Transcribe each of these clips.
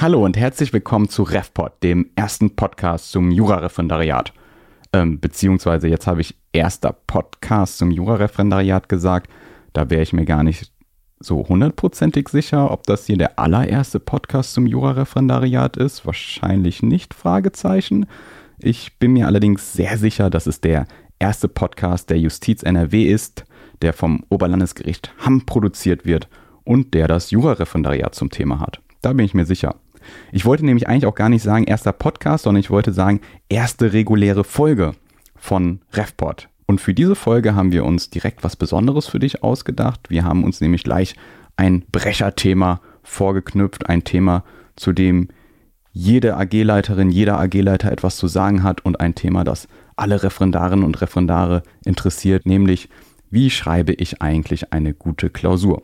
Hallo und herzlich willkommen zu RefPod, dem ersten Podcast zum Jurareferendariat. Ähm, beziehungsweise jetzt habe ich erster Podcast zum Jurareferendariat gesagt. Da wäre ich mir gar nicht so hundertprozentig sicher, ob das hier der allererste Podcast zum Jurareferendariat ist. Wahrscheinlich nicht, Fragezeichen. Ich bin mir allerdings sehr sicher, dass es der erste Podcast der Justiz NRW ist, der vom Oberlandesgericht Hamm produziert wird und der das Jurareferendariat zum Thema hat. Da bin ich mir sicher. Ich wollte nämlich eigentlich auch gar nicht sagen erster Podcast, sondern ich wollte sagen erste reguläre Folge von RefPod. Und für diese Folge haben wir uns direkt was Besonderes für dich ausgedacht. Wir haben uns nämlich gleich ein Brecherthema vorgeknüpft, ein Thema, zu dem jede AG-Leiterin, jeder AG-Leiter etwas zu sagen hat und ein Thema, das alle Referendarinnen und Referendare interessiert, nämlich wie schreibe ich eigentlich eine gute Klausur?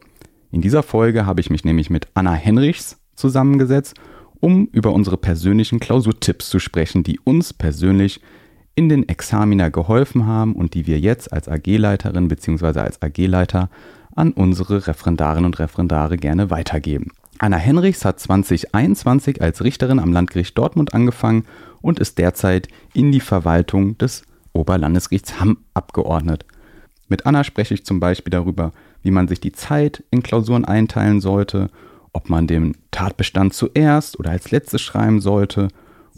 In dieser Folge habe ich mich nämlich mit Anna Henrichs zusammengesetzt, um über unsere persönlichen Klausurtipps zu sprechen, die uns persönlich in den Examina geholfen haben und die wir jetzt als AG-Leiterin bzw. als AG-Leiter an unsere Referendarinnen und Referendare gerne weitergeben. Anna Henrichs hat 2021 als Richterin am Landgericht Dortmund angefangen und ist derzeit in die Verwaltung des Oberlandesgerichts Hamm abgeordnet. Mit Anna spreche ich zum Beispiel darüber, wie man sich die Zeit in Klausuren einteilen sollte, ob man den Tatbestand zuerst oder als letztes schreiben sollte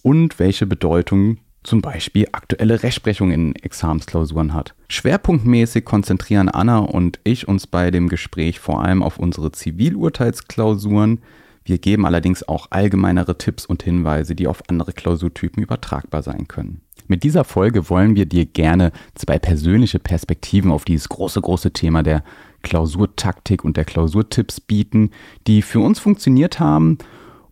und welche Bedeutung zum Beispiel aktuelle Rechtsprechung in Examensklausuren hat. Schwerpunktmäßig konzentrieren Anna und ich uns bei dem Gespräch vor allem auf unsere Zivilurteilsklausuren. Wir geben allerdings auch allgemeinere Tipps und Hinweise, die auf andere Klausurtypen übertragbar sein können. Mit dieser Folge wollen wir dir gerne zwei persönliche Perspektiven auf dieses große, große Thema der Klausurtaktik und der Klausurtipps bieten, die für uns funktioniert haben.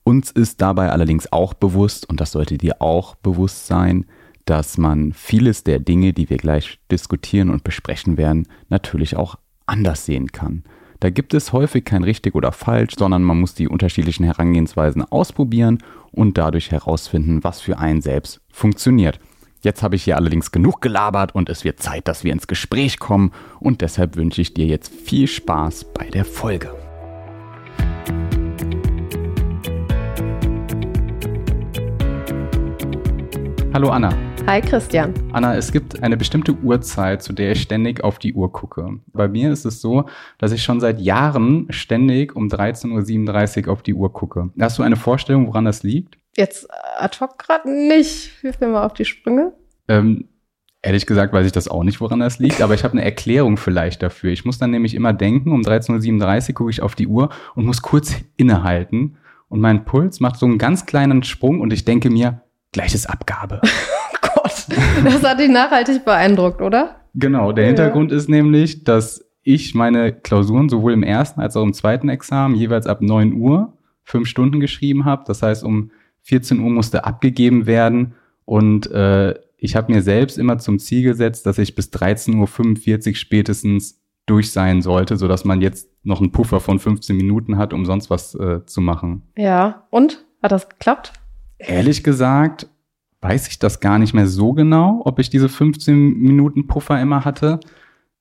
Uns ist dabei allerdings auch bewusst, und das sollte dir auch bewusst sein, dass man vieles der Dinge, die wir gleich diskutieren und besprechen werden, natürlich auch anders sehen kann. Da gibt es häufig kein richtig oder falsch, sondern man muss die unterschiedlichen Herangehensweisen ausprobieren und dadurch herausfinden, was für einen selbst funktioniert. Jetzt habe ich hier allerdings genug gelabert und es wird Zeit, dass wir ins Gespräch kommen und deshalb wünsche ich dir jetzt viel Spaß bei der Folge. Hallo Anna. Hi Christian. Anna, es gibt eine bestimmte Uhrzeit, zu der ich ständig auf die Uhr gucke. Bei mir ist es so, dass ich schon seit Jahren ständig um 13.37 Uhr auf die Uhr gucke. Hast du eine Vorstellung, woran das liegt? Jetzt ad hoc gerade nicht. Hilf mir mal auf die Sprünge. Ähm, ehrlich gesagt weiß ich das auch nicht, woran das liegt, aber ich habe eine Erklärung vielleicht dafür. Ich muss dann nämlich immer denken, um 13.37 Uhr gucke ich auf die Uhr und muss kurz innehalten. Und mein Puls macht so einen ganz kleinen Sprung und ich denke mir, gleiches Abgabe. oh Gott, das hat dich nachhaltig beeindruckt, oder? Genau, der Hintergrund ist nämlich, dass ich meine Klausuren sowohl im ersten als auch im zweiten Examen jeweils ab 9 Uhr fünf Stunden geschrieben habe. Das heißt, um 14 Uhr musste abgegeben werden und äh, ich habe mir selbst immer zum Ziel gesetzt, dass ich bis 13.45 Uhr spätestens durch sein sollte, sodass man jetzt noch einen Puffer von 15 Minuten hat, um sonst was äh, zu machen. Ja, und? Hat das geklappt? Ehrlich gesagt, weiß ich das gar nicht mehr so genau, ob ich diese 15 Minuten Puffer immer hatte.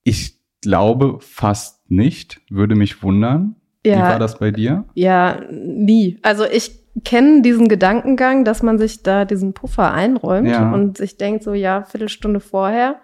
Ich glaube fast nicht, würde mich wundern. Ja, Wie war das bei dir? Ja, nie. Also ich kennen diesen Gedankengang, dass man sich da diesen Puffer einräumt ja. und sich denkt, so ja, Viertelstunde vorher.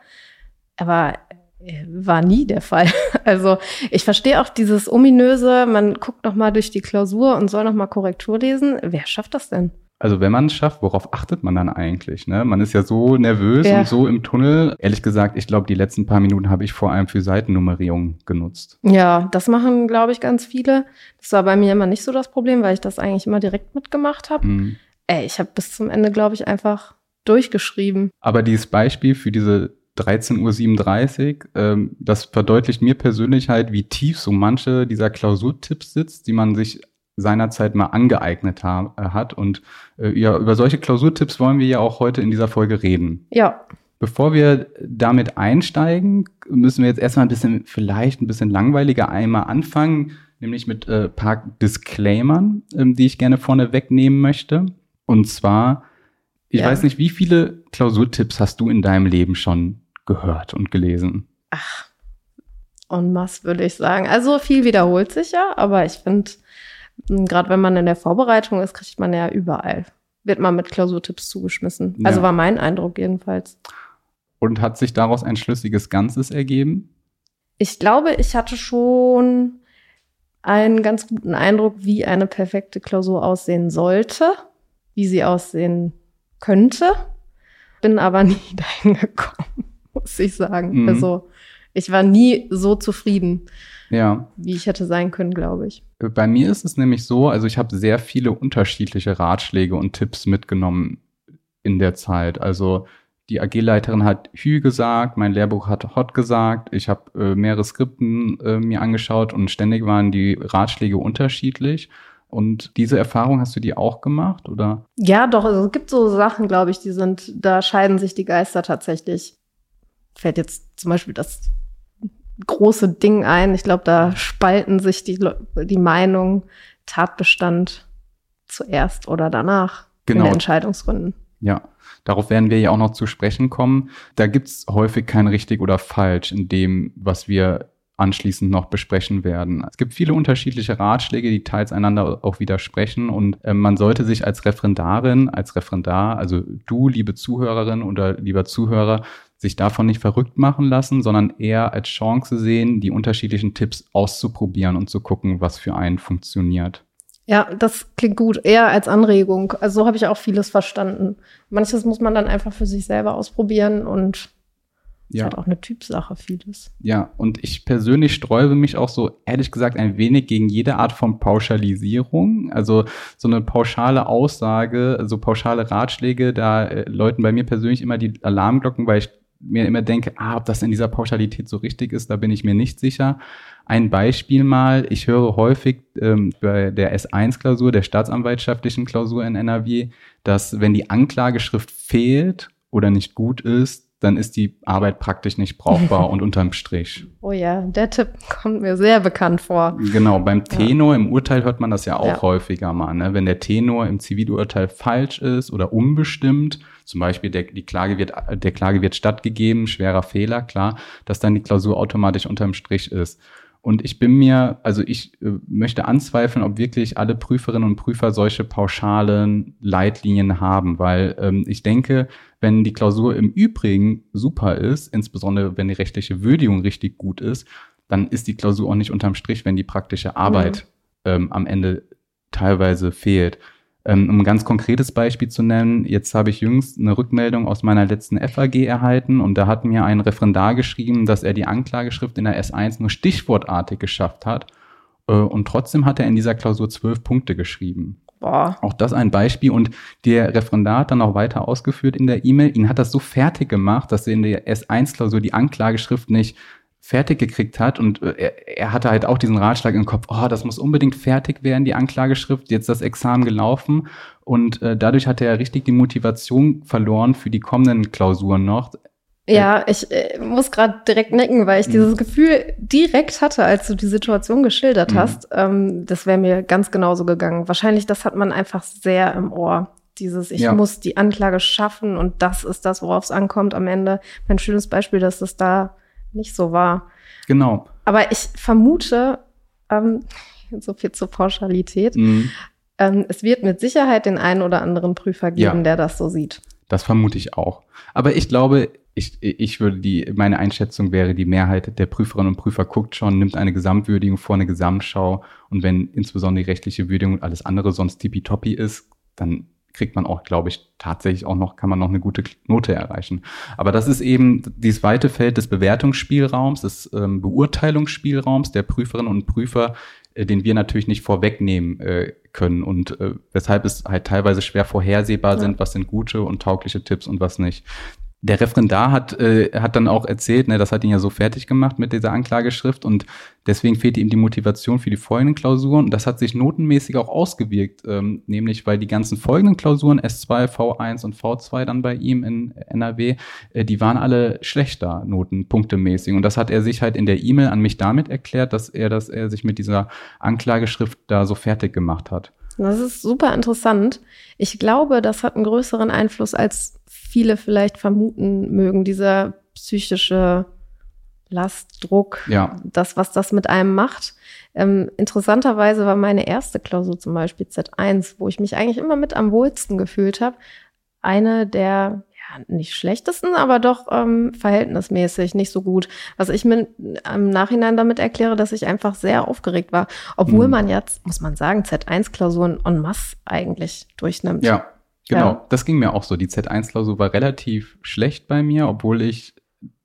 Aber äh, war nie der Fall. Also ich verstehe auch dieses ominöse, man guckt noch mal durch die Klausur und soll noch mal Korrektur lesen. Wer schafft das denn? Also wenn man es schafft, worauf achtet man dann eigentlich? Ne? Man ist ja so nervös ja. und so im Tunnel. Ehrlich gesagt, ich glaube, die letzten paar Minuten habe ich vor allem für Seitennummerierung genutzt. Ja, das machen, glaube ich, ganz viele. Das war bei mir immer nicht so das Problem, weil ich das eigentlich immer direkt mitgemacht habe. Mhm. Ey, ich habe bis zum Ende, glaube ich, einfach durchgeschrieben. Aber dieses Beispiel für diese 13.37 Uhr, ähm, das verdeutlicht mir persönlich halt, wie tief so manche dieser Klausurtipps sitzt, die man sich seinerzeit mal angeeignet ha äh, hat. Und äh, ja, über solche Klausurtipps wollen wir ja auch heute in dieser Folge reden. Ja. Bevor wir damit einsteigen, müssen wir jetzt erstmal ein bisschen, vielleicht ein bisschen langweiliger einmal anfangen, nämlich mit äh, paar Disclaimern, ähm, die ich gerne vorne wegnehmen möchte. Und zwar, ich ja. weiß nicht, wie viele Klausurtipps hast du in deinem Leben schon gehört und gelesen? Ach, en masse würde ich sagen. Also viel wiederholt sich ja, aber ich finde, Gerade wenn man in der Vorbereitung ist, kriegt man ja überall, wird man mit Klausurtipps zugeschmissen. Ja. Also war mein Eindruck jedenfalls. Und hat sich daraus ein schlüssiges Ganzes ergeben? Ich glaube, ich hatte schon einen ganz guten Eindruck, wie eine perfekte Klausur aussehen sollte, wie sie aussehen könnte. Bin aber nie dahin gekommen, muss ich sagen. Mhm. Also ich war nie so zufrieden, ja. wie ich hätte sein können, glaube ich. Bei mir ist es nämlich so, also ich habe sehr viele unterschiedliche Ratschläge und Tipps mitgenommen in der Zeit. Also die AG-Leiterin hat Hü gesagt, mein Lehrbuch hat Hot gesagt, ich habe äh, mehrere Skripten äh, mir angeschaut und ständig waren die Ratschläge unterschiedlich. Und diese Erfahrung hast du die auch gemacht, oder? Ja, doch. Also es gibt so Sachen, glaube ich, die sind, da scheiden sich die Geister tatsächlich. Fällt jetzt zum Beispiel das große Ding ein. Ich glaube, da spalten sich die, die Meinungen Tatbestand zuerst oder danach genau. in den Entscheidungsgründen. Ja, darauf werden wir ja auch noch zu sprechen kommen. Da gibt's häufig kein richtig oder falsch in dem, was wir anschließend noch besprechen werden. Es gibt viele unterschiedliche Ratschläge, die teils einander auch widersprechen und äh, man sollte sich als Referendarin, als Referendar, also du, liebe Zuhörerin oder lieber Zuhörer, sich davon nicht verrückt machen lassen, sondern eher als Chance sehen, die unterschiedlichen Tipps auszuprobieren und zu gucken, was für einen funktioniert. Ja, das klingt gut, eher als Anregung. Also so habe ich auch vieles verstanden. Manches muss man dann einfach für sich selber ausprobieren und ja. ist halt auch eine Typsache, vieles. Ja, und ich persönlich sträube mich auch so, ehrlich gesagt, ein wenig gegen jede Art von Pauschalisierung. Also so eine pauschale Aussage, so pauschale Ratschläge, da äh, läuten bei mir persönlich immer die Alarmglocken, weil ich mir immer denke, ah, ob das in dieser Pauschalität so richtig ist, da bin ich mir nicht sicher. Ein Beispiel mal, ich höre häufig ähm, bei der S1-Klausur, der staatsanwaltschaftlichen Klausur in NRW, dass wenn die Anklageschrift fehlt oder nicht gut ist, dann ist die Arbeit praktisch nicht brauchbar und unterm Strich. Oh ja, der Tipp kommt mir sehr bekannt vor. Genau, beim Tenor ja. im Urteil hört man das ja auch ja. häufiger mal. Ne? Wenn der Tenor im Zivilurteil falsch ist oder unbestimmt, zum Beispiel der, die Klage wird, der Klage wird stattgegeben, schwerer Fehler, klar, dass dann die Klausur automatisch unterm Strich ist. Und ich bin mir, also ich äh, möchte anzweifeln, ob wirklich alle Prüferinnen und Prüfer solche pauschalen Leitlinien haben, weil ähm, ich denke, wenn die Klausur im Übrigen super ist, insbesondere wenn die rechtliche Würdigung richtig gut ist, dann ist die Klausur auch nicht unterm Strich, wenn die praktische Arbeit mhm. ähm, am Ende teilweise fehlt. Ähm, um ein ganz konkretes Beispiel zu nennen, jetzt habe ich jüngst eine Rückmeldung aus meiner letzten FAG erhalten und da hat mir ein Referendar geschrieben, dass er die Anklageschrift in der S1 nur stichwortartig geschafft hat äh, und trotzdem hat er in dieser Klausur zwölf Punkte geschrieben. Boah. Auch das ein Beispiel und der Referendar hat dann auch weiter ausgeführt in der E-Mail. Ihn hat das so fertig gemacht, dass er in der S1-Klausur die Anklageschrift nicht fertig gekriegt hat und äh, er, er, hatte halt auch diesen Ratschlag im Kopf, oh, das muss unbedingt fertig werden, die Anklageschrift, jetzt das Examen gelaufen und äh, dadurch hat er richtig die Motivation verloren für die kommenden Klausuren noch. Ja, ich äh, muss gerade direkt nicken, weil ich mhm. dieses Gefühl direkt hatte, als du die Situation geschildert mhm. hast. Ähm, das wäre mir ganz genauso gegangen. Wahrscheinlich, das hat man einfach sehr im Ohr. Dieses, ich ja. muss die Anklage schaffen und das ist das, worauf es ankommt am Ende. Ein schönes Beispiel, dass es da nicht so war. Genau. Aber ich vermute, ähm, so viel zur Pauschalität, mhm. ähm, es wird mit Sicherheit den einen oder anderen Prüfer geben, ja. der das so sieht. Das vermute ich auch. Aber ich glaube, ich, ich würde die, meine Einschätzung wäre, die Mehrheit der Prüferinnen und Prüfer guckt schon, nimmt eine Gesamtwürdigung vor, eine Gesamtschau und wenn insbesondere die rechtliche Würdigung und alles andere sonst tippitoppi ist, dann kriegt man auch, glaube ich, tatsächlich auch noch, kann man noch eine gute Note erreichen. Aber das ist eben dieses weite Feld des Bewertungsspielraums, des ähm, Beurteilungsspielraums der Prüferinnen und Prüfer, äh, den wir natürlich nicht vorwegnehmen äh, können und äh, weshalb es halt teilweise schwer vorhersehbar ja. sind, was sind gute und taugliche Tipps und was nicht der Referendar hat, äh, hat dann auch erzählt, ne, das hat ihn ja so fertig gemacht mit dieser Anklageschrift und deswegen fehlte ihm die Motivation für die folgenden Klausuren. Und das hat sich notenmäßig auch ausgewirkt, ähm, nämlich weil die ganzen folgenden Klausuren, S2, V1 und V2 dann bei ihm in NRW, äh, die waren alle schlechter Noten, punktemäßig. Und das hat er sich halt in der E-Mail an mich damit erklärt, dass er, dass er sich mit dieser Anklageschrift da so fertig gemacht hat. Das ist super interessant. Ich glaube, das hat einen größeren Einfluss als viele vielleicht vermuten mögen, dieser psychische Last, Druck, ja. das, was das mit einem macht. Ähm, interessanterweise war meine erste Klausur zum Beispiel Z1, wo ich mich eigentlich immer mit am wohlsten gefühlt habe, eine der ja, nicht schlechtesten, aber doch ähm, verhältnismäßig nicht so gut. Was ich mir im Nachhinein damit erkläre, dass ich einfach sehr aufgeregt war. Obwohl mhm. man jetzt, muss man sagen, Z1-Klausuren en masse eigentlich durchnimmt. Ja, genau. Ja. Das ging mir auch so. Die Z1-Klausur war relativ schlecht bei mir, obwohl ich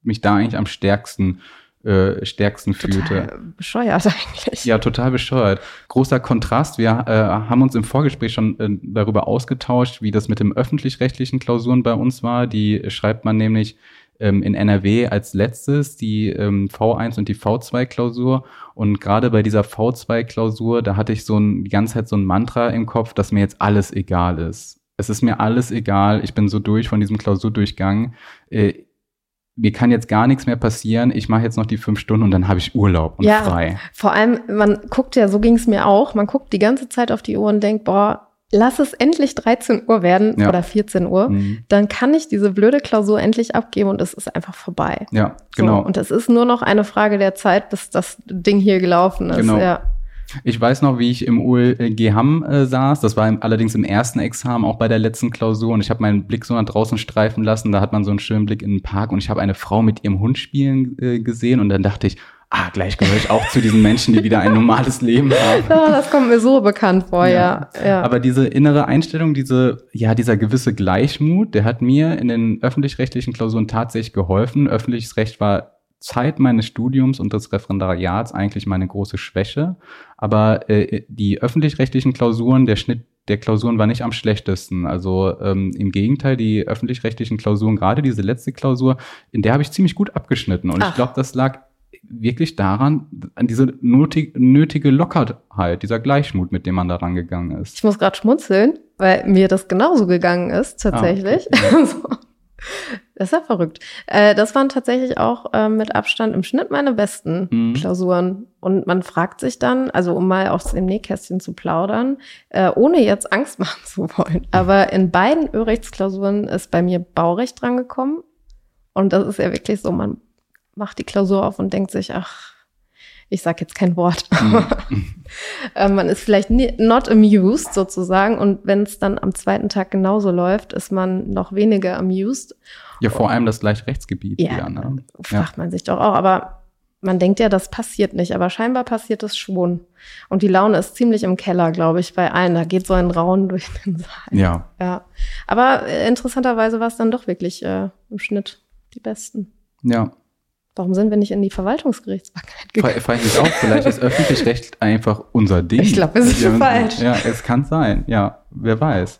mich da eigentlich am stärksten äh, stärksten total fühlte. Bescheuert eigentlich. Ja, total bescheuert. Großer Kontrast. Wir äh, haben uns im Vorgespräch schon äh, darüber ausgetauscht, wie das mit dem öffentlich-rechtlichen Klausuren bei uns war. Die schreibt man nämlich ähm, in NRW als letztes, die ähm, V1 und die V2-Klausur. Und gerade bei dieser V2-Klausur, da hatte ich so ein, die ganze Zeit so ein Mantra im Kopf, dass mir jetzt alles egal ist. Es ist mir alles egal. Ich bin so durch von diesem Klausurdurchgang. Äh, mir kann jetzt gar nichts mehr passieren, ich mache jetzt noch die fünf Stunden und dann habe ich Urlaub und ja, frei. Vor allem, man guckt ja, so ging es mir auch, man guckt die ganze Zeit auf die Uhr und denkt, boah, lass es endlich 13 Uhr werden ja. oder 14 Uhr, mhm. dann kann ich diese blöde Klausur endlich abgeben und es ist einfach vorbei. Ja, genau. So, und es ist nur noch eine Frage der Zeit, bis das Ding hier gelaufen ist. Genau. Ja. Ich weiß noch, wie ich im ULG Hamm äh, saß. Das war im, allerdings im ersten Examen, auch bei der letzten Klausur. Und ich habe meinen Blick so nach draußen streifen lassen. Da hat man so einen schönen Blick in den Park. Und ich habe eine Frau mit ihrem Hund spielen äh, gesehen. Und dann dachte ich, ah, gleich gehöre ich auch zu diesen Menschen, die wieder ein normales Leben haben. Ja, das kommt mir so bekannt vor, ja. ja. ja. Aber diese innere Einstellung, diese, ja, dieser gewisse Gleichmut, der hat mir in den öffentlich-rechtlichen Klausuren tatsächlich geholfen. Öffentliches Recht war Zeit meines Studiums und des Referendariats eigentlich meine große Schwäche. Aber äh, die öffentlich-rechtlichen Klausuren, der Schnitt der Klausuren war nicht am schlechtesten. Also ähm, im Gegenteil, die öffentlich-rechtlichen Klausuren, gerade diese letzte Klausur, in der habe ich ziemlich gut abgeschnitten. Und Ach. ich glaube, das lag wirklich daran, an diese nötig, nötige Lockerheit, dieser Gleichmut, mit dem man da rangegangen ist. Ich muss gerade schmunzeln, weil mir das genauso gegangen ist, tatsächlich. Ah, okay. Das ist ja verrückt. Äh, das waren tatsächlich auch äh, mit Abstand im Schnitt meine besten mhm. Klausuren. Und man fragt sich dann, also um mal aus dem Nähkästchen zu plaudern, äh, ohne jetzt Angst machen zu wollen. Aber in beiden Örechtsklausuren ist bei mir Baurecht drangekommen. Und das ist ja wirklich so, man macht die Klausur auf und denkt sich, ach, ich sage jetzt kein Wort, mhm. äh, man ist vielleicht not amused sozusagen und wenn es dann am zweiten Tag genauso läuft, ist man noch weniger amused. Ja, vor allem das Gleichrechtsgebiet. Ja, ja ne? fragt ja. man sich doch auch, aber man denkt ja, das passiert nicht, aber scheinbar passiert es schon. Und die Laune ist ziemlich im Keller, glaube ich, bei allen. Da geht so ein Rauen durch den Saal. Ja. Ja. Aber äh, interessanterweise war es dann doch wirklich äh, im Schnitt die besten. Ja. Warum sind wir nicht in die Verwaltungsgerichtsbarkeit gegangen? Frage ich auch, vielleicht ist öffentlich Recht einfach unser Ding. Ich glaube, es ist ja, falsch. Ja, es kann sein. Ja, wer weiß.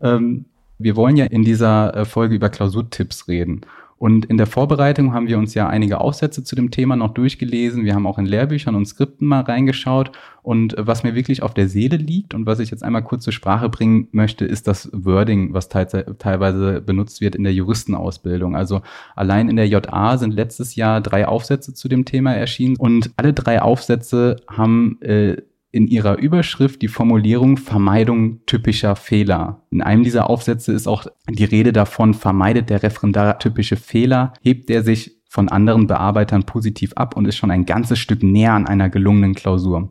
Ähm, wir wollen ja in dieser äh, Folge über Klausurtipps reden. Und in der Vorbereitung haben wir uns ja einige Aufsätze zu dem Thema noch durchgelesen. Wir haben auch in Lehrbüchern und Skripten mal reingeschaut. Und was mir wirklich auf der Seele liegt und was ich jetzt einmal kurz zur Sprache bringen möchte, ist das Wording, was teilweise benutzt wird in der Juristenausbildung. Also allein in der JA sind letztes Jahr drei Aufsätze zu dem Thema erschienen und alle drei Aufsätze haben äh, in ihrer Überschrift die Formulierung Vermeidung typischer Fehler. In einem dieser Aufsätze ist auch die Rede davon, vermeidet der Referendar typische Fehler, hebt er sich von anderen Bearbeitern positiv ab und ist schon ein ganzes Stück näher an einer gelungenen Klausur.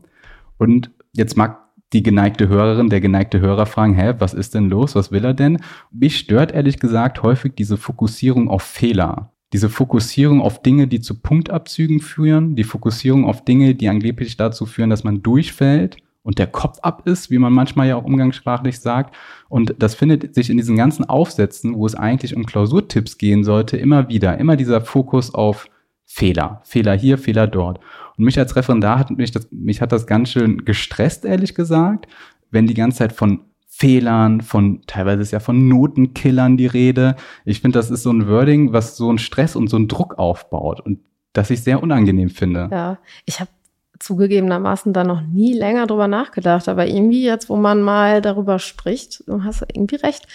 Und jetzt mag die geneigte Hörerin, der geneigte Hörer fragen, hä, was ist denn los? Was will er denn? Mich stört ehrlich gesagt häufig diese Fokussierung auf Fehler diese Fokussierung auf Dinge, die zu Punktabzügen führen, die Fokussierung auf Dinge, die angeblich dazu führen, dass man durchfällt und der Kopf ab ist, wie man manchmal ja auch umgangssprachlich sagt. Und das findet sich in diesen ganzen Aufsätzen, wo es eigentlich um Klausurtipps gehen sollte, immer wieder. Immer dieser Fokus auf Fehler. Fehler hier, Fehler dort. Und mich als Referendar hat mich das, mich hat das ganz schön gestresst, ehrlich gesagt, wenn die ganze Zeit von Fehlern, von teilweise ist ja von Notenkillern die Rede. Ich finde, das ist so ein Wording, was so einen Stress und so einen Druck aufbaut und das ich sehr unangenehm finde. Ja, ich habe zugegebenermaßen da noch nie länger drüber nachgedacht, aber irgendwie jetzt, wo man mal darüber spricht, du hast irgendwie recht.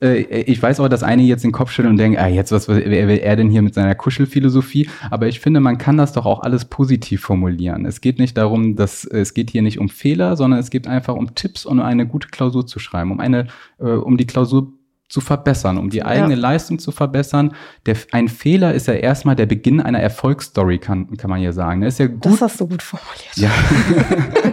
Äh, ich weiß auch, dass einige jetzt den Kopf schütteln und denken, ah, jetzt was, wer will er denn hier mit seiner Kuschelphilosophie? Aber ich finde, man kann das doch auch alles positiv formulieren. Es geht nicht darum, dass es geht hier nicht um Fehler, sondern es geht einfach um Tipps, um eine gute Klausur zu schreiben, um eine, äh, um die Klausur zu verbessern, um die eigene ja. Leistung zu verbessern. Der, ein Fehler ist ja erstmal der Beginn einer Erfolgsstory, kann, kann man ja sagen. Das, ist ja gut, das hast du gut formuliert. Ja.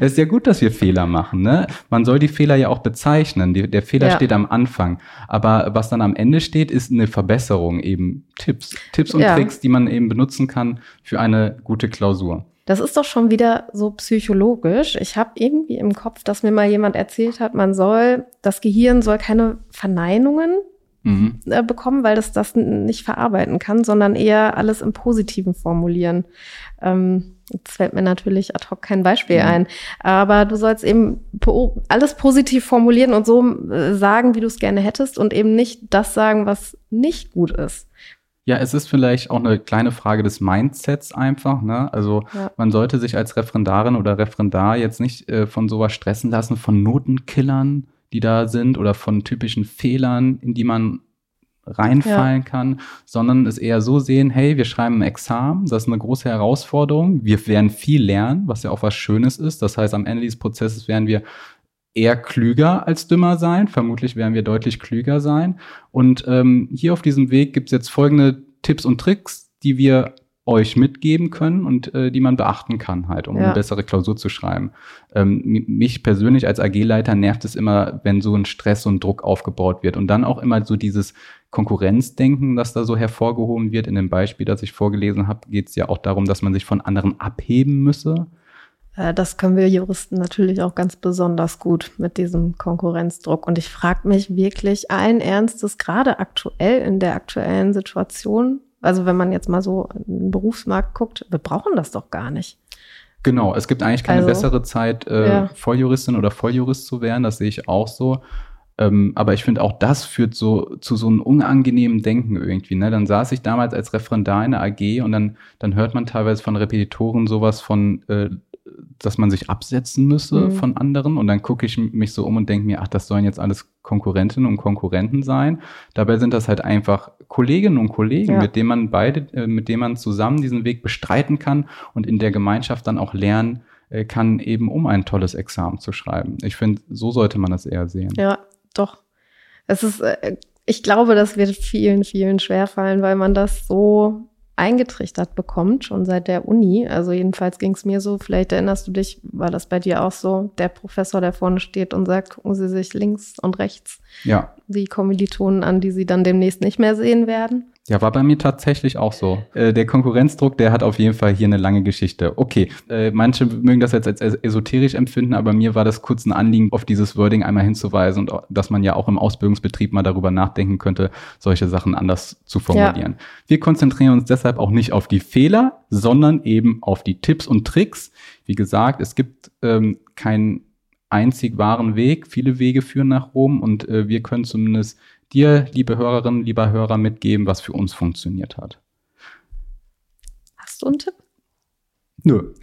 es ist ja gut, dass wir Fehler machen. Ne? Man soll die Fehler ja auch bezeichnen. Die, der Fehler ja. steht am Anfang. Aber was dann am Ende steht, ist eine Verbesserung, eben Tipps. Tipps und ja. Tricks, die man eben benutzen kann für eine gute Klausur. Das ist doch schon wieder so psychologisch. Ich habe irgendwie im Kopf, dass mir mal jemand erzählt hat, man soll, das Gehirn soll keine Verneinungen mhm. äh, bekommen, weil das das nicht verarbeiten kann, sondern eher alles im Positiven formulieren. Ähm, jetzt fällt mir natürlich ad hoc kein Beispiel mhm. ein. Aber du sollst eben alles positiv formulieren und so äh, sagen, wie du es gerne hättest und eben nicht das sagen, was nicht gut ist. Ja, es ist vielleicht auch eine kleine Frage des Mindsets einfach. Ne? Also ja. man sollte sich als Referendarin oder Referendar jetzt nicht äh, von sowas stressen lassen, von Notenkillern, die da sind oder von typischen Fehlern, in die man reinfallen ja. kann, sondern es eher so sehen, hey, wir schreiben ein Examen, das ist eine große Herausforderung, wir werden viel lernen, was ja auch was Schönes ist. Das heißt, am Ende dieses Prozesses werden wir eher klüger als dümmer sein. Vermutlich werden wir deutlich klüger sein. Und ähm, hier auf diesem Weg gibt es jetzt folgende Tipps und Tricks, die wir euch mitgeben können und äh, die man beachten kann, halt, um ja. eine bessere Klausur zu schreiben. Ähm, mich persönlich als AG-Leiter nervt es immer, wenn so ein Stress und Druck aufgebaut wird und dann auch immer so dieses Konkurrenzdenken, das da so hervorgehoben wird. In dem Beispiel, das ich vorgelesen habe, geht es ja auch darum, dass man sich von anderen abheben müsse. Äh, das können wir Juristen natürlich auch ganz besonders gut mit diesem Konkurrenzdruck. Und ich frage mich wirklich allen Ernstes, gerade aktuell in der aktuellen Situation, also wenn man jetzt mal so in den Berufsmarkt guckt, wir brauchen das doch gar nicht. Genau, es gibt eigentlich keine also, bessere Zeit, äh, ja. Volljuristin oder Volljurist zu werden, das sehe ich auch so. Ähm, aber ich finde auch das führt so zu so einem unangenehmen Denken irgendwie. Ne? Dann saß ich damals als Referendar in der AG und dann, dann hört man teilweise von Repetitoren sowas von äh, dass man sich absetzen müsse mhm. von anderen. Und dann gucke ich mich so um und denke mir, ach, das sollen jetzt alles Konkurrentinnen und Konkurrenten sein. Dabei sind das halt einfach Kolleginnen und Kollegen, ja. mit denen man beide, äh, mit denen man zusammen diesen Weg bestreiten kann und in der Gemeinschaft dann auch lernen äh, kann, eben um ein tolles Examen zu schreiben. Ich finde, so sollte man das eher sehen. Ja, doch. Es ist, äh, ich glaube, das wird vielen, vielen schwerfallen, weil man das so eingetrichtert bekommt, schon seit der Uni. Also jedenfalls ging es mir so, vielleicht erinnerst du dich, war das bei dir auch so, der Professor, der vorne steht und sagt, gucken Sie sich links und rechts ja. Die Kommilitonen an, die Sie dann demnächst nicht mehr sehen werden. Ja, war bei mir tatsächlich auch so. Äh, der Konkurrenzdruck, der hat auf jeden Fall hier eine lange Geschichte. Okay, äh, manche mögen das jetzt als esoterisch empfinden, aber mir war das kurz ein Anliegen, auf dieses Wording einmal hinzuweisen und dass man ja auch im Ausbildungsbetrieb mal darüber nachdenken könnte, solche Sachen anders zu formulieren. Ja. Wir konzentrieren uns deshalb auch nicht auf die Fehler, sondern eben auf die Tipps und Tricks. Wie gesagt, es gibt ähm, keinen einzig wahren Weg. Viele Wege führen nach Rom und äh, wir können zumindest dir, liebe Hörerinnen, lieber Hörer, mitgeben, was für uns funktioniert hat. Hast du einen Tipp? Nö.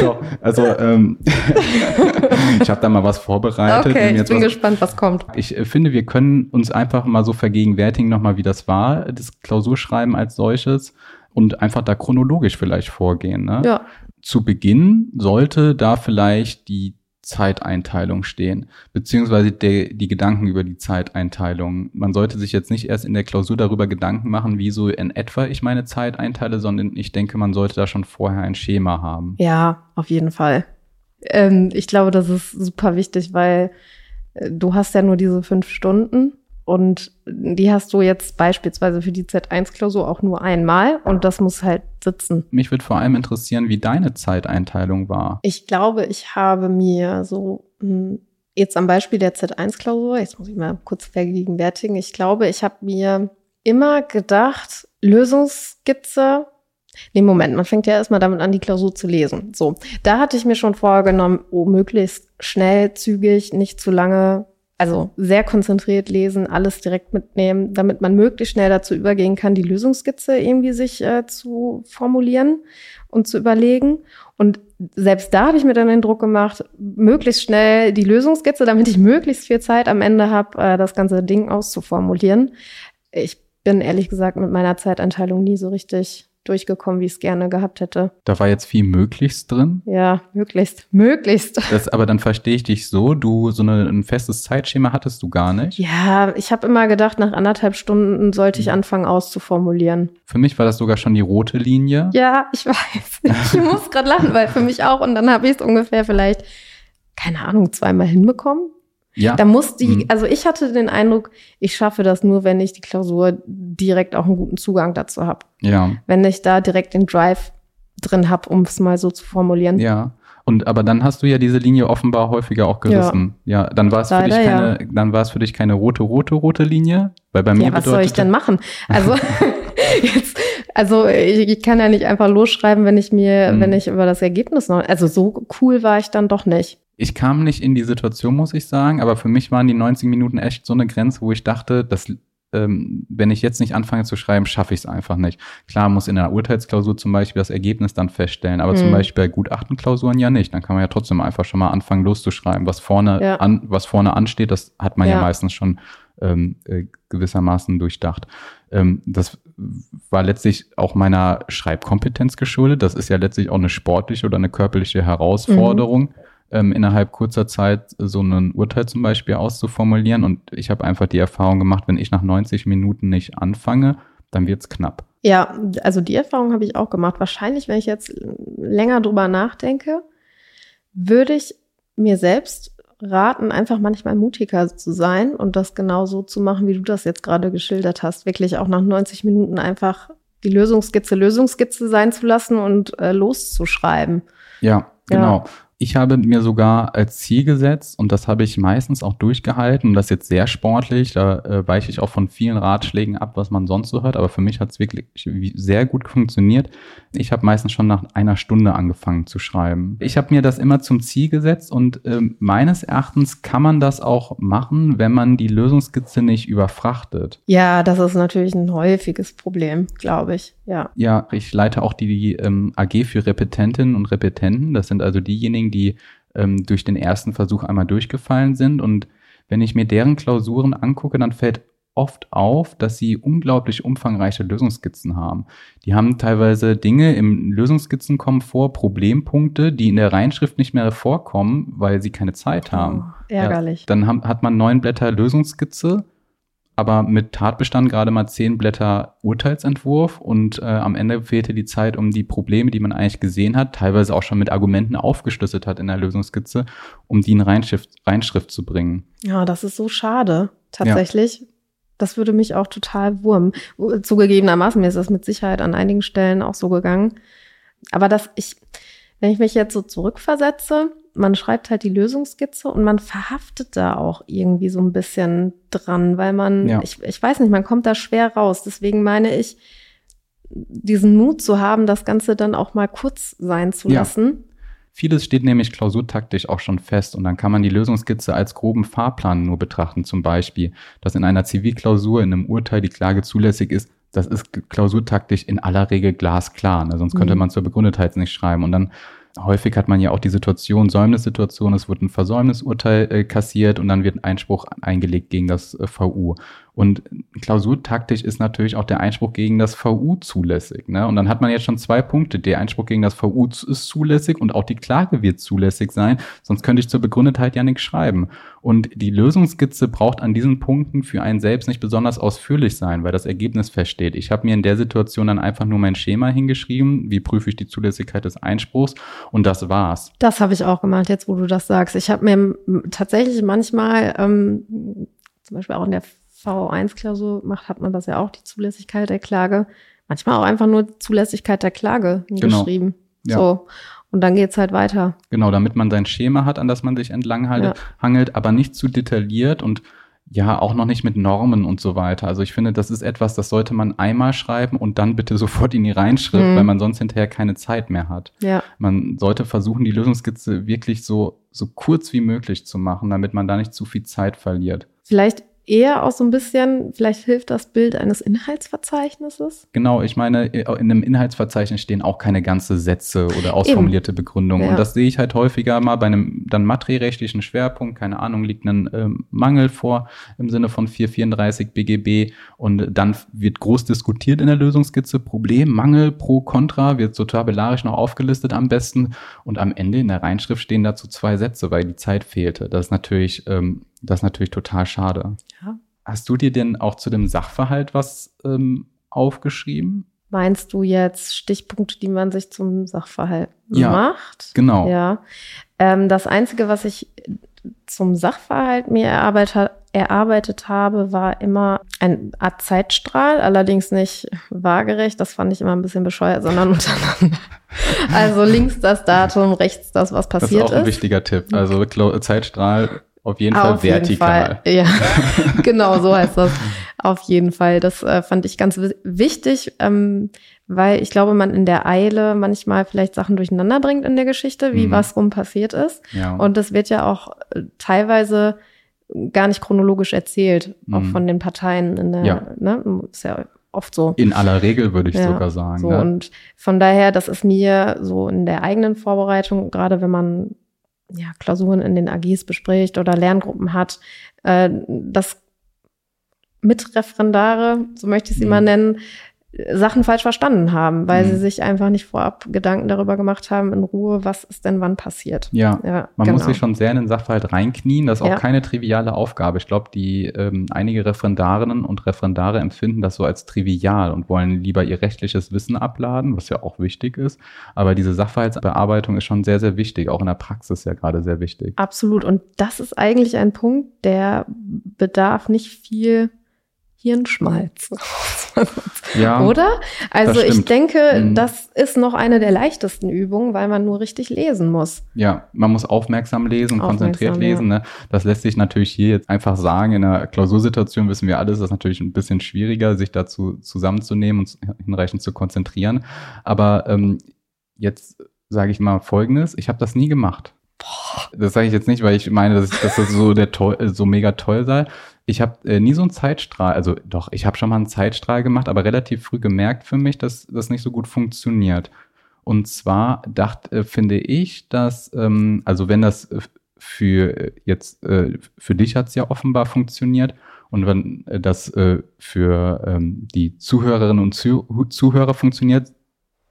so, also ähm, ich habe da mal was vorbereitet. Okay, ich bin was, gespannt, was kommt. Ich äh, finde, wir können uns einfach mal so vergegenwärtigen nochmal, wie das war, das Klausurschreiben als solches und einfach da chronologisch vielleicht vorgehen. Ne? Ja. Zu Beginn sollte da vielleicht die Zeiteinteilung stehen, beziehungsweise der, die Gedanken über die Zeiteinteilung. Man sollte sich jetzt nicht erst in der Klausur darüber Gedanken machen, wie so in etwa ich meine Zeit einteile, sondern ich denke, man sollte da schon vorher ein Schema haben. Ja, auf jeden Fall. Ähm, ich glaube, das ist super wichtig, weil äh, du hast ja nur diese fünf Stunden und die hast du jetzt beispielsweise für die Z1-Klausur auch nur einmal und das muss halt sitzen. Mich würde vor allem interessieren, wie deine Zeiteinteilung war. Ich glaube, ich habe mir so hm, jetzt am Beispiel der Z1-Klausur, jetzt muss ich mal kurz vergegenwärtigen, ich glaube, ich habe mir immer gedacht, Lösungsskizze. Nee, Moment, man fängt ja erstmal damit an, die Klausur zu lesen. So, da hatte ich mir schon vorgenommen, oh, möglichst schnell, zügig, nicht zu lange also sehr konzentriert lesen, alles direkt mitnehmen, damit man möglichst schnell dazu übergehen kann, die Lösungsskizze irgendwie sich äh, zu formulieren und zu überlegen. Und selbst da habe ich mir dann den Druck gemacht, möglichst schnell die Lösungsskizze, damit ich möglichst viel Zeit am Ende habe, äh, das ganze Ding auszuformulieren. Ich bin ehrlich gesagt mit meiner Zeiteinteilung nie so richtig durchgekommen, wie ich es gerne gehabt hätte. Da war jetzt viel möglichst drin. Ja, möglichst, möglichst. Das, aber dann verstehe ich dich so, du so eine, ein festes Zeitschema hattest du gar nicht. Ja, ich habe immer gedacht, nach anderthalb Stunden sollte ich anfangen auszuformulieren. Für mich war das sogar schon die rote Linie. Ja, ich weiß. Ich muss gerade lachen, weil für mich auch. Und dann habe ich es ungefähr vielleicht, keine Ahnung, zweimal hinbekommen. Ja. Da muss die, mhm. also ich hatte den Eindruck, ich schaffe das nur, wenn ich die Klausur direkt auch einen guten Zugang dazu habe. Ja. Wenn ich da direkt den Drive drin habe, um es mal so zu formulieren. Ja. Und aber dann hast du ja diese Linie offenbar häufiger auch gerissen. Ja, ja dann war es für dich keine, ja. dann war es für dich keine rote, rote, rote Linie, weil bei mir ja, was soll ich denn machen? Also jetzt, also ich, ich, kann ja nicht einfach losschreiben, wenn ich mir, mhm. wenn ich über das Ergebnis noch, also so cool war ich dann doch nicht ich kam nicht in die Situation, muss ich sagen, aber für mich waren die 90 Minuten echt so eine Grenze, wo ich dachte, dass ähm, wenn ich jetzt nicht anfange zu schreiben, schaffe ich es einfach nicht. Klar muss in einer Urteilsklausur zum Beispiel das Ergebnis dann feststellen, aber mhm. zum Beispiel bei Gutachtenklausuren ja nicht. Dann kann man ja trotzdem einfach schon mal anfangen loszuschreiben. Was vorne, ja. an, was vorne ansteht, das hat man ja, ja meistens schon ähm, äh, gewissermaßen durchdacht. Ähm, das war letztlich auch meiner Schreibkompetenz geschuldet. Das ist ja letztlich auch eine sportliche oder eine körperliche Herausforderung. Mhm ähm, innerhalb kurzer Zeit so ein Urteil zum Beispiel auszuformulieren. Und ich habe einfach die Erfahrung gemacht, wenn ich nach 90 Minuten nicht anfange, dann wird's knapp. Ja, also die Erfahrung habe ich auch gemacht. Wahrscheinlich, wenn ich jetzt länger drüber nachdenke, würde ich mir selbst raten, einfach manchmal mutiger zu sein und das genau so zu machen, wie du das jetzt gerade geschildert hast. Wirklich auch nach 90 Minuten einfach die Lösungsskizze Lösungsskizze sein zu lassen und äh, loszuschreiben. Ja, genau. Ja. Ich habe mir sogar als Ziel gesetzt, und das habe ich meistens auch durchgehalten, und das ist jetzt sehr sportlich, da äh, weiche ich auch von vielen Ratschlägen ab, was man sonst so hört, aber für mich hat es wirklich sehr gut funktioniert. Ich habe meistens schon nach einer Stunde angefangen zu schreiben. Ich habe mir das immer zum Ziel gesetzt und äh, meines Erachtens kann man das auch machen, wenn man die Lösungskizze nicht überfrachtet. Ja, das ist natürlich ein häufiges Problem, glaube ich. Ja. Ja, ich leite auch die, die ähm, AG für Repetentinnen und Repetenten. Das sind also diejenigen, die ähm, durch den ersten Versuch einmal durchgefallen sind. Und wenn ich mir deren Klausuren angucke, dann fällt oft auf, dass sie unglaublich umfangreiche Lösungsskizzen haben. Die haben teilweise Dinge im Lösungsskizzen kommen vor, Problempunkte, die in der Reinschrift nicht mehr vorkommen, weil sie keine Zeit haben. Oh, ärgerlich. Ja, dann haben, hat man neun Blätter Lösungsskizze aber mit Tatbestand gerade mal zehn Blätter Urteilsentwurf und äh, am Ende fehlte die Zeit, um die Probleme, die man eigentlich gesehen hat, teilweise auch schon mit Argumenten aufgeschlüsselt hat in der Lösungskizze, um die in Reinschrift, Reinschrift zu bringen. Ja, das ist so schade, tatsächlich. Ja. Das würde mich auch total wurmen. Zugegebenermaßen, mir ist das mit Sicherheit an einigen Stellen auch so gegangen. Aber dass ich, wenn ich mich jetzt so zurückversetze, man schreibt halt die Lösungsskizze und man verhaftet da auch irgendwie so ein bisschen dran, weil man, ja. ich, ich weiß nicht, man kommt da schwer raus. Deswegen meine ich, diesen Mut zu haben, das Ganze dann auch mal kurz sein zu lassen. Vieles steht nämlich klausurtaktisch auch schon fest und dann kann man die Lösungskizze als groben Fahrplan nur betrachten. Zum Beispiel, dass in einer Zivilklausur in einem Urteil die Klage zulässig ist. Das ist klausurtaktisch in aller Regel glasklar. Ne? Sonst könnte mhm. man zur Begründetheit nicht schreiben. Und dann häufig hat man ja auch die Situation, Säumnissituation, es wird ein Versäumnisurteil äh, kassiert und dann wird ein Einspruch eingelegt gegen das äh, VU. Und klausurtaktisch ist natürlich auch der Einspruch gegen das VU zulässig. Ne? Und dann hat man jetzt schon zwei Punkte. Der Einspruch gegen das VU ist zulässig und auch die Klage wird zulässig sein. Sonst könnte ich zur Begründetheit ja nichts schreiben. Und die Lösungsskizze braucht an diesen Punkten für einen selbst nicht besonders ausführlich sein, weil das Ergebnis feststeht. Ich habe mir in der Situation dann einfach nur mein Schema hingeschrieben. Wie prüfe ich die Zulässigkeit des Einspruchs? Und das war's. Das habe ich auch gemacht, jetzt wo du das sagst. Ich habe mir tatsächlich manchmal, ähm, zum Beispiel auch in der V1-Klausur macht, hat man das ja auch, die Zulässigkeit der Klage. Manchmal auch einfach nur die Zulässigkeit der Klage genau. geschrieben. Ja. So. Und dann geht's halt weiter. Genau, damit man sein Schema hat, an das man sich entlang ja. hangelt, aber nicht zu detailliert und ja, auch noch nicht mit Normen und so weiter. Also ich finde, das ist etwas, das sollte man einmal schreiben und dann bitte sofort in die Reinschrift, mhm. weil man sonst hinterher keine Zeit mehr hat. Ja. Man sollte versuchen, die Lösungskizze wirklich so, so kurz wie möglich zu machen, damit man da nicht zu viel Zeit verliert. Vielleicht eher auch so ein bisschen, vielleicht hilft das Bild eines Inhaltsverzeichnisses. Genau, ich meine, in einem Inhaltsverzeichnis stehen auch keine ganze Sätze oder ausformulierte Eben. Begründungen. Ja. Und das sehe ich halt häufiger mal bei einem dann materiellrechtlichen Schwerpunkt, keine Ahnung, liegt ein ähm, Mangel vor im Sinne von 434 BGB und dann wird groß diskutiert in der Lösungskizze, Problem, Mangel, Pro, Contra, wird so tabellarisch noch aufgelistet am besten und am Ende in der Reinschrift stehen dazu zwei Sätze, weil die Zeit fehlte. Das ist natürlich ähm, das ist natürlich total schade. Ja. Hast du dir denn auch zu dem Sachverhalt was ähm, aufgeschrieben? Meinst du jetzt Stichpunkte, die man sich zum Sachverhalt ja, macht? Genau. Ja. Ähm, das Einzige, was ich zum Sachverhalt mir erarbeitet, erarbeitet habe, war immer ein Art Zeitstrahl, allerdings nicht waagerecht, das fand ich immer ein bisschen bescheuert, sondern untereinander. Also links das Datum, rechts das, was passiert ist. Das ist auch ein wichtiger Tipp. Also Zeitstrahl auf jeden Fall Auf vertikal. Jeden Fall. Ja, genau so heißt das. Auf jeden Fall. Das äh, fand ich ganz wichtig, ähm, weil ich glaube, man in der Eile manchmal vielleicht Sachen durcheinander bringt in der Geschichte, wie mhm. was rum passiert ist. Ja. Und das wird ja auch äh, teilweise gar nicht chronologisch erzählt, mhm. auch von den Parteien in der, ja. ne, ist ja oft so. In aller Regel würde ich ja, sogar sagen. So, ne? Und von daher, das ist mir so in der eigenen Vorbereitung, gerade wenn man ja, Klausuren in den AGs bespricht oder Lerngruppen hat, äh, das Mitreferendare, so möchte ich sie mhm. mal nennen, Sachen falsch verstanden haben, weil mhm. sie sich einfach nicht vorab Gedanken darüber gemacht haben, in Ruhe, was ist denn wann passiert. Ja, ja man genau. muss sich schon sehr in den Sachverhalt reinknien. Das ist auch ja. keine triviale Aufgabe. Ich glaube, die ähm, einige Referendarinnen und Referendare empfinden das so als trivial und wollen lieber ihr rechtliches Wissen abladen, was ja auch wichtig ist. Aber diese Sachverhaltsbearbeitung ist schon sehr, sehr wichtig, auch in der Praxis ja gerade sehr wichtig. Absolut. Und das ist eigentlich ein Punkt, der bedarf nicht viel Hirnschmalz. ja, Oder? Also ich denke, mhm. das ist noch eine der leichtesten Übungen, weil man nur richtig lesen muss. Ja, man muss aufmerksam lesen, aufmerksam, konzentriert lesen. Ja. Ne? Das lässt sich natürlich hier jetzt einfach sagen. In einer Klausursituation wissen wir alles, ist das natürlich ein bisschen schwieriger, sich dazu zusammenzunehmen und hinreichend zu konzentrieren. Aber ähm, jetzt sage ich mal Folgendes, ich habe das nie gemacht. Das sage ich jetzt nicht, weil ich meine, dass, dass das so, der toll, so mega toll sei ich habe äh, nie so einen Zeitstrahl, also doch, ich habe schon mal einen Zeitstrahl gemacht, aber relativ früh gemerkt für mich, dass das nicht so gut funktioniert. Und zwar dachte, äh, finde ich, dass, ähm, also wenn das äh, für äh, jetzt, äh, für dich hat es ja offenbar funktioniert und wenn das äh, für ähm, die Zuhörerinnen und Zuh Zuhörer funktioniert,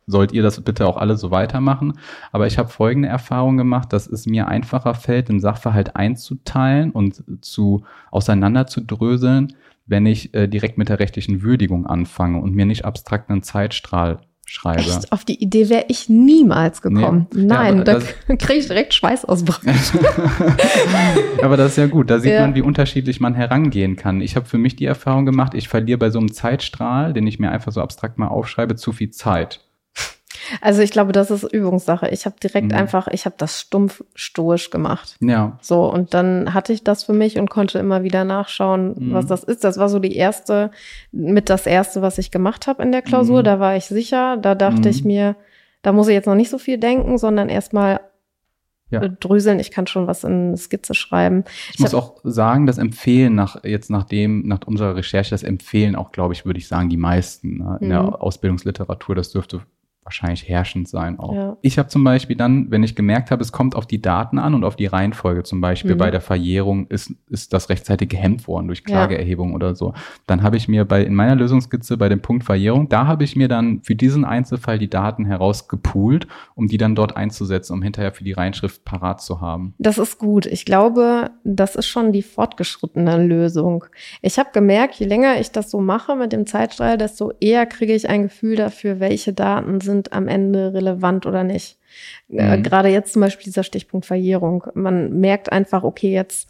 sollt ihr das bitte auch alle so weitermachen. Aber ich habe folgende Erfahrung gemacht, dass es mir einfacher fällt, den Sachverhalt einzuteilen und zu auseinanderzudröseln, wenn ich äh, direkt mit der rechtlichen Würdigung anfange und mir nicht abstrakt einen Zeitstrahl schreibe. Echt? Auf die Idee wäre ich niemals gekommen. Nee. Nein, ja, da kriege ich direkt Schweißausbruch. aber das ist ja gut. Da sieht ja. man, wie unterschiedlich man herangehen kann. Ich habe für mich die Erfahrung gemacht, ich verliere bei so einem Zeitstrahl, den ich mir einfach so abstrakt mal aufschreibe, zu viel Zeit. Also ich glaube, das ist Übungssache. Ich habe direkt mhm. einfach, ich habe das stumpf stoisch gemacht. Ja. So, und dann hatte ich das für mich und konnte immer wieder nachschauen, mhm. was das ist. Das war so die erste, mit das erste, was ich gemacht habe in der Klausur. Mhm. Da war ich sicher. Da dachte ich mhm. mir, da muss ich jetzt noch nicht so viel denken, sondern erstmal ja. dröseln. Ich kann schon was in Skizze schreiben. Ich, ich muss auch sagen, das empfehlen nach jetzt nach dem, nach unserer Recherche, das empfehlen auch, glaube ich, würde ich sagen, die meisten ne, in mhm. der Ausbildungsliteratur. Das dürfte wahrscheinlich herrschend sein auch. Ja. Ich habe zum Beispiel dann, wenn ich gemerkt habe, es kommt auf die Daten an und auf die Reihenfolge zum Beispiel mhm. bei der Verjährung ist, ist das rechtzeitig gehemmt worden durch Klageerhebung ja. oder so. Dann habe ich mir bei in meiner Lösungskizze bei dem Punkt Verjährung, da habe ich mir dann für diesen Einzelfall die Daten herausgepoolt, um die dann dort einzusetzen, um hinterher für die Reinschrift parat zu haben. Das ist gut. Ich glaube, das ist schon die fortgeschrittene Lösung. Ich habe gemerkt, je länger ich das so mache mit dem Zeitstrahl, desto eher kriege ich ein Gefühl dafür, welche Daten sind sind am Ende relevant oder nicht. Äh, mhm. Gerade jetzt zum Beispiel dieser Stichpunkt Verjährung. Man merkt einfach, okay, jetzt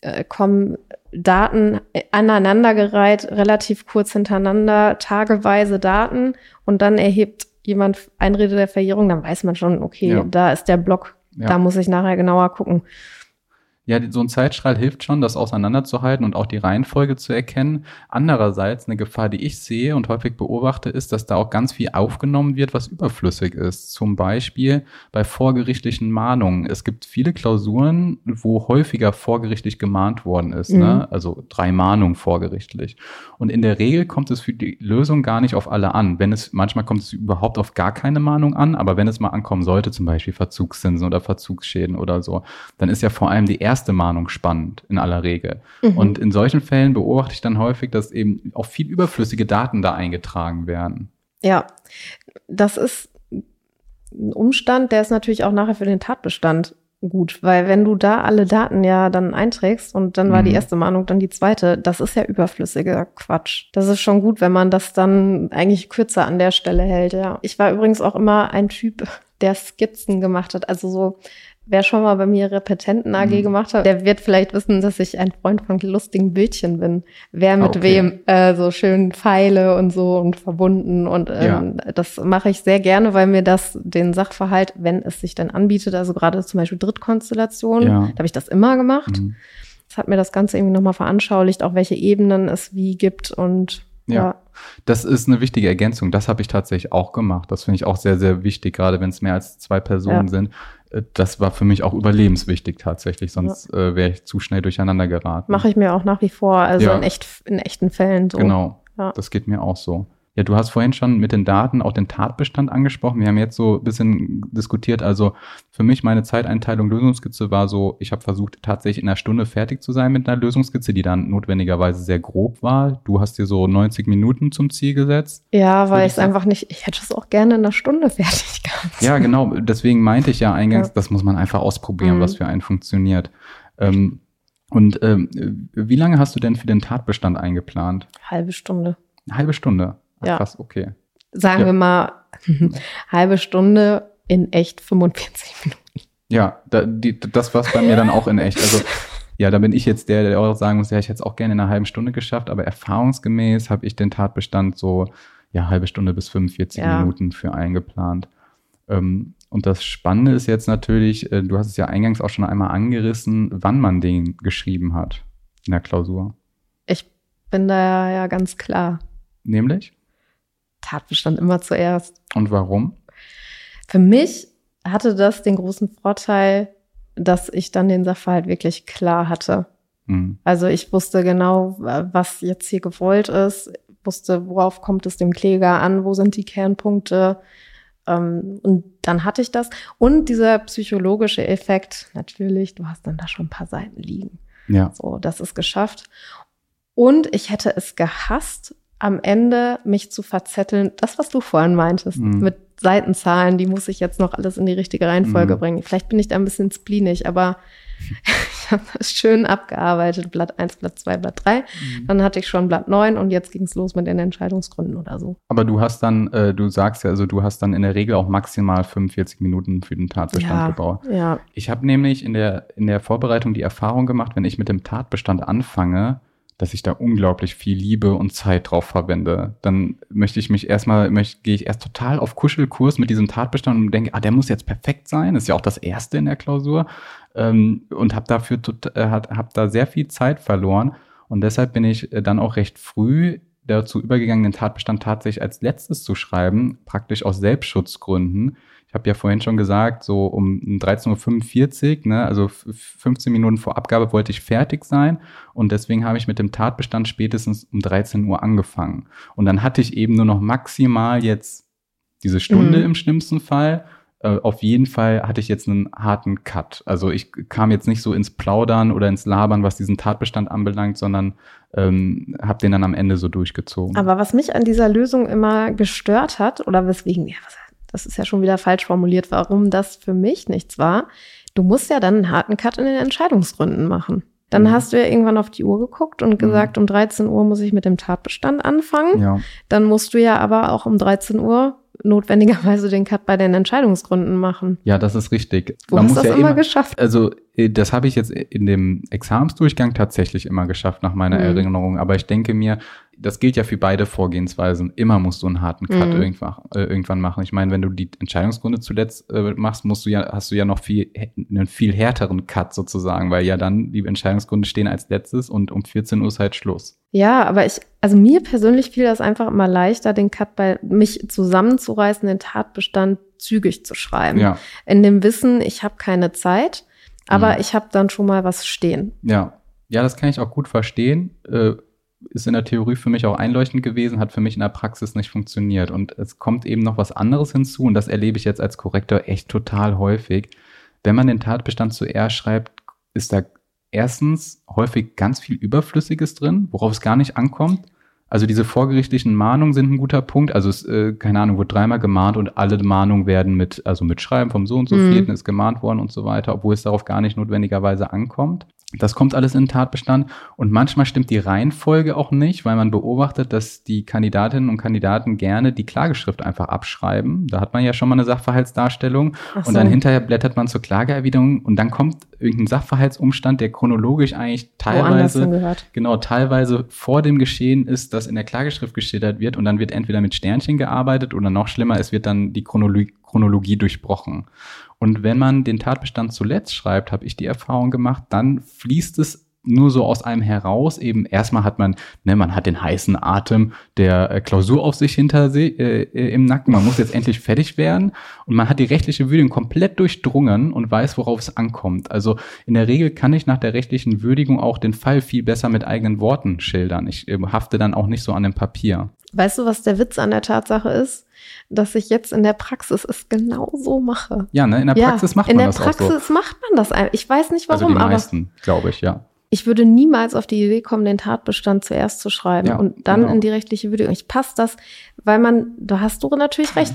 äh, kommen Daten aneinandergereiht, relativ kurz hintereinander, tageweise Daten und dann erhebt jemand Einrede der Verjährung, dann weiß man schon, okay, ja. da ist der Block, ja. da muss ich nachher genauer gucken. Ja, so ein Zeitstrahl hilft schon, das auseinanderzuhalten und auch die Reihenfolge zu erkennen. Andererseits eine Gefahr, die ich sehe und häufig beobachte, ist, dass da auch ganz viel aufgenommen wird, was überflüssig ist. Zum Beispiel bei vorgerichtlichen Mahnungen. Es gibt viele Klausuren, wo häufiger vorgerichtlich gemahnt worden ist. Ne? Mhm. Ne? Also drei Mahnungen vorgerichtlich. Und in der Regel kommt es für die Lösung gar nicht auf alle an. Wenn es, manchmal kommt es überhaupt auf gar keine Mahnung an, aber wenn es mal ankommen sollte, zum Beispiel Verzugszinsen oder Verzugsschäden oder so, dann ist ja vor allem die erste erste Mahnung spannend in aller Regel. Mhm. Und in solchen Fällen beobachte ich dann häufig, dass eben auch viel überflüssige Daten da eingetragen werden. Ja, das ist ein Umstand, der ist natürlich auch nachher für den Tatbestand gut, weil wenn du da alle Daten ja dann einträgst und dann war mhm. die erste Mahnung, dann die zweite, das ist ja überflüssiger Quatsch. Das ist schon gut, wenn man das dann eigentlich kürzer an der Stelle hält, ja. Ich war übrigens auch immer ein Typ, der Skizzen gemacht hat, also so Wer schon mal bei mir Repetenten AG mhm. gemacht hat, der wird vielleicht wissen, dass ich ein Freund von lustigen Bildchen bin. Wer mit okay. wem äh, so schön Pfeile und so und verbunden und ähm, ja. das mache ich sehr gerne, weil mir das den Sachverhalt, wenn es sich dann anbietet, also gerade zum Beispiel Drittkonstellation, ja. da habe ich das immer gemacht. Mhm. Das hat mir das Ganze irgendwie nochmal veranschaulicht, auch welche Ebenen es wie gibt und ja. ja. Das ist eine wichtige Ergänzung. Das habe ich tatsächlich auch gemacht. Das finde ich auch sehr, sehr wichtig, gerade wenn es mehr als zwei Personen ja. sind. Das war für mich auch überlebenswichtig tatsächlich, sonst ja. äh, wäre ich zu schnell durcheinander geraten. Mache ich mir auch nach wie vor, also in, echt, in echten Fällen so. Genau, das geht mir auch so. Ja, du hast vorhin schon mit den Daten auch den Tatbestand angesprochen. Wir haben jetzt so ein bisschen diskutiert. Also für mich meine Zeiteinteilung Lösungskizze war so, ich habe versucht tatsächlich in einer Stunde fertig zu sein mit einer Lösungskizze, die dann notwendigerweise sehr grob war. Du hast dir so 90 Minuten zum Ziel gesetzt. Ja, weil ich es einfach nicht, ich hätte es auch gerne in einer Stunde fertig gehabt. Ja, genau. Deswegen meinte ich ja eingangs, ja. das muss man einfach ausprobieren, mhm. was für einen funktioniert. Ähm, und ähm, wie lange hast du denn für den Tatbestand eingeplant? Halbe Stunde. Eine halbe Stunde. Ach, ja. Krass, okay. Sagen ja. wir mal, halbe Stunde in echt 45 Minuten. Ja, da, die, das war es bei mir dann auch in echt. Also ja, da bin ich jetzt der, der auch sagen muss, ja, ich hätte es auch gerne in einer halben Stunde geschafft, aber erfahrungsgemäß habe ich den Tatbestand so, ja, halbe Stunde bis 45 ja. Minuten für eingeplant. Ähm, und das Spannende ist jetzt natürlich, äh, du hast es ja eingangs auch schon einmal angerissen, wann man den geschrieben hat in der Klausur. Ich bin da ja ganz klar. Nämlich? Tatbestand immer zuerst. Und warum? Für mich hatte das den großen Vorteil, dass ich dann den Sachverhalt wirklich klar hatte. Mhm. Also ich wusste genau, was jetzt hier gewollt ist, wusste, worauf kommt es dem Kläger an, wo sind die Kernpunkte. Ähm, und dann hatte ich das. Und dieser psychologische Effekt, natürlich, du hast dann da schon ein paar Seiten liegen. Ja. So, das ist geschafft. Und ich hätte es gehasst, am Ende mich zu verzetteln, das, was du vorhin meintest, mhm. mit Seitenzahlen, die muss ich jetzt noch alles in die richtige Reihenfolge mhm. bringen. Vielleicht bin ich da ein bisschen spleenig, aber ich habe das schön abgearbeitet. Blatt 1, Blatt 2, Blatt 3. Mhm. Dann hatte ich schon Blatt 9 und jetzt ging es los mit den Entscheidungsgründen oder so. Aber du hast dann, äh, du sagst ja, also du hast dann in der Regel auch maximal 45 Minuten für den Tatbestand ja, gebraucht. Ja. Ich habe nämlich in der, in der Vorbereitung die Erfahrung gemacht, wenn ich mit dem Tatbestand anfange, dass ich da unglaublich viel Liebe und Zeit drauf verwende. Dann möchte ich mich erstmal, möchte, gehe ich erst total auf Kuschelkurs mit diesem Tatbestand und denke, ah, der muss jetzt perfekt sein. Ist ja auch das erste in der Klausur. Ähm, und habe dafür, äh, hab da sehr viel Zeit verloren. Und deshalb bin ich äh, dann auch recht früh dazu übergegangen, den Tatbestand tatsächlich als letztes zu schreiben, praktisch aus Selbstschutzgründen. Ich habe ja vorhin schon gesagt, so um 13.45 Uhr, ne, also 15 Minuten vor Abgabe wollte ich fertig sein und deswegen habe ich mit dem Tatbestand spätestens um 13 Uhr angefangen. Und dann hatte ich eben nur noch maximal jetzt diese Stunde mhm. im schlimmsten Fall. Äh, auf jeden Fall hatte ich jetzt einen harten Cut. Also ich kam jetzt nicht so ins Plaudern oder ins Labern, was diesen Tatbestand anbelangt, sondern ähm, habe den dann am Ende so durchgezogen. Aber was mich an dieser Lösung immer gestört hat, oder weswegen, ja, was das ist ja schon wieder falsch formuliert, warum das für mich nichts war. Du musst ja dann einen harten Cut in den Entscheidungsgründen machen. Dann mhm. hast du ja irgendwann auf die Uhr geguckt und gesagt, mhm. um 13 Uhr muss ich mit dem Tatbestand anfangen. Ja. Dann musst du ja aber auch um 13 Uhr notwendigerweise den Cut bei den Entscheidungsgründen machen. Ja, das ist richtig. Du Man hast das ja immer, immer geschafft. Also äh, das habe ich jetzt in dem Examensdurchgang tatsächlich immer geschafft, nach meiner mhm. Erinnerung. Aber ich denke mir, das gilt ja für beide Vorgehensweisen. Immer musst du einen harten Cut mhm. irgendwann, äh, machen. Ich meine, wenn du die Entscheidungsgründe zuletzt äh, machst, musst du ja, hast du ja noch viel, einen viel härteren Cut sozusagen, weil ja dann die Entscheidungsgründe stehen als letztes und um 14 Uhr ist halt Schluss. Ja, aber ich, also mir persönlich fiel das einfach immer leichter, den Cut bei mich zusammenzureißen, den Tatbestand zügig zu schreiben. Ja. In dem Wissen, ich habe keine Zeit, aber mhm. ich habe dann schon mal was stehen. Ja. Ja, das kann ich auch gut verstehen. Äh, ist in der Theorie für mich auch einleuchtend gewesen, hat für mich in der Praxis nicht funktioniert. Und es kommt eben noch was anderes hinzu, und das erlebe ich jetzt als Korrektor echt total häufig. Wenn man den Tatbestand zuerst schreibt, ist da erstens häufig ganz viel Überflüssiges drin, worauf es gar nicht ankommt. Also diese vorgerichtlichen Mahnungen sind ein guter Punkt. Also es, äh, keine Ahnung, wird dreimal gemahnt und alle Mahnungen werden mit, also mit Schreiben vom so und so mhm. vierten ist gemahnt worden und so weiter, obwohl es darauf gar nicht notwendigerweise ankommt. Das kommt alles in den Tatbestand und manchmal stimmt die Reihenfolge auch nicht, weil man beobachtet, dass die Kandidatinnen und Kandidaten gerne die Klageschrift einfach abschreiben. Da hat man ja schon mal eine Sachverhaltsdarstellung so. und dann hinterher blättert man zur Klageerwiderung und dann kommt irgendein Sachverhaltsumstand, der chronologisch eigentlich teilweise genau teilweise vor dem Geschehen ist, das in der Klageschrift geschildert wird und dann wird entweder mit Sternchen gearbeitet oder noch schlimmer, es wird dann die Chronologie, Chronologie durchbrochen. Und wenn man den Tatbestand zuletzt schreibt, habe ich die Erfahrung gemacht, dann fließt es nur so aus einem heraus. Eben erstmal hat man, ne, man hat den heißen Atem der äh, Klausur auf sich hinter sich, äh, äh, im Nacken. Man muss jetzt endlich fertig werden und man hat die rechtliche Würdigung komplett durchdrungen und weiß, worauf es ankommt. Also in der Regel kann ich nach der rechtlichen Würdigung auch den Fall viel besser mit eigenen Worten schildern. Ich äh, hafte dann auch nicht so an dem Papier. Weißt du, was der Witz an der Tatsache ist? dass ich jetzt in der Praxis es genau so mache. Ja, ne? in der Praxis ja, macht man das auch so. In der Praxis macht man das. Ich weiß nicht warum, also die meisten, glaube ich, ja. Ich würde niemals auf die Idee kommen, den Tatbestand zuerst zu schreiben ja, und dann genau. in die rechtliche Würdigung. Ich passe das, weil man, da hast du natürlich recht,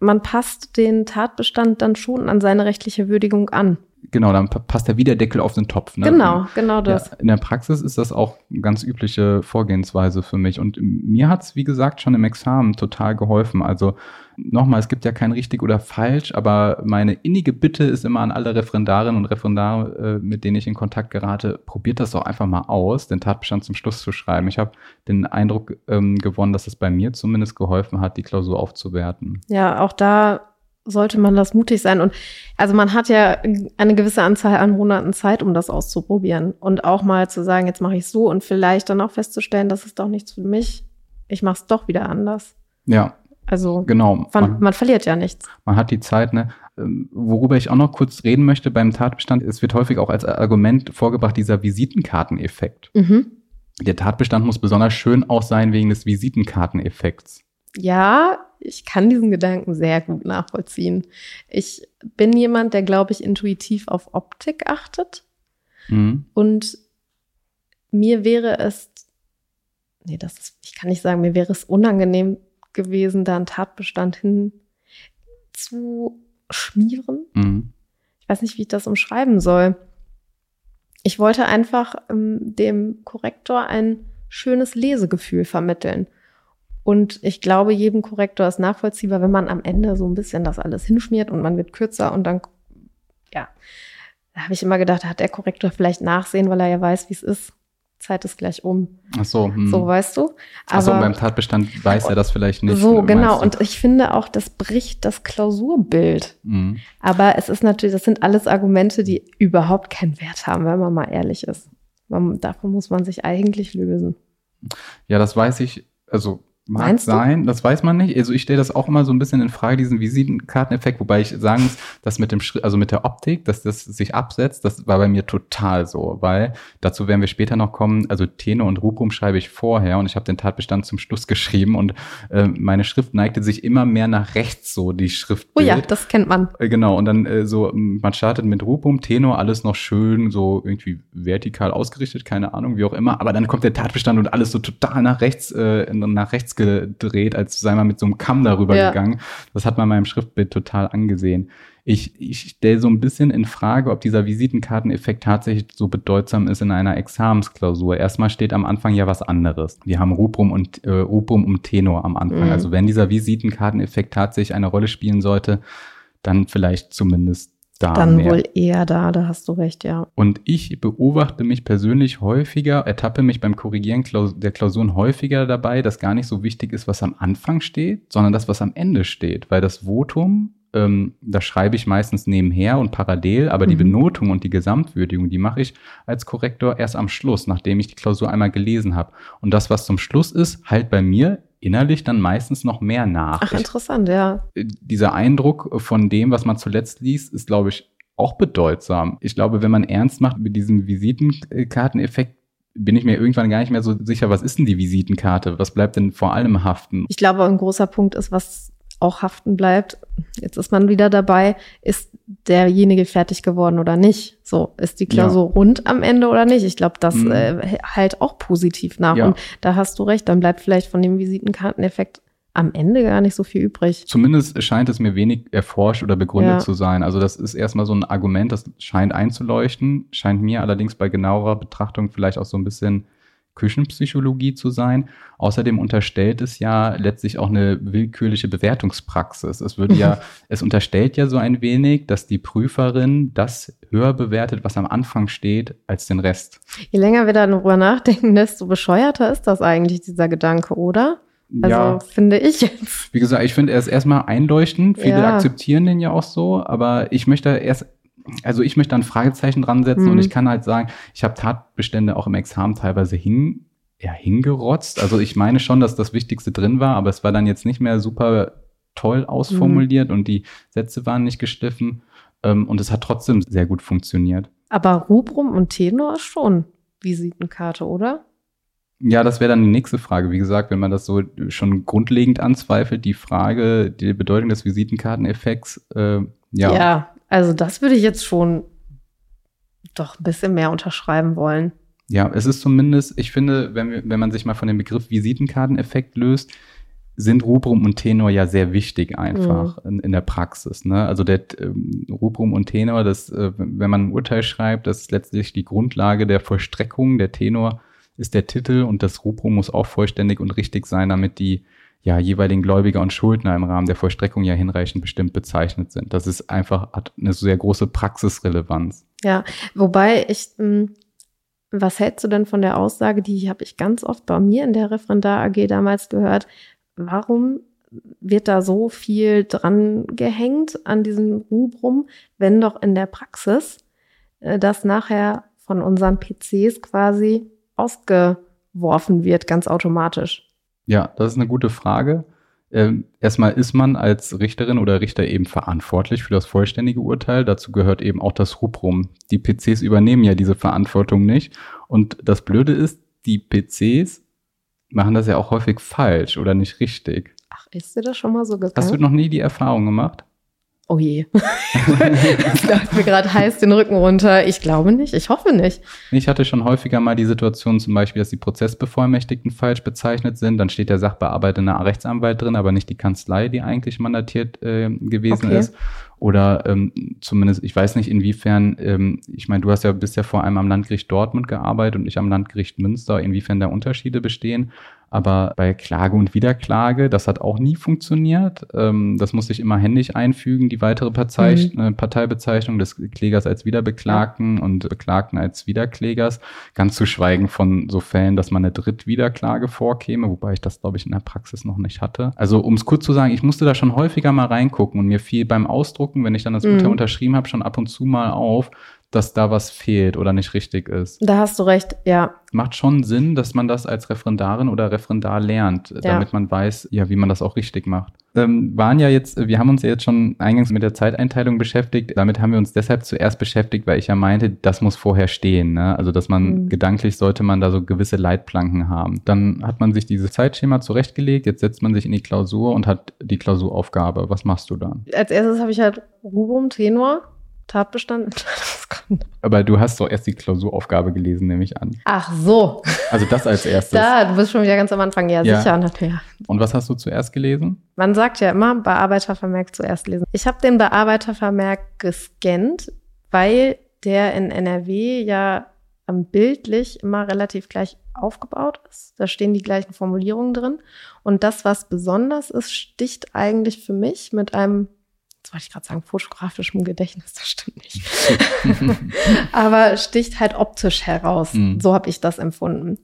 man passt den Tatbestand dann schon an seine rechtliche Würdigung an. Genau, dann passt der Wiederdeckel auf den Topf. Ne? Genau, genau das. Ja, in der Praxis ist das auch eine ganz übliche Vorgehensweise für mich. Und mir hat es, wie gesagt, schon im Examen total geholfen. Also nochmal, es gibt ja kein richtig oder falsch, aber meine innige Bitte ist immer an alle Referendarinnen und Referendare, äh, mit denen ich in Kontakt gerate, probiert das doch einfach mal aus, den Tatbestand zum Schluss zu schreiben. Ich habe den Eindruck ähm, gewonnen, dass es bei mir zumindest geholfen hat, die Klausur aufzuwerten. Ja, auch da sollte man das mutig sein. Und also man hat ja eine gewisse Anzahl an Monaten Zeit, um das auszuprobieren. Und auch mal zu sagen, jetzt mache ich so und vielleicht dann auch festzustellen, das ist doch nichts für mich. Ich mache es doch wieder anders. Ja. Also genau. Man, man, verliert ja nichts. Man hat die Zeit, ne? Ähm, worüber ich auch noch kurz reden möchte beim Tatbestand, es wird häufig auch als Argument vorgebracht, dieser Visitenkarteneffekt. Mhm. Der Tatbestand muss besonders schön auch sein wegen des Visitenkarteneffekts. Ja, ich kann diesen Gedanken sehr gut nachvollziehen. Ich bin jemand, der, glaube ich, intuitiv auf Optik achtet. Mhm. Und mir wäre es, nee, das ist, ich kann nicht sagen, mir wäre es unangenehm gewesen, da einen Tatbestand hin zu schmieren. Mhm. Ich weiß nicht, wie ich das umschreiben soll. Ich wollte einfach ähm, dem Korrektor ein schönes Lesegefühl vermitteln. Und ich glaube, jedem Korrektor ist nachvollziehbar, wenn man am Ende so ein bisschen das alles hinschmiert und man wird kürzer und dann, ja, da habe ich immer gedacht, hat der Korrektor vielleicht nachsehen, weil er ja weiß, wie es ist. Zeit ist gleich um. Ach so. Hm. So, weißt du? Aber, Ach so, beim Tatbestand weiß er das vielleicht nicht. So, genau. Und ich finde auch, das bricht das Klausurbild. Mhm. Aber es ist natürlich, das sind alles Argumente, die überhaupt keinen Wert haben, wenn man mal ehrlich ist. Man, davon muss man sich eigentlich lösen. Ja, das weiß ich. Also Mag Meinst sein, du? das weiß man nicht. Also ich stelle das auch immer so ein bisschen in Frage, diesen Visitenkarteneffekt, wobei ich sagen muss, dass mit dem Schritt, also mit der Optik, dass das sich absetzt, das war bei mir total so, weil dazu werden wir später noch kommen. Also Tene und Rubrum schreibe ich vorher und ich habe den Tatbestand zum Schluss geschrieben und äh, meine Schrift neigte sich immer mehr nach rechts so, die Schrift. Oh ja, das kennt man. Äh, genau, und dann äh, so, man startet mit Rubrum, Tenor, alles noch schön so irgendwie vertikal ausgerichtet, keine Ahnung, wie auch immer, aber dann kommt der Tatbestand und alles so total nach rechts, äh, nach rechts gedreht, als sei man mit so einem Kamm darüber ja. gegangen. Das hat man meinem Schriftbild total angesehen. Ich, ich stelle so ein bisschen in Frage, ob dieser Visitenkarteneffekt tatsächlich so bedeutsam ist in einer Examensklausur. Erstmal steht am Anfang ja was anderes. Wir haben Rubrum und äh, Rubrum und Tenor am Anfang. Mhm. Also wenn dieser Visitenkarteneffekt tatsächlich eine Rolle spielen sollte, dann vielleicht zumindest da. Dann mehr. wohl eher da, da hast du recht, ja. Und ich beobachte mich persönlich häufiger, ertappe mich beim Korrigieren der Klausuren häufiger dabei, dass gar nicht so wichtig ist, was am Anfang steht, sondern das, was am Ende steht. Weil das Votum, ähm, das schreibe ich meistens nebenher und parallel, aber mhm. die Benotung und die Gesamtwürdigung, die mache ich als Korrektor erst am Schluss, nachdem ich die Klausur einmal gelesen habe. Und das, was zum Schluss ist, halt bei mir innerlich dann meistens noch mehr nach. Ach, interessant, ja. Äh, dieser Eindruck von dem, was man zuletzt liest, ist, glaube ich, auch bedeutsam. Ich glaube, wenn man ernst macht mit diesem Visitenkarteneffekt, bin ich mir irgendwann gar nicht mehr so sicher, was ist denn die Visitenkarte? Was bleibt denn vor allem haften? Ich glaube, ein großer Punkt ist, was auch haften bleibt. Jetzt ist man wieder dabei, ist derjenige fertig geworden oder nicht? So, ist die Klausur ja. rund am Ende oder nicht? Ich glaube, das mhm. äh, halt auch positiv nach. Ja. Und da hast du recht, dann bleibt vielleicht von dem Visitenkarteneffekt am Ende gar nicht so viel übrig. Zumindest scheint es mir wenig erforscht oder begründet ja. zu sein. Also das ist erstmal so ein Argument, das scheint einzuleuchten, scheint mir allerdings bei genauerer Betrachtung vielleicht auch so ein bisschen Küchenpsychologie zu sein. Außerdem unterstellt es ja letztlich auch eine willkürliche Bewertungspraxis. Es würde ja, es unterstellt ja so ein wenig, dass die Prüferin das höher bewertet, was am Anfang steht, als den Rest. Je länger wir darüber nachdenken, desto bescheuerter ist das eigentlich, dieser Gedanke, oder? Also ja, finde ich jetzt. Wie gesagt, ich finde er ist erstmal einleuchtend. Viele ja. akzeptieren den ja auch so, aber ich möchte erst also ich möchte ein Fragezeichen dran setzen mhm. und ich kann halt sagen, ich habe Tatbestände auch im Examen teilweise hin, ja, hingerotzt. Also ich meine schon, dass das Wichtigste drin war, aber es war dann jetzt nicht mehr super toll ausformuliert mhm. und die Sätze waren nicht geschliffen ähm, und es hat trotzdem sehr gut funktioniert. Aber Rubrum und Tenor ist schon Visitenkarte, oder? Ja, das wäre dann die nächste Frage. Wie gesagt, wenn man das so schon grundlegend anzweifelt, die Frage, die Bedeutung des Visitenkarteneffekts, äh, ja. Ja, also das würde ich jetzt schon doch ein bisschen mehr unterschreiben wollen. Ja, es ist zumindest, ich finde, wenn, wir, wenn man sich mal von dem Begriff Visitenkarteneffekt löst, sind Rubrum und Tenor ja sehr wichtig einfach mhm. in, in, der Praxis. Ne? Also der ähm, Rubrum und Tenor, das, äh, wenn man ein Urteil schreibt, das ist letztlich die Grundlage der Vollstreckung. Der Tenor ist der Titel und das Rubrum muss auch vollständig und richtig sein, damit die ja, jeweiligen Gläubiger und Schuldner im Rahmen der Vollstreckung ja hinreichend bestimmt bezeichnet sind. Das ist einfach, hat eine sehr große Praxisrelevanz. Ja, wobei ich, hm, was hältst du denn von der Aussage, die habe ich ganz oft bei mir in der Referendar AG damals gehört, warum wird da so viel dran gehängt an diesem Rubrum, wenn doch in der Praxis äh, das nachher von unseren PCs quasi ausgeworfen wird, ganz automatisch? Ja, das ist eine gute Frage. Ähm, erstmal ist man als Richterin oder Richter eben verantwortlich für das vollständige Urteil. Dazu gehört eben auch das Rubrum. Die PCs übernehmen ja diese Verantwortung nicht. Und das Blöde ist, die PCs machen das ja auch häufig falsch oder nicht richtig. Ach, ist dir das schon mal so gegangen? Hast du noch nie die Erfahrung gemacht? Oh je. das läuft mir gerade heiß den Rücken runter. Ich glaube nicht. Ich hoffe nicht. Ich hatte schon häufiger mal die Situation zum Beispiel, dass die Prozessbevollmächtigten falsch bezeichnet sind. Dann steht der sachbearbeitende Rechtsanwalt drin, aber nicht die Kanzlei, die eigentlich mandatiert äh, gewesen okay. ist. Oder ähm, zumindest, ich weiß nicht inwiefern, ähm, ich meine, du hast ja bisher vor allem am Landgericht Dortmund gearbeitet und ich am Landgericht Münster, inwiefern da Unterschiede bestehen. Aber bei Klage und Wiederklage, das hat auch nie funktioniert. Ähm, das muss ich immer händisch einfügen, die weitere Partei, mhm. äh, Parteibezeichnung des Klägers als Wiederbeklagten und Beklagten als Wiederklägers. Ganz zu schweigen von so Fällen, dass man eine Drittwiederklage vorkäme, wobei ich das, glaube ich, in der Praxis noch nicht hatte. Also, um es kurz zu sagen, ich musste da schon häufiger mal reingucken und mir fiel beim Ausdrucken, wenn ich dann das Urteil mhm. unterschrieben habe, schon ab und zu mal auf, dass da was fehlt oder nicht richtig ist. Da hast du recht, ja. Macht schon Sinn, dass man das als Referendarin oder Referendar lernt, ja. damit man weiß, ja, wie man das auch richtig macht. Ähm, waren ja jetzt, wir haben uns ja jetzt schon eingangs mit der Zeiteinteilung beschäftigt. Damit haben wir uns deshalb zuerst beschäftigt, weil ich ja meinte, das muss vorher stehen. Ne? Also, dass man mhm. gedanklich sollte man da so gewisse Leitplanken haben. Dann hat man sich dieses Zeitschema zurechtgelegt. Jetzt setzt man sich in die Klausur und hat die Klausuraufgabe. Was machst du dann? Als erstes habe ich halt Rubum, Tenor Tatbestand. Aber du hast doch erst die Klausuraufgabe gelesen, nehme ich an. Ach so. Also das als erstes. Da, du bist schon wieder ganz am Anfang. Ja, ja. sicher. Natürlich. Und was hast du zuerst gelesen? Man sagt ja immer, Bearbeitervermerk zuerst lesen. Ich habe den Bearbeitervermerk gescannt, weil der in NRW ja bildlich immer relativ gleich aufgebaut ist. Da stehen die gleichen Formulierungen drin. Und das, was besonders ist, sticht eigentlich für mich mit einem jetzt wollte ich gerade sagen, fotografischem Gedächtnis, das stimmt nicht. Aber sticht halt optisch heraus. Mhm. So habe ich das empfunden.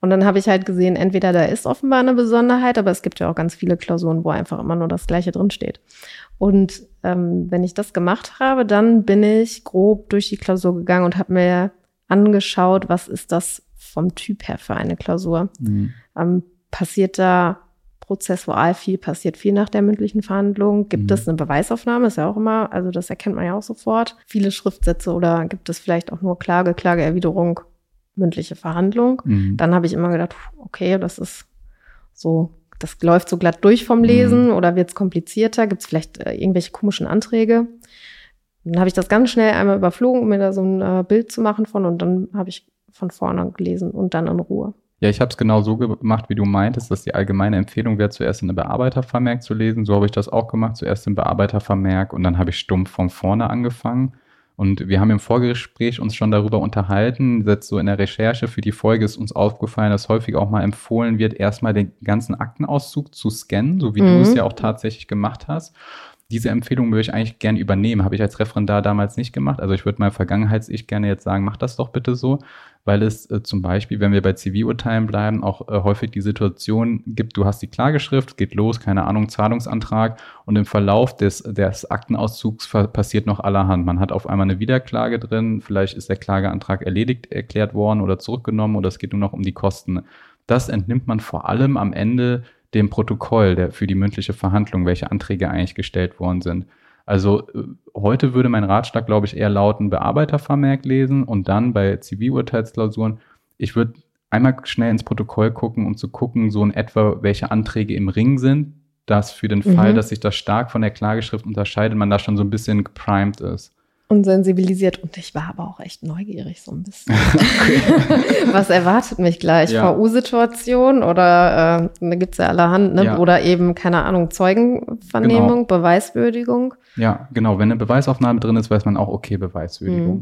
Und dann habe ich halt gesehen, entweder da ist offenbar eine Besonderheit, aber es gibt ja auch ganz viele Klausuren, wo einfach immer nur das Gleiche drinsteht. Und ähm, wenn ich das gemacht habe, dann bin ich grob durch die Klausur gegangen und habe mir angeschaut, was ist das vom Typ her für eine Klausur. Mhm. Ähm, passiert da prozessual viel, passiert viel nach der mündlichen Verhandlung? Gibt mhm. es eine Beweisaufnahme? Ist ja auch immer, also das erkennt man ja auch sofort. Viele Schriftsätze oder gibt es vielleicht auch nur Klage, Klageerwiderung, mündliche Verhandlung? Mhm. Dann habe ich immer gedacht, okay, das ist so das läuft so glatt durch vom Lesen mhm. oder wird es komplizierter? Gibt es vielleicht äh, irgendwelche komischen Anträge? Dann habe ich das ganz schnell einmal überflogen, um mir da so ein äh, Bild zu machen von und dann habe ich von vorne gelesen und dann in Ruhe. Ja, ich habe es genau so gemacht, wie du meintest, dass die allgemeine Empfehlung wäre, zuerst in der Bearbeitervermerk zu lesen. So habe ich das auch gemacht, zuerst im Bearbeitervermerk und dann habe ich stumpf von vorne angefangen. Und wir haben im Vorgespräch uns schon darüber unterhalten. Jetzt so in der Recherche für die Folge ist uns aufgefallen, dass häufig auch mal empfohlen wird, erstmal den ganzen Aktenauszug zu scannen, so wie mhm. du es ja auch tatsächlich gemacht hast. Diese Empfehlung würde ich eigentlich gerne übernehmen. Habe ich als Referendar damals nicht gemacht. Also ich würde mal Vergangenheits-Ich gerne jetzt sagen, mach das doch bitte so weil es äh, zum Beispiel, wenn wir bei Zivilurteilen bleiben, auch äh, häufig die Situation gibt, du hast die Klageschrift, geht los, keine Ahnung, Zahlungsantrag und im Verlauf des, des Aktenauszugs passiert noch allerhand. Man hat auf einmal eine Wiederklage drin, vielleicht ist der Klageantrag erledigt erklärt worden oder zurückgenommen oder es geht nur noch um die Kosten. Das entnimmt man vor allem am Ende dem Protokoll der, für die mündliche Verhandlung, welche Anträge eigentlich gestellt worden sind. Also äh, heute würde mein Ratschlag, glaube ich, eher lauten, Bearbeitervermerk lesen und dann bei Zivilurteilsklausuren, ich würde einmal schnell ins Protokoll gucken, um zu gucken, so in etwa, welche Anträge im Ring sind, dass für den mhm. Fall, dass sich das stark von der Klageschrift unterscheidet, man da schon so ein bisschen geprimed ist und sensibilisiert. Und ich war aber auch echt neugierig so ein bisschen. Was erwartet mich gleich? Ja. VU-Situation oder äh, da gibt's ja allerhand, ne? Ja. Oder eben, keine Ahnung, Zeugenvernehmung, genau. Beweiswürdigung. Ja, genau. Wenn eine Beweisaufnahme drin ist, weiß man auch, okay, Beweiswürdigung.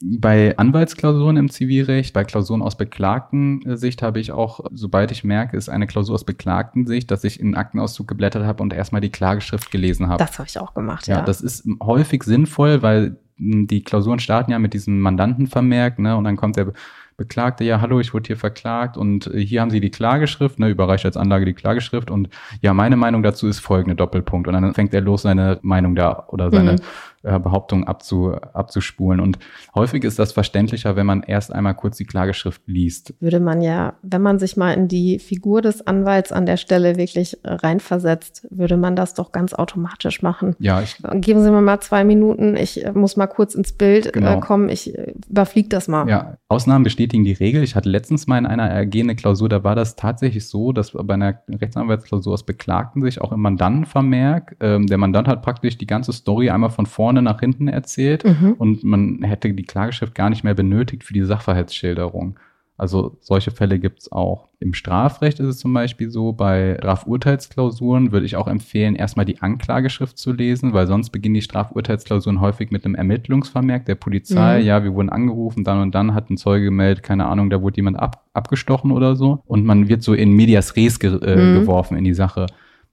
Mhm. Bei Anwaltsklausuren im Zivilrecht, bei Klausuren aus Beklagten-Sicht habe ich auch, sobald ich merke, ist eine Klausur aus Beklagten-Sicht, dass ich in Aktenauszug geblättert habe und erstmal die Klageschrift gelesen habe. Das habe ich auch gemacht, ja. Ja, das ist häufig sinnvoll, weil die Klausuren starten ja mit diesem Mandantenvermerk, ne? Und dann kommt der Beklagte, ja, hallo, ich wurde hier verklagt und äh, hier haben Sie die Klageschrift, ne, überreicht als Anlage die Klageschrift und ja, meine Meinung dazu ist folgende Doppelpunkt. Und dann fängt er los, seine Meinung da oder seine mhm äh, Behauptungen abzu, abzuspulen. Und häufig ist das verständlicher, wenn man erst einmal kurz die Klageschrift liest. Würde man ja, wenn man sich mal in die Figur des Anwalts an der Stelle wirklich äh, reinversetzt, würde man das doch ganz automatisch machen. Ja, ich, Geben Sie mir mal zwei Minuten, ich äh, muss mal kurz ins Bild genau. äh, kommen, ich überfliege das mal. Ja, Ausnahmen bestätigen die Regel. Ich hatte letztens mal in einer ergehende Klausur, da war das tatsächlich so, dass bei einer Rechtsanwaltsklausur aus Beklagten sich auch im Mandantenvermerk, ähm, der Mandant hat praktisch die ganze Story einmal von vorne vorne nach hinten erzählt mhm. und man hätte die Klageschrift gar nicht mehr benötigt für die Sachverhaltsschilderung. Also solche Fälle gibt es auch. Im Strafrecht ist es zum Beispiel so, bei Strafurteilsklausuren würde ich auch empfehlen, erstmal die Anklageschrift zu lesen, weil sonst beginnen die Strafurteilsklausuren häufig mit einem Ermittlungsvermerk der Polizei. Mhm. Ja, wir wurden angerufen, dann und dann hat ein Zeuge gemeldet, keine Ahnung, da wurde jemand ab, abgestochen oder so. Und man wird so in medias res ge äh, mhm. geworfen in die Sache.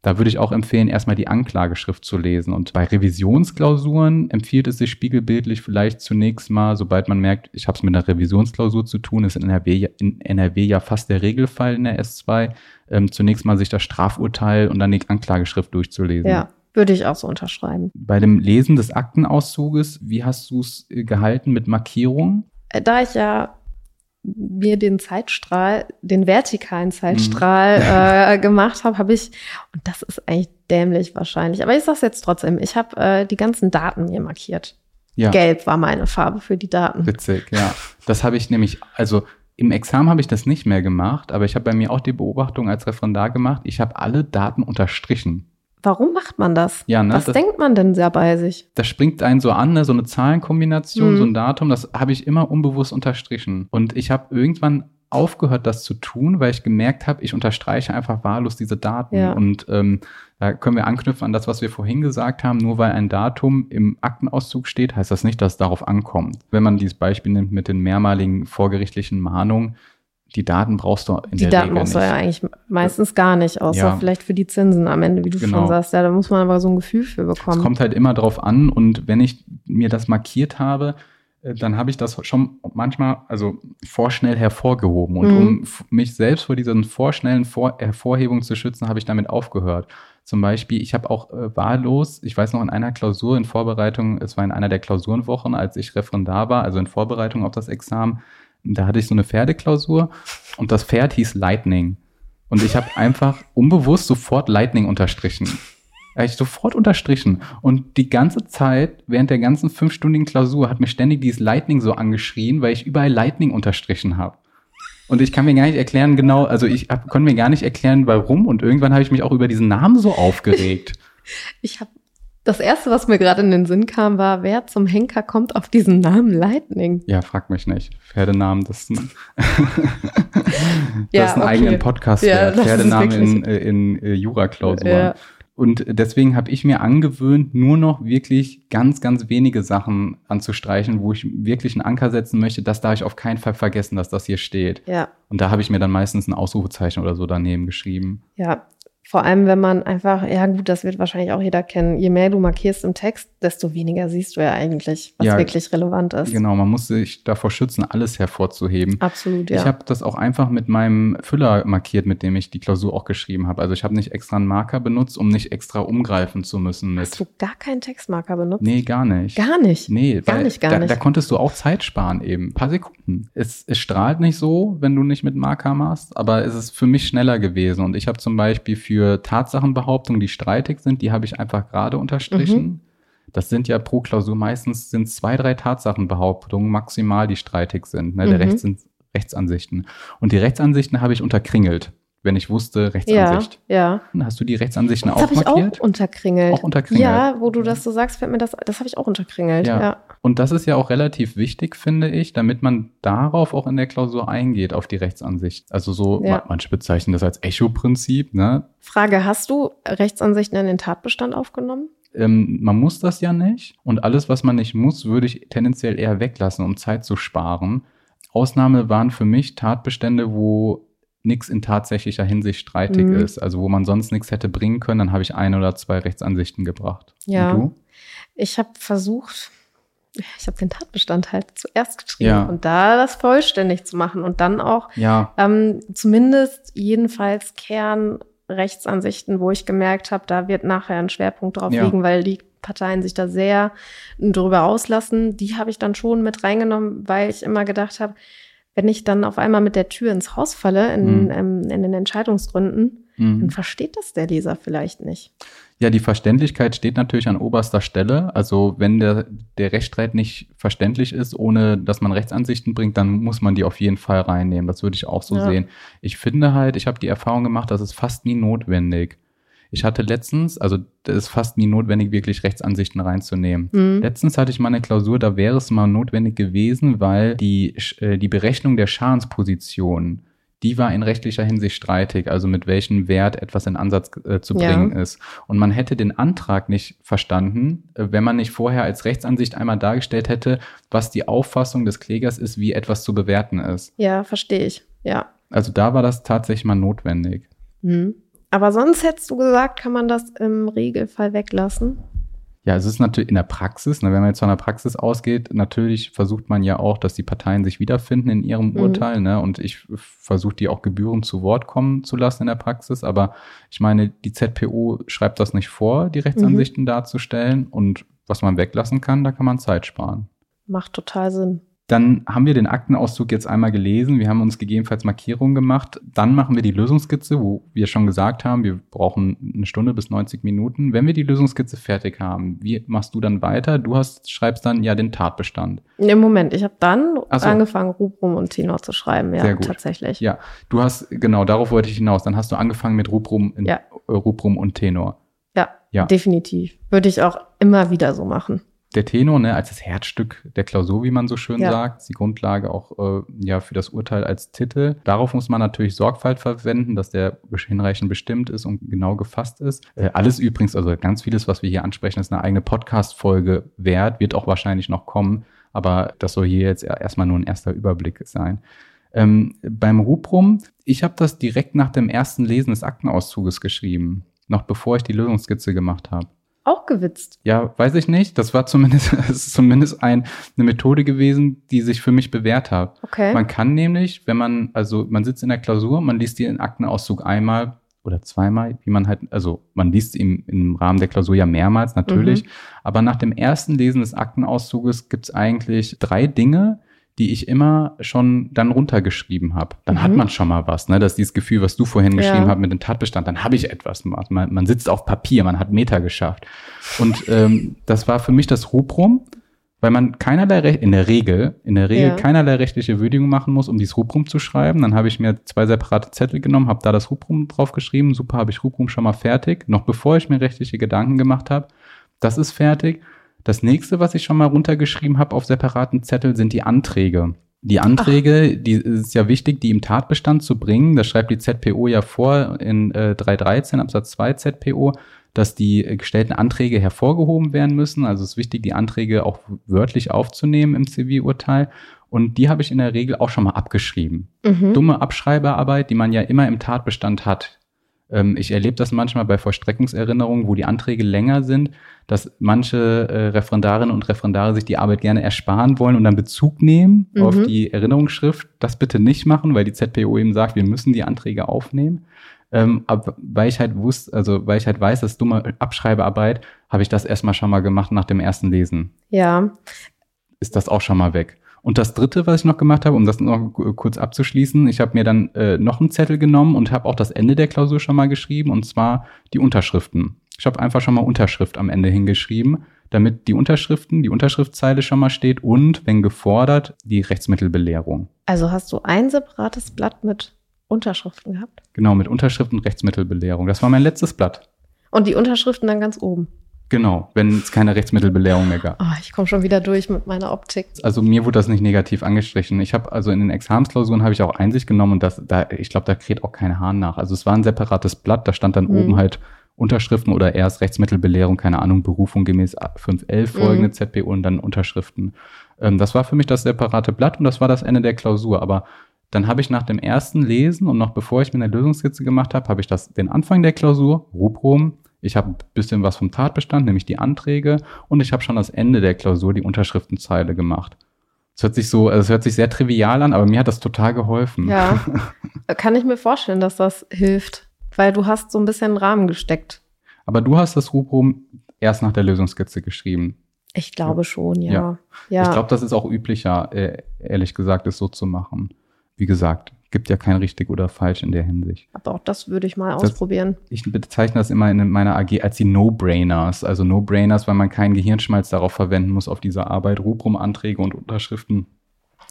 Da würde ich auch empfehlen, erstmal die Anklageschrift zu lesen. Und bei Revisionsklausuren empfiehlt es sich spiegelbildlich vielleicht zunächst mal, sobald man merkt, ich habe es mit einer Revisionsklausur zu tun, ist in NRW, in NRW ja fast der Regelfall in der S2, ähm, zunächst mal sich das Strafurteil und dann die Anklageschrift durchzulesen. Ja. Würde ich auch so unterschreiben. Bei dem Lesen des Aktenauszuges, wie hast du es äh, gehalten mit Markierungen? Äh, da ich ja mir den Zeitstrahl, den vertikalen Zeitstrahl mhm. äh, gemacht habe, habe ich, und das ist eigentlich dämlich wahrscheinlich, aber ich sage es jetzt trotzdem, ich habe äh, die ganzen Daten mir markiert. Ja. Gelb war meine Farbe für die Daten. Witzig, ja. Das habe ich nämlich, also im Examen habe ich das nicht mehr gemacht, aber ich habe bei mir auch die Beobachtung als Referendar gemacht, ich habe alle Daten unterstrichen. Warum macht man das? Ja, ne, Was das, denkt man denn sehr bei sich? Das springt einen so an, ne? so eine Zahlenkombination, mhm. so ein Datum, das habe ich immer unbewusst unterstrichen. Und ich habe irgendwann aufgehört, das zu tun, weil ich gemerkt habe, ich unterstreiche einfach wahllos diese Daten. Ja. Und ähm, da können wir anknüpfen an das, was wir vorhin gesagt haben. Nur weil ein Datum im Aktenauszug steht, heißt das nicht, dass es darauf ankommt. Wenn man dieses Beispiel nimmt mit den mehrmaligen vorgerichtlichen Mahnungen, die Daten brauchst du in die der Daten Regel brauchst du ja eigentlich meistens gar nicht, außer Ja. vielleicht für die Zinsen am Ende, wie du Genau. schon sagst. Ja, da muss man aber so ein Gefühl für Es bekommen. kommt halt immer drauf an und wenn ich mir das markiert habe, äh, dann habe ich das schon manchmal also vorschnell hervorgehoben. Und Mhm. um mich selbst vor diesen vorschnellen vor Hervorhebungen zu schützen, habe ich damit aufgehört. Zum Beispiel, ich habe auch äh, wahllos, ich weiß noch in einer Klausur in Vorbereitung, es war in einer der Klausurenwochen, als ich Referendar war, also in Vorbereitung auf das Examen, da hatte ich so eine Pferdeklausur und das Pferd hieß Lightning. Und ich habe einfach unbewusst sofort Lightning unterstrichen. Habe ich sofort unterstrichen. Und die ganze Zeit, während der ganzen fünfstündigen Klausur, hat mir ständig dieses Lightning so angeschrien, weil ich überall Lightning unterstrichen habe. Und ich kann mir gar nicht erklären, genau, also ich hab, konnte mir gar nicht erklären, warum. Und irgendwann habe ich mich auch über diesen Namen so aufgeregt. Ich habe das erste, was mir gerade in den Sinn kam, war, wer zum Henker kommt auf diesen Namen Lightning? Ja, frag mich nicht. Pferdenamen, das ist ein, das Ja, ist ein okay. eigenen Podcast Ja, Pferdenamen in, äh, in, äh, Jura-Klausuren. Ja. Und deswegen habe ich mir angewöhnt, nur noch wirklich ganz, ganz wenige Sachen anzustreichen, wo ich wirklich einen Anker setzen möchte. Das darf ich auf keinen Fall vergessen, dass das hier steht. Ja, Und da habe ich mir dann meistens ein Ausrufezeichen oder so daneben geschrieben. ja. Vor allem, wenn man einfach, ja gut, das wird wahrscheinlich auch jeder kennen. Je mehr du markierst im Text, desto weniger siehst du ja eigentlich, was Ja, wirklich relevant ist. Genau, man muss sich davor schützen, alles hervorzuheben. Absolut, ja. Ich habe das auch einfach mit meinem Füller markiert, mit dem ich die Klausur auch geschrieben habe. Also ich habe nicht extra einen Marker benutzt, um nicht extra umgreifen zu müssen Hast mit. du gar keinen Textmarker benutzt? Nee, gar nicht. Gar nicht. Nee, Gar weil nicht, gar da, nicht. da konntest du auch Zeit sparen eben. Ein paar Sekunden. Es, es strahlt nicht so, wenn du nicht mit Marker machst, aber es ist für mich schneller gewesen. Und ich habe zum Beispiel für Tatsachenbehauptungen, die streitig sind, die habe ich einfach gerade unterstrichen. Mhm. Das sind ja pro Klausur meistens sind zwei, drei Tatsachenbehauptungen maximal, die streitig sind. Ne? Der Mhm. Rechts sind Rechtsansichten. Und die Rechtsansichten habe ich unterkringelt, wenn ich wusste, Ja, Rechtsansicht. ja. Hast du die Rechtsansichten Das auch habe ich markiert? auch unterkringelt. Auch unterkringelt. Ja, wo du das so sagst, fällt mir das, das habe ich auch unterkringelt. Ja. Ja. Und das ist ja auch relativ wichtig, finde ich, damit man darauf auch in der Klausur eingeht, auf die Rechtsansicht. Also so, Ja. man, manche bezeichnen das als Echo-Prinzip, ne? Frage, hast du Rechtsansichten in den Tatbestand aufgenommen? Ähm, man muss das ja nicht. Und alles, was man nicht muss, würde ich tendenziell eher weglassen, um Zeit zu sparen. Ausnahme waren für mich Tatbestände, wo nichts in tatsächlicher Hinsicht streitig Mhm. ist. Also wo man sonst nichts hätte bringen können, dann habe ich ein oder zwei Rechtsansichten gebracht. Ja. Ich habe versucht, ich habe den Tatbestand halt zuerst geschrieben Ja. und da das vollständig zu machen und dann auch Ja, ähm, zumindest jedenfalls Kernrechtsansichten, wo ich gemerkt habe, da wird nachher ein Schwerpunkt drauf Ja. liegen, weil die Parteien sich da sehr drüber auslassen. Die habe ich dann schon mit reingenommen, weil ich immer gedacht habe, wenn ich dann auf einmal mit der Tür ins Haus falle in, Mhm. ähm, in den Entscheidungsgründen, dann mhm. versteht das der Leser vielleicht nicht. Ja, die Verständlichkeit steht natürlich an oberster Stelle. Also wenn der, der Rechtsstreit nicht verständlich ist, ohne dass man Rechtsansichten bringt, dann muss man die auf jeden Fall reinnehmen. Das würde ich auch so Ja. sehen. Ich finde halt, ich habe die Erfahrung gemacht, das ist fast nie notwendig. Ich hatte letztens, also das ist fast nie notwendig, wirklich Rechtsansichten reinzunehmen. Mhm. Letztens hatte ich mal eine Klausur, da wäre es mal notwendig gewesen, weil die, äh, die Berechnung der Schadensposition, die war in rechtlicher Hinsicht streitig, also mit welchem Wert etwas in Ansatz äh, zu Ja. bringen ist. Und man hätte den Antrag nicht verstanden, äh, wenn man nicht vorher als Rechtsansicht einmal dargestellt hätte, was die Auffassung des Klägers ist, wie etwas zu bewerten ist. Ja, verstehe ich. Ja. Also da war das tatsächlich mal notwendig. Mhm. Aber sonst hättest du gesagt, kann man das im Regelfall weglassen. Ja, es ist natürlich in der Praxis, ne, wenn man jetzt von der Praxis ausgeht, natürlich versucht man ja auch, dass die Parteien sich wiederfinden in ihrem Mhm. Urteil, ne, und ich versuche die auch Gebühren zu Wort kommen zu lassen in der Praxis, aber ich meine, die ZPO schreibt das nicht vor, die Rechtsansichten darzustellen und was man weglassen kann, da kann man Zeit sparen. Macht total Sinn. Dann haben wir den Aktenauszug jetzt einmal gelesen. Wir haben uns gegebenenfalls Markierungen gemacht. Dann machen wir die Lösungsskizze, wo wir schon gesagt haben, wir brauchen eine Stunde bis 90 Minuten. Wenn wir die Lösungsskizze fertig haben, wie machst du dann weiter? Du hast, schreibst dann ja den Tatbestand. Im Moment, ich habe dann so. angefangen, Rubrum und Tenor zu schreiben. Ja, Sehr gut. tatsächlich. Ja, du hast, genau, darauf wollte ich hinaus. Dann hast du angefangen mit Rubrum, in, Ja. Rubrum und Tenor. Ja, Ja. definitiv. Würde ich auch immer wieder so machen. Der Tenor, ne, als das Herzstück der Klausur, wie man so schön Ja. sagt, ist die Grundlage auch äh, ja für das Urteil als Titel. Darauf muss man natürlich Sorgfalt verwenden, dass der hinreichend bestimmt ist und genau gefasst ist. Äh, alles übrigens, also ganz vieles, was wir hier ansprechen, ist eine eigene Podcast-Folge wert, wird auch wahrscheinlich noch kommen, aber das soll hier jetzt erstmal nur ein erster Überblick sein. Ähm, beim Rubrum, ich habe das direkt nach dem ersten Lesen des Aktenauszuges geschrieben, noch bevor ich die Lösungsskizze gemacht habe. Auch gewitzt? Ja, weiß ich nicht. Das war zumindest, das ist zumindest ein, eine Methode gewesen, die sich für mich bewährt hat. Okay. Man kann nämlich, wenn man, also man sitzt in der Klausur, man liest den Aktenauszug einmal oder zweimal, wie man halt, also man liest ihn im Rahmen der Klausur ja mehrmals natürlich, mhm. aber nach dem ersten Lesen des Aktenauszuges gibt's eigentlich drei Dinge, die ich immer schon dann runtergeschrieben habe. Dann mhm. hat man schon mal was, ne? Das ist dieses Gefühl, was du vorhin geschrieben ja. hast mit dem Tatbestand, dann habe ich etwas. Man, man sitzt auf Papier, man hat Meter geschafft. Und ähm, das war für mich das Rubrum, weil man keinerlei Recht, in der Regel, in der Regel ja. keinerlei rechtliche Würdigung machen muss, um dieses Rubrum zu schreiben. Dann habe ich mir zwei separate Zettel genommen, habe da das Rubrum drauf geschrieben. Super, habe ich Rubrum schon mal fertig, noch bevor ich mir rechtliche Gedanken gemacht habe. Das ist fertig. Das nächste, was ich schon mal runtergeschrieben habe auf separaten Zettel, sind die Anträge. Die Anträge, Ach. die ist ja wichtig, die im Tatbestand zu bringen. Das schreibt die ZPO ja vor in äh, 313 Absatz 2 ZPO, dass die gestellten Anträge hervorgehoben werden müssen. Also es ist wichtig, die Anträge auch wörtlich aufzunehmen im Zivilurteil. Und die habe ich in der Regel auch schon mal abgeschrieben. Mhm. Dumme Abschreiberarbeit, die man ja immer im Tatbestand hat. Ähm, ich erlebe das manchmal bei Vollstreckungserinnerungen, wo die Anträge länger sind, dass manche äh, Referendarinnen und Referendare sich die Arbeit gerne ersparen wollen und dann Bezug nehmen mhm. auf die Erinnerungsschrift. Das bitte nicht machen, weil die ZPO eben sagt, wir müssen die Anträge aufnehmen. Ähm, aber weil ich halt wusste, also weil ich halt weiß, dass dumme Abschreibearbeit, habe ich das erstmal schon mal gemacht nach dem ersten Lesen. Ja. Ist das auch schon mal weg. Und das Dritte, was ich noch gemacht habe, um das noch kurz abzuschließen, ich habe mir dann äh, noch einen Zettel genommen und habe auch das Ende der Klausur schon mal geschrieben, und zwar die Unterschriften. Ich habe einfach schon mal Unterschrift am Ende hingeschrieben, damit die Unterschriften, die Unterschriftzeile schon mal steht und, wenn gefordert, die Rechtsmittelbelehrung. Also hast du ein separates Blatt mit Unterschriften gehabt? Genau, mit Unterschriften und Rechtsmittelbelehrung. Das war mein letztes Blatt. Und die Unterschriften dann ganz oben? Genau, wenn es keine Rechtsmittelbelehrung mehr gab. Oh, ich komme schon wieder durch mit meiner Optik. Also mir wurde das nicht negativ angestrichen. Ich habe also in den Examensklausuren habe ich auch Einsicht genommen und das, da, ich glaube, da kräht auch kein Hahn nach. Also es war ein separates Blatt, da stand dann mhm. oben halt Unterschriften oder erst Rechtsmittelbelehrung, keine Ahnung, Berufung gemäß 511 folgende mhm. ZPO und dann Unterschriften. Ähm, das war für mich das separate Blatt und das war das Ende der Klausur. Aber dann habe ich nach dem ersten Lesen und noch bevor ich mir eine Lösungskizze gemacht habe, habe ich das den Anfang der Klausur, Rubrum, ich habe ein bisschen was vom Tatbestand, nämlich die Anträge, und ich habe schon das Ende der Klausur, die Unterschriftenzeile gemacht. Es hört sich so, also es hört sich sehr trivial an, aber mir hat das total geholfen. Ja, kann ich mir vorstellen, dass das hilft, weil du hast so ein bisschen einen Rahmen gesteckt. Aber du hast das Rubrum erst nach der Lösungskizze geschrieben. Ich glaube schon, ja. ja. ja. Ich glaube, das ist auch üblicher, äh, ehrlich gesagt, es so zu machen. Wie gesagt, gibt ja kein richtig oder falsch in der Hinsicht. Aber auch das würde ich mal das, ausprobieren. Ich bezeichne das immer in meiner AG als die No-Brainers. Also No-Brainers, weil man keinen Gehirnschmalz darauf verwenden muss, auf diese Arbeit, Rubrum-Anträge und Unterschriften.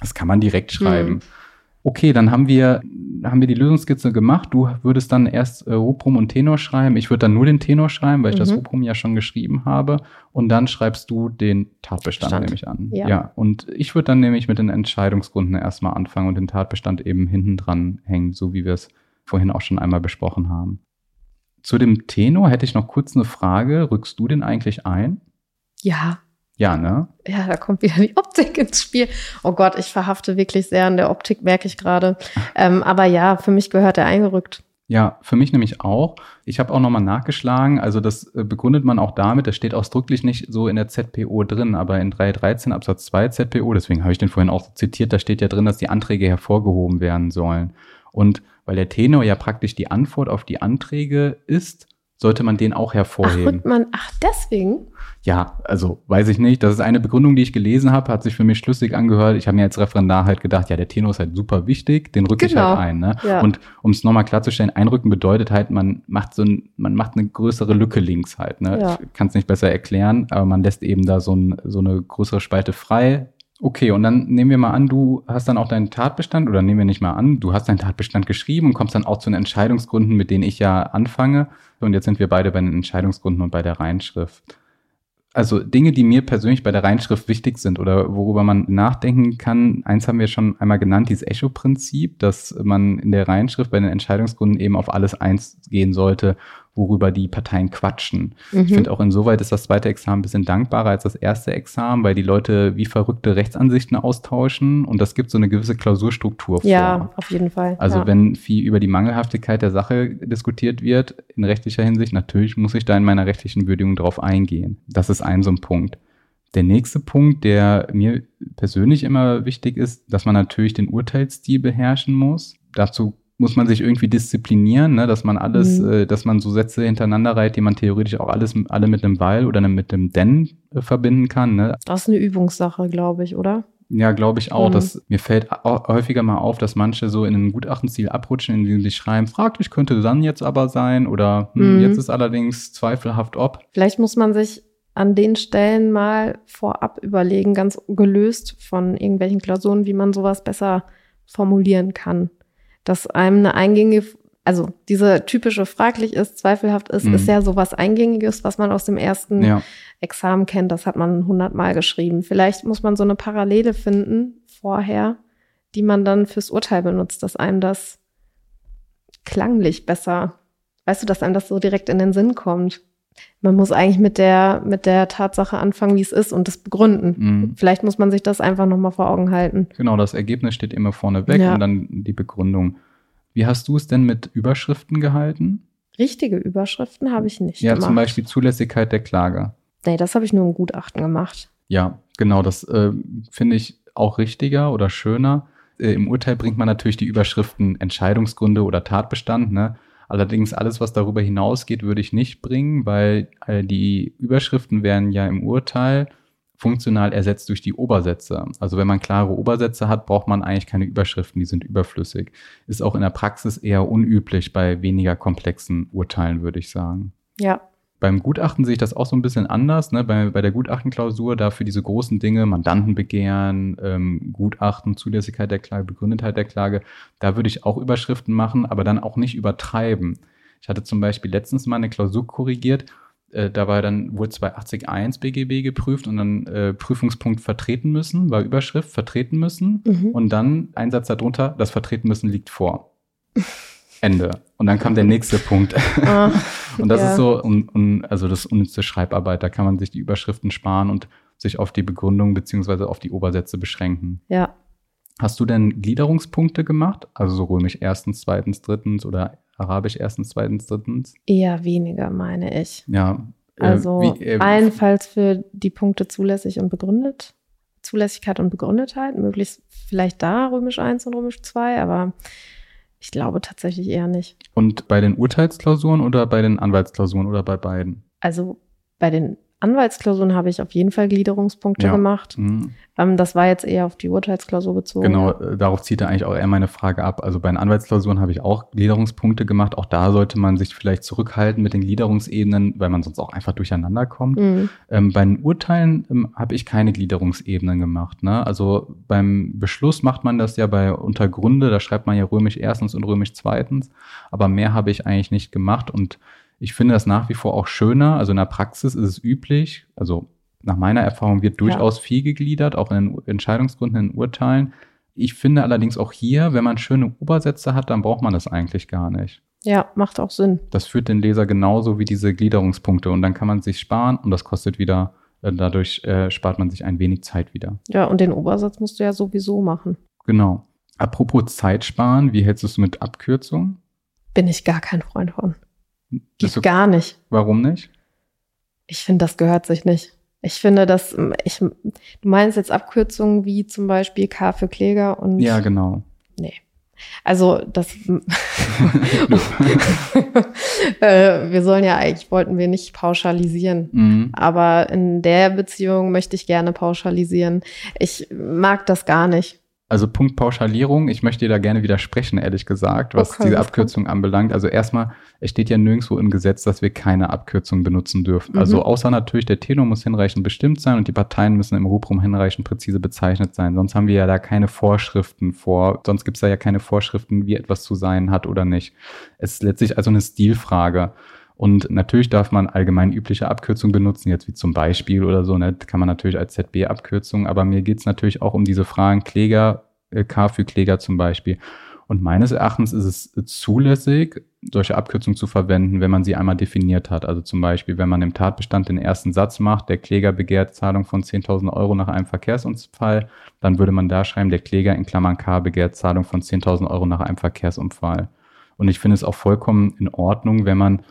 Das kann man direkt schreiben. Hm. Okay, dann haben wir, haben wir die Lösungskizze gemacht. Du würdest dann erst äh, Rubrum und Tenor schreiben. Ich würde dann nur den Tenor schreiben, weil ich mhm. das Rubrum ja schon geschrieben habe. Und dann schreibst du den Tatbestand Stand. nämlich an. Ja. ja. Und ich würde dann nämlich mit den Entscheidungsgründen erstmal anfangen und den Tatbestand eben hinten dran hängen, so wie wir es vorhin auch schon einmal besprochen haben. Zu dem Tenor hätte ich noch kurz eine Frage. Rückst du den eigentlich ein? Ja, ja, ne? Ja, da kommt wieder die Optik ins Spiel. Oh Gott, ich verhafte wirklich sehr an der Optik, merke ich gerade. Ähm, aber ja, für mich gehört er eingerückt. Ja, für mich nämlich auch. Ich habe auch nochmal nachgeschlagen. Also das äh, begründet man auch damit, das steht ausdrücklich nicht so in der ZPO drin, aber in 313 Absatz 2 ZPO, deswegen habe ich den vorhin auch zitiert, da steht ja drin, dass die Anträge hervorgehoben werden sollen. Und weil der Tenor ja praktisch die Antwort auf die Anträge ist, sollte man den auch hervorheben. Ach, man, ach deswegen? Ja, also weiß ich nicht. Das ist eine Begründung, die ich gelesen habe, hat sich für mich schlüssig angehört. Ich habe mir als Referendar halt gedacht, ja, der Tenor ist halt super wichtig, den rücke genau. ich halt ein. Ne? Ja. Und um es nochmal klarzustellen, einrücken bedeutet halt, man macht so ein, man macht eine größere Lücke links halt. Ne? Ja. Ich kann es nicht besser erklären, aber man lässt eben da so, ein, so eine größere Spalte frei, Okay, und dann nehmen wir mal an, du hast dann auch deinen Tatbestand, oder nehmen wir nicht mal an, du hast deinen Tatbestand geschrieben und kommst dann auch zu den Entscheidungsgründen, mit denen ich ja anfange. Und jetzt sind wir beide bei den Entscheidungsgründen und bei der Reinschrift. Also Dinge, die mir persönlich bei der Reinschrift wichtig sind oder worüber man nachdenken kann. Eins haben wir schon einmal genannt, dieses Echo-Prinzip, dass man in der Reinschrift bei den Entscheidungsgründen eben auf alles eins gehen sollte, worüber die Parteien quatschen. Mhm. Ich finde auch insoweit ist das zweite Examen ein bisschen dankbarer als das erste Examen, weil die Leute wie verrückte Rechtsansichten austauschen und das gibt so eine gewisse Klausurstruktur vor. Ja, auf jeden Fall. Also ja. wenn viel über die Mangelhaftigkeit der Sache diskutiert wird, in rechtlicher Hinsicht, natürlich muss ich da in meiner rechtlichen Würdigung drauf eingehen. Das ist ein so ein Punkt. Der nächste Punkt, der mir persönlich immer wichtig ist, dass man natürlich den Urteilsstil beherrschen muss. Dazu muss man sich irgendwie disziplinieren, ne, dass man alles, mhm. äh, dass man so Sätze hintereinander reiht, die man theoretisch auch alles, alle mit einem Weil oder mit einem Denn äh, verbinden kann. Ne. Das ist eine Übungssache, glaube ich, oder? Ja, glaube ich auch. Mhm. Dass, mir fällt häufiger mal auf, dass manche so in ein Gutachtenstil abrutschen, indem sie schreiben, fraglich könnte dann jetzt aber sein oder hm, mhm. jetzt ist allerdings zweifelhaft ob. Vielleicht muss man sich an den Stellen mal vorab überlegen, ganz gelöst von irgendwelchen Klausuren, wie man sowas besser formulieren kann dass einem eine eingängige, also diese typische fraglich ist, zweifelhaft ist, mhm. ist ja sowas Eingängiges, was man aus dem ersten ja. Examen kennt. Das hat man hundertmal geschrieben. Vielleicht muss man so eine Parallele finden vorher, die man dann fürs Urteil benutzt, dass einem das klanglich besser, weißt du, dass einem das so direkt in den Sinn kommt man muss eigentlich mit der, mit der Tatsache anfangen, wie es ist und das begründen. Mhm. Vielleicht muss man sich das einfach nochmal vor Augen halten. Genau, das Ergebnis steht immer vorne weg ja. und dann die Begründung. Wie hast du es denn mit Überschriften gehalten? Richtige Überschriften habe ich nicht. Ja, gemacht. zum Beispiel Zulässigkeit der Klage. Nee, das habe ich nur im Gutachten gemacht. Ja, genau, das äh, finde ich auch richtiger oder schöner. Äh, Im Urteil bringt man natürlich die Überschriften Entscheidungsgründe oder Tatbestand, ne? Allerdings alles, was darüber hinausgeht, würde ich nicht bringen, weil äh, die Überschriften werden ja im Urteil funktional ersetzt durch die Obersätze. Also wenn man klare Obersätze hat, braucht man eigentlich keine Überschriften, die sind überflüssig. Ist auch in der Praxis eher unüblich bei weniger komplexen Urteilen, würde ich sagen. Ja, beim Gutachten sehe ich das auch so ein bisschen anders. Ne? Bei, bei der Gutachtenklausur dafür diese großen Dinge, Mandantenbegehren, ähm, Gutachten, Zulässigkeit der Klage, Begründetheit der Klage, da würde ich auch Überschriften machen, aber dann auch nicht übertreiben. Ich hatte zum Beispiel letztens mal eine Klausur korrigiert, äh, da war dann, wurde 280.1 BGB geprüft und dann äh, Prüfungspunkt vertreten müssen, war Überschrift vertreten müssen mhm. und dann ein Satz darunter, das vertreten müssen liegt vor. Ende. Und dann kam der nächste Punkt. Ah, und das ja. ist so, un, un, also das unnütze Schreibarbeit, da kann man sich die Überschriften sparen und sich auf die Begründung beziehungsweise auf die Obersätze beschränken. Ja. Hast du denn Gliederungspunkte gemacht? Also so römisch erstens, zweitens, drittens oder arabisch erstens, zweitens, drittens? Eher weniger, meine ich. Ja. Äh, also wie, äh, allenfalls für die Punkte zulässig und begründet. Zulässigkeit und Begründetheit, möglichst vielleicht da römisch 1 und römisch 2, aber ich glaube tatsächlich eher nicht. Und bei den Urteilsklausuren oder bei den Anwaltsklausuren oder bei beiden? Also bei den Anwaltsklausuren habe ich auf jeden Fall Gliederungspunkte ja. gemacht. Mhm. Ähm, das war jetzt eher auf die Urteilsklausur bezogen. Genau, äh, darauf zieht er eigentlich auch eher meine Frage ab. Also bei den Anwaltsklausuren habe ich auch Gliederungspunkte gemacht. Auch da sollte man sich vielleicht zurückhalten mit den Gliederungsebenen, weil man sonst auch einfach durcheinander kommt. Mhm. Ähm, bei den Urteilen ähm, habe ich keine Gliederungsebenen gemacht. Ne? Also beim Beschluss macht man das ja bei Untergründe, da schreibt man ja römisch erstens und römisch zweitens. Aber mehr habe ich eigentlich nicht gemacht und ich finde das nach wie vor auch schöner. Also in der Praxis ist es üblich, also nach meiner Erfahrung wird durchaus ja. viel gegliedert, auch in den Entscheidungsgründen, in Urteilen. Ich finde allerdings auch hier, wenn man schöne Obersätze hat, dann braucht man das eigentlich gar nicht. Ja, macht auch Sinn. Das führt den Leser genauso wie diese Gliederungspunkte und dann kann man sich sparen und das kostet wieder, äh, dadurch äh, spart man sich ein wenig Zeit wieder. Ja, und den Obersatz musst du ja sowieso machen. Genau. Apropos Zeit sparen, wie hältst du es mit Abkürzungen? Bin ich gar kein Freund von. Geht du, gar nicht. Warum nicht? Ich finde, das gehört sich nicht. Ich finde, dass ich, du meinst jetzt Abkürzungen wie zum Beispiel K für Kläger und. Ja, genau. Nee. Also das äh, wir sollen ja eigentlich, wollten wir nicht pauschalisieren. Mhm. Aber in der Beziehung möchte ich gerne pauschalisieren. Ich mag das gar nicht. Also Punkt Pauschalierung, ich möchte dir da gerne widersprechen, ehrlich gesagt, was okay, diese Abkürzung anbelangt. Also erstmal, es steht ja nirgendwo im Gesetz, dass wir keine Abkürzung benutzen dürfen. Also mhm. Also außer natürlich der Tenor muss hinreichend bestimmt sein und die Parteien müssen im Rubrum hinreichend präzise bezeichnet sein. Sonst haben wir ja da keine Vorschriften vor, sonst gibt es da ja keine Vorschriften, wie etwas zu sein hat oder nicht. Es ist letztlich also eine Stilfrage. Und natürlich darf man allgemein übliche Abkürzungen benutzen, jetzt wie zum Beispiel oder so, ne? kann man natürlich als ZB-Abkürzung, aber mir geht es natürlich auch um diese Fragen Kläger, äh, K für Kläger zum Beispiel. Und meines Erachtens ist es zulässig, solche Abkürzungen zu verwenden, wenn man sie einmal definiert hat. Also zum Beispiel, wenn man im Tatbestand den ersten Satz macht, der Kläger begehrt Zahlung von 10.000 Euro nach einem Verkehrsunfall, dann würde man da schreiben, der Kläger in Klammern K begehrt Zahlung von 10.000 Euro nach einem Verkehrsunfall. Und ich finde es auch vollkommen in Ordnung, wenn man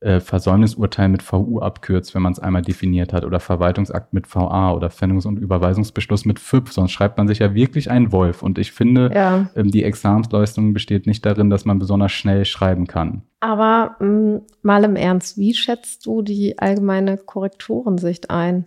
äh, Versäumnisurteil mit VU abkürzt, wenn man es einmal definiert hat, oder Verwaltungsakt mit VA oder Fendungs- und Überweisungsbeschluss mit FÜP, sonst schreibt man sich ja wirklich einen Wolf. Und ich finde, ja. ähm, die Examensleistung besteht nicht darin, dass man besonders schnell schreiben kann. Aber mh, mm, mal im Ernst, wie schätzt du die allgemeine Korrekturensicht ein?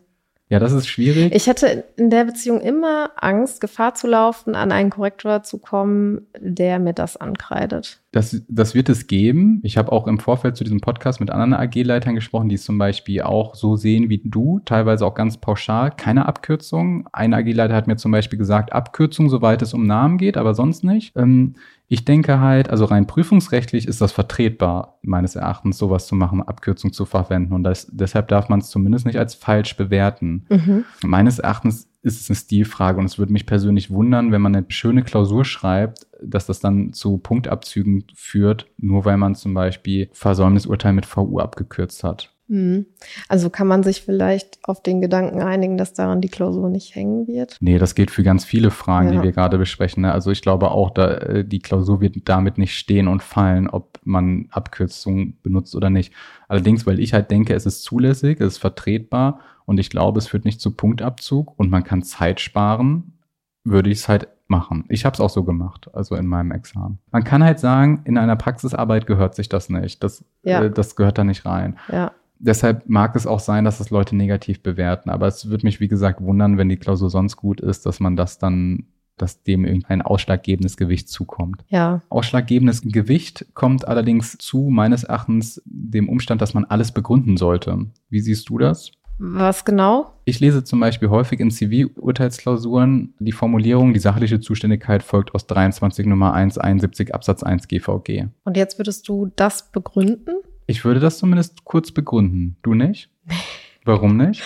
Ja, das ist schwierig. Ich hätte in der Beziehung immer Angst, Gefahr zu laufen, an einen Korrektor zu kommen, der mir das ankreidet. Das, das wird es geben. Ich habe auch im Vorfeld zu diesem Podcast mit anderen AG-Leitern gesprochen, die es zum Beispiel auch so sehen wie du, teilweise auch ganz pauschal, keine Abkürzung. Ein AG-Leiter hat mir zum Beispiel gesagt, Abkürzung, soweit es um Namen geht, aber sonst nicht. Ähm, ich denke halt, also rein prüfungsrechtlich ist das vertretbar, meines Erachtens, sowas zu machen, Abkürzung zu verwenden. Und das, deshalb darf man es zumindest nicht als falsch bewerten. Mhm. Meines Erachtens ist es eine Stilfrage und es würde mich persönlich wundern, wenn man eine schöne Klausur schreibt, dass das dann zu Punktabzügen führt, nur weil man zum Beispiel Versäumnisurteil mit VU abgekürzt hat. Mhm. Also kann man sich vielleicht auf den Gedanken einigen, dass daran die Klausur nicht hängen wird? Nee, das gilt für ganz viele Fragen, ja. die wir gerade besprechen. Ne? Also ich glaube auch, da, äh, die Klausur wird damit nicht stehen und fallen, ob man Abkürzungen benutzt oder nicht. Allerdings, weil ich halt denke, es ist zulässig, es ist vertretbar und ich glaube, es führt nicht zu Punktabzug und man kann Zeit sparen, würde ich es halt machen. Ich habe es auch so gemacht, also in meinem Examen. Man kann halt sagen, in einer Praxisarbeit gehört sich das nicht. Das, ja. äh, das gehört da nicht rein. Ja deshalb mag es auch sein, dass es Leute negativ bewerten. Aber es würde mich, wie gesagt, wundern, wenn die Klausur sonst gut ist, dass man das dann dass dem irgendein ausschlaggebendes Gewicht zukommt. Ja. Ausschlaggebendes Gewicht kommt allerdings zu, meines Erachtens, dem Umstand, dass man alles begründen sollte. Wie siehst du das? Was genau? Ich lese zum Beispiel häufig in Zivilurteilsklausuren die Formulierung, die sachliche Zuständigkeit folgt aus 23 Nummer 1 71 Absatz 1 GVG. Und jetzt würdest du das begründen? Ich würde das zumindest kurz begründen. Du nicht? Warum nicht?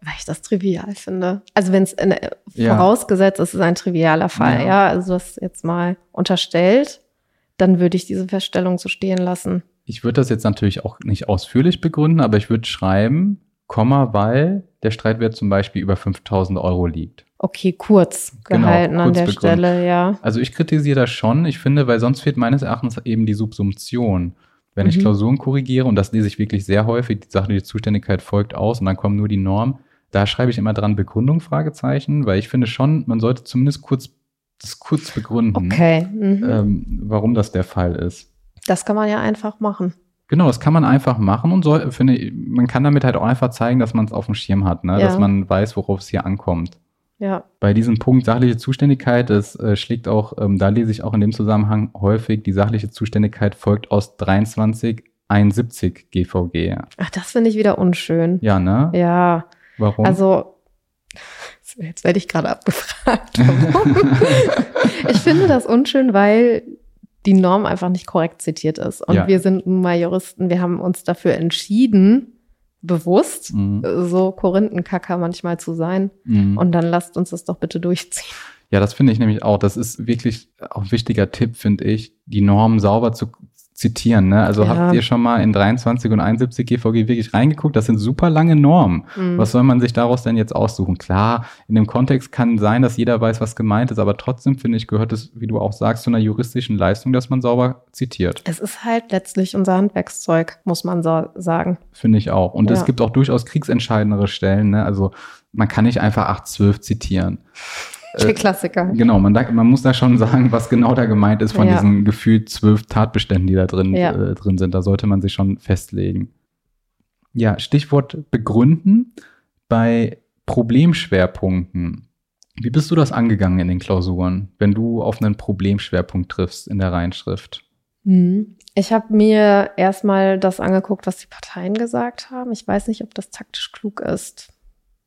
Weil ich das trivial finde. Also wenn es ja. vorausgesetzt ist, ist ein trivialer Fall, ja. ja, also das jetzt mal unterstellt, dann würde ich diese Feststellung so stehen lassen. Ich würde das jetzt natürlich auch nicht ausführlich begründen, aber ich würde schreiben, Komma, weil der Streitwert zum Beispiel über 5000 Euro liegt. Okay, kurz genau, gehalten genau, kurz an der begründet. Stelle, ja. Also ich kritisiere das schon. Ich finde, weil sonst fehlt meines Erachtens eben die Subsumption. Wenn mhm. ich Klausuren korrigiere, und das lese ich wirklich sehr häufig, die sachliche Zuständigkeit folgt aus und dann kommen nur die Normen, da schreibe ich immer dran Begründung, Fragezeichen, weil ich finde schon, man sollte zumindest kurz das kurz begründen, okay. mhm. ähm, warum das der Fall ist. Das kann man ja einfach machen. Genau, das kann man einfach machen und soll, finde man kann damit halt auch einfach zeigen, dass man es auf dem Schirm hat, ne? Ja. dass man weiß, worauf es hier ankommt. Ja. Bei diesem Punkt sachliche Zuständigkeit, das äh, schlägt auch, ähm, da lese ich auch in dem Zusammenhang häufig, die sachliche Zuständigkeit folgt aus 23 71 GVG. Ach, das finde ich wieder unschön. Ja, ne? Ja. Warum? Also, jetzt werde ich gerade abgefragt. ich finde das unschön, weil die Norm einfach nicht korrekt zitiert ist. Und ja. wir sind nun mal Juristen, wir haben uns dafür entschieden, bewusst, mhm. so Korinthenkacker manchmal zu sein. Mhm. Und dann lasst uns das doch bitte durchziehen. Ja, das finde ich nämlich auch. Das ist wirklich auch ein wichtiger Tipp, finde ich, die Norm sauber zu zitieren. Ne? Also ja. habt ihr schon mal in 23 und 71 GVG wirklich reingeguckt? Das sind super lange Normen. Mhm. Was soll man sich daraus denn jetzt aussuchen? Klar, in dem Kontext kann sein, dass jeder weiß, was gemeint ist, aber trotzdem finde ich, gehört es, wie du auch sagst, zu einer juristischen Leistung, dass man sauber zitiert. Es ist halt letztlich unser Handwerkszeug, muss man so sagen. Finde ich auch. Und ja. es gibt auch durchaus kriegsentscheidendere Stellen. Ne? Also man kann nicht einfach 812 zitieren. Der äh, Klassiker. Genau, man, da, man muss da schon sagen, was genau da gemeint ist von ja. diesen gefühlt zwölf Tatbeständen, die da drin, ja. äh, drin sind. Da sollte man sich schon festlegen. Ja, Stichwort begründen bei Problemschwerpunkten. Wie bist du das angegangen in den Klausuren, wenn du auf einen Problemschwerpunkt triffst in der Reinschrift? Hm. Ich habe mir erstmal das angeguckt, was die Parteien gesagt haben. Ich weiß nicht, ob das taktisch klug ist.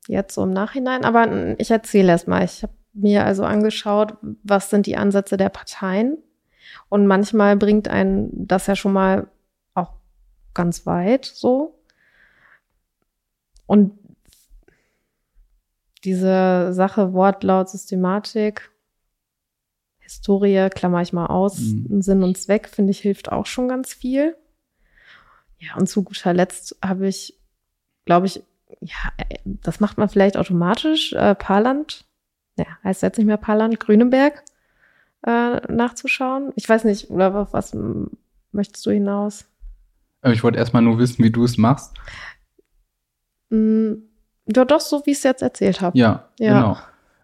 Jetzt so im Nachhinein, aber ich erzähle erst mal. Ich habe mir also angeschaut, was sind die Ansätze der Parteien. Und manchmal bringt einen das ja schon mal auch ganz weit so. Und diese Sache Wortlaut Systematik Historie klammer ich mal aus. Mhm. Sinn und Zweck, finde ich, hilft auch schon ganz viel. Ja, und zu guter Letzt habe ich, glaube ich, ja, das macht man vielleicht automatisch, äh, Parland, ja, heißt jetzt nicht mehr Parland, Grünenberg äh, nachzuschauen. Ich weiß nicht, oder auf was möchtest du hinaus? Ich wollte erstmal nur wissen, wie du es machst. Mm, ja, doch so, wie ich es jetzt erzählt habe. Ja, ja, genau.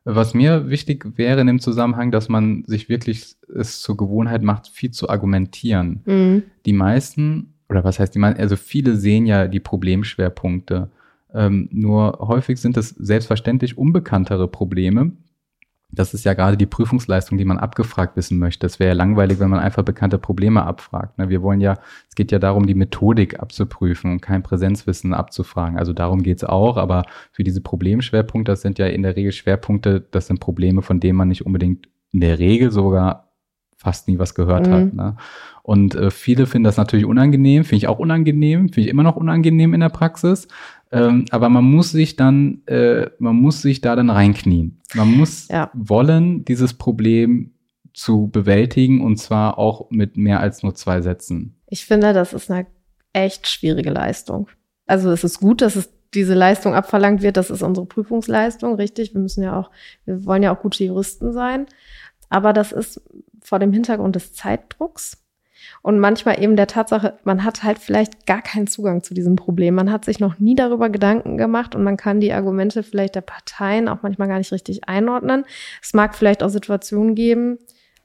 Was mir wichtig wäre in dem Zusammenhang, dass man sich wirklich es zur Gewohnheit macht, viel zu argumentieren. Mhm. Die meisten, oder was heißt die meisten, also viele sehen ja die Problemschwerpunkte. Ähm, nur häufig sind es selbstverständlich unbekanntere Probleme, das ist ja gerade die Prüfungsleistung, die man abgefragt wissen möchte. Es wäre ja langweilig, wenn man einfach bekannte Probleme abfragt. Ne? Wir wollen ja, es geht ja darum, die Methodik abzuprüfen und kein Präsenzwissen abzufragen. Also darum geht's auch, aber für diese Problemschwerpunkte, das sind ja in der Regel Schwerpunkte, das sind Probleme, von denen man nicht unbedingt in der Regel sogar fast nie was gehört mhm. hat. Ne? Und äh, viele finden das natürlich unangenehm, finde ich auch unangenehm, finde ich immer noch unangenehm in der Praxis. Ähm, aber man muss sich dann, äh, man muss sich da dann reinknien. Man muss ja. wollen, dieses Problem zu bewältigen und zwar auch mit mehr als nur zwei Sätzen. Ich finde, das ist eine echt schwierige Leistung. Also es ist gut, dass es diese Leistung abverlangt wird. Das ist unsere Prüfungsleistung, richtig. Wir müssen ja auch, wir wollen ja auch gute Juristen sein. Aber das ist vor dem Hintergrund des Zeitdrucks und manchmal eben der Tatsache, man hat halt vielleicht gar keinen Zugang zu diesem Problem. Man hat sich noch nie darüber Gedanken gemacht und man kann die Argumente vielleicht der Parteien auch manchmal gar nicht richtig einordnen. Es mag vielleicht auch Situationen geben,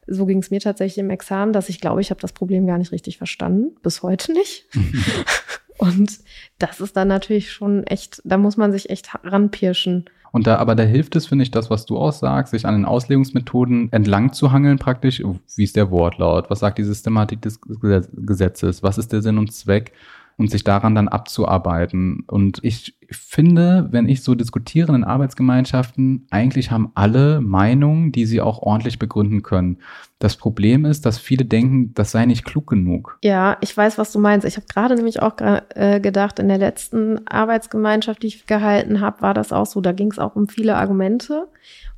so ging es mir tatsächlich im Examen, dass ich glaube, ich habe das Problem gar nicht richtig verstanden, bis heute nicht. und das ist dann natürlich schon echt, da muss man sich echt ranpirschen. Und da, aber da hilft es, finde ich, das, was du aussagst, sich an den Auslegungsmethoden entlang zu hangeln praktisch. Wie ist der Wortlaut? Was sagt die Systematik des Gesetzes? Was ist der Sinn und Zweck? Und sich daran dann abzuarbeiten. Und ich finde, wenn ich so diskutiere in Arbeitsgemeinschaften, eigentlich haben alle Meinungen, die sie auch ordentlich begründen können. Das Problem ist, dass viele denken, das sei nicht klug genug. Ja, ich weiß, was du meinst. Ich habe gerade nämlich auch äh, gedacht, in der letzten Arbeitsgemeinschaft, die ich gehalten habe, war das auch so. Da ging es auch um viele Argumente.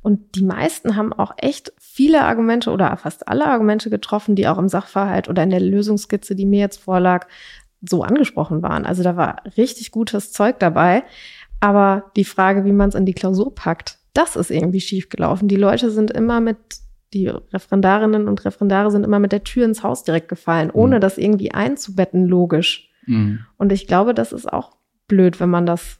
Und die meisten haben auch echt viele Argumente oder fast alle Argumente getroffen, die auch im Sachverhalt oder in der Lösungskizze, die mir jetzt vorlag, so angesprochen waren. Also da war richtig gutes Zeug dabei. Aber die Frage, wie man es in die Klausur packt, das ist irgendwie schiefgelaufen. Die Leute sind immer mit, die Referendarinnen und Referendare sind immer mit der Tür ins Haus direkt gefallen, ohne mhm. das irgendwie einzubetten, logisch. Mhm. Und ich glaube, das ist auch blöd, wenn man das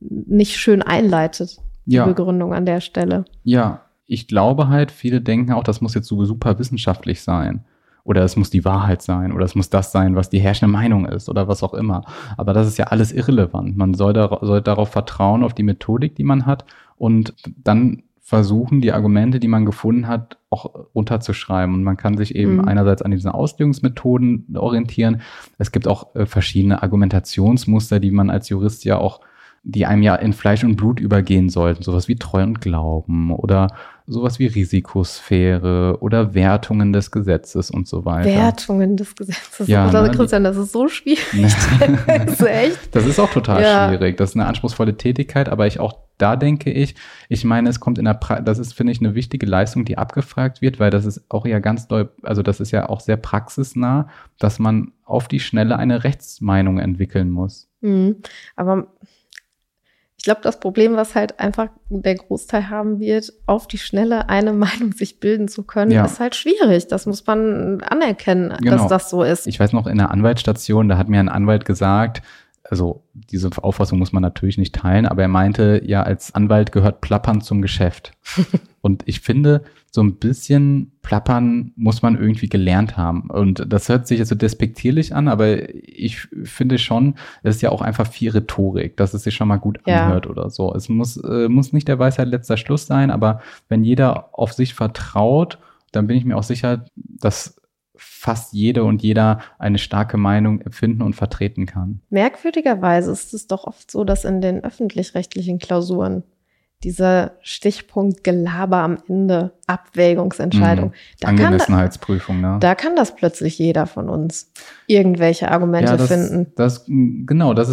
nicht schön einleitet, die ja. Begründung an der Stelle. Ja, ich glaube halt, viele denken auch, das muss jetzt so super wissenschaftlich sein oder es muss die Wahrheit sein oder es muss das sein, was die herrschende Meinung ist oder was auch immer. Aber das ist ja alles irrelevant. Man soll, da, soll darauf vertrauen, auf die Methodik, die man hat und dann versuchen, die Argumente, die man gefunden hat, auch runterzuschreiben. Und man kann sich eben mhm. einerseits an diesen Auslegungsmethoden orientieren. Es gibt auch äh, verschiedene Argumentationsmuster, die man als Jurist ja auch die einem ja in Fleisch und Blut übergehen sollten, sowas wie Treu und Glauben oder sowas wie Risikosphäre oder Wertungen des Gesetzes und so weiter. Wertungen des Gesetzes. Ja, oder, ne, Christian, das ist so schwierig. das ist echt. Das ist auch total ja. schwierig. Das ist eine anspruchsvolle Tätigkeit, aber ich auch da denke ich, ich meine, es kommt in der pra das ist, finde ich, eine wichtige Leistung, die abgefragt wird, weil das ist auch ja ganz doll, also das ist ja auch sehr praxisnah, dass man auf die Schnelle eine Rechtsmeinung entwickeln muss. Mhm. Aber glaube, das Problem, was halt einfach der Großteil haben wird, auf die Schnelle eine Meinung sich bilden zu können, ja. ist halt schwierig. Das muss man anerkennen, genau. dass das so ist. Ich weiß noch, in der Anwaltsstation, da hat mir ein Anwalt gesagt, also diese Auffassung muss man natürlich nicht teilen, aber er meinte, ja, als Anwalt gehört Plappern zum Geschäft. Und ich finde, so ein bisschen Plappern muss man irgendwie gelernt haben. Und das hört sich jetzt so despektierlich an, aber ich finde schon, es ist ja auch einfach viel Rhetorik, dass es sich schon mal gut ja. anhört oder so. Es muss, äh, muss nicht der Weisheit letzter Schluss sein, aber wenn jeder auf sich vertraut, dann bin ich mir auch sicher, dass fast jede und jeder eine starke Meinung empfinden und vertreten kann. Merkwürdigerweise ist es doch oft so, dass in den öffentlich-rechtlichen Klausuren dieser Stichpunkt Gelaber am Ende, Abwägungsentscheidung. Mhm. Da Angemessenheitsprüfung, kann, ne? Da kann das plötzlich jeder von uns irgendwelche Argumente ja, das, finden. Das, genau, das,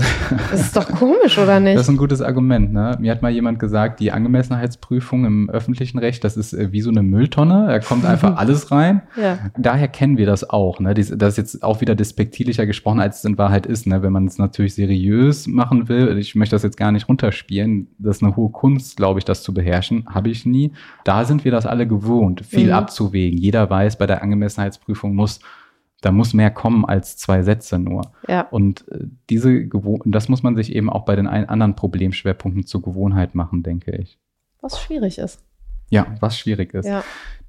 das ist doch komisch, oder nicht? Das ist ein gutes Argument. Ne? Mir hat mal jemand gesagt, die Angemessenheitsprüfung im öffentlichen Recht, das ist äh, wie so eine Mülltonne, da kommt einfach alles rein. Ja. Daher kennen wir das auch. Ne? Das ist jetzt auch wieder despektierlicher gesprochen, als es in Wahrheit ist. Ne? Wenn man es natürlich seriös machen will, ich möchte das jetzt gar nicht runterspielen, das ist eine hohe Kunst, glaube ich, das zu beherrschen, habe ich nie. Da sind wir das alle gewohnt, viel mhm. abzuwägen. Jeder weiß, bei der Angemessenheitsprüfung muss, da muss mehr kommen als zwei Sätze nur. Ja. Und äh, diese das muss man sich eben auch bei den anderen Problemschwerpunkten zur Gewohnheit machen, denke ich. Was schwierig ist. Ja, was schwierig ist. Ja.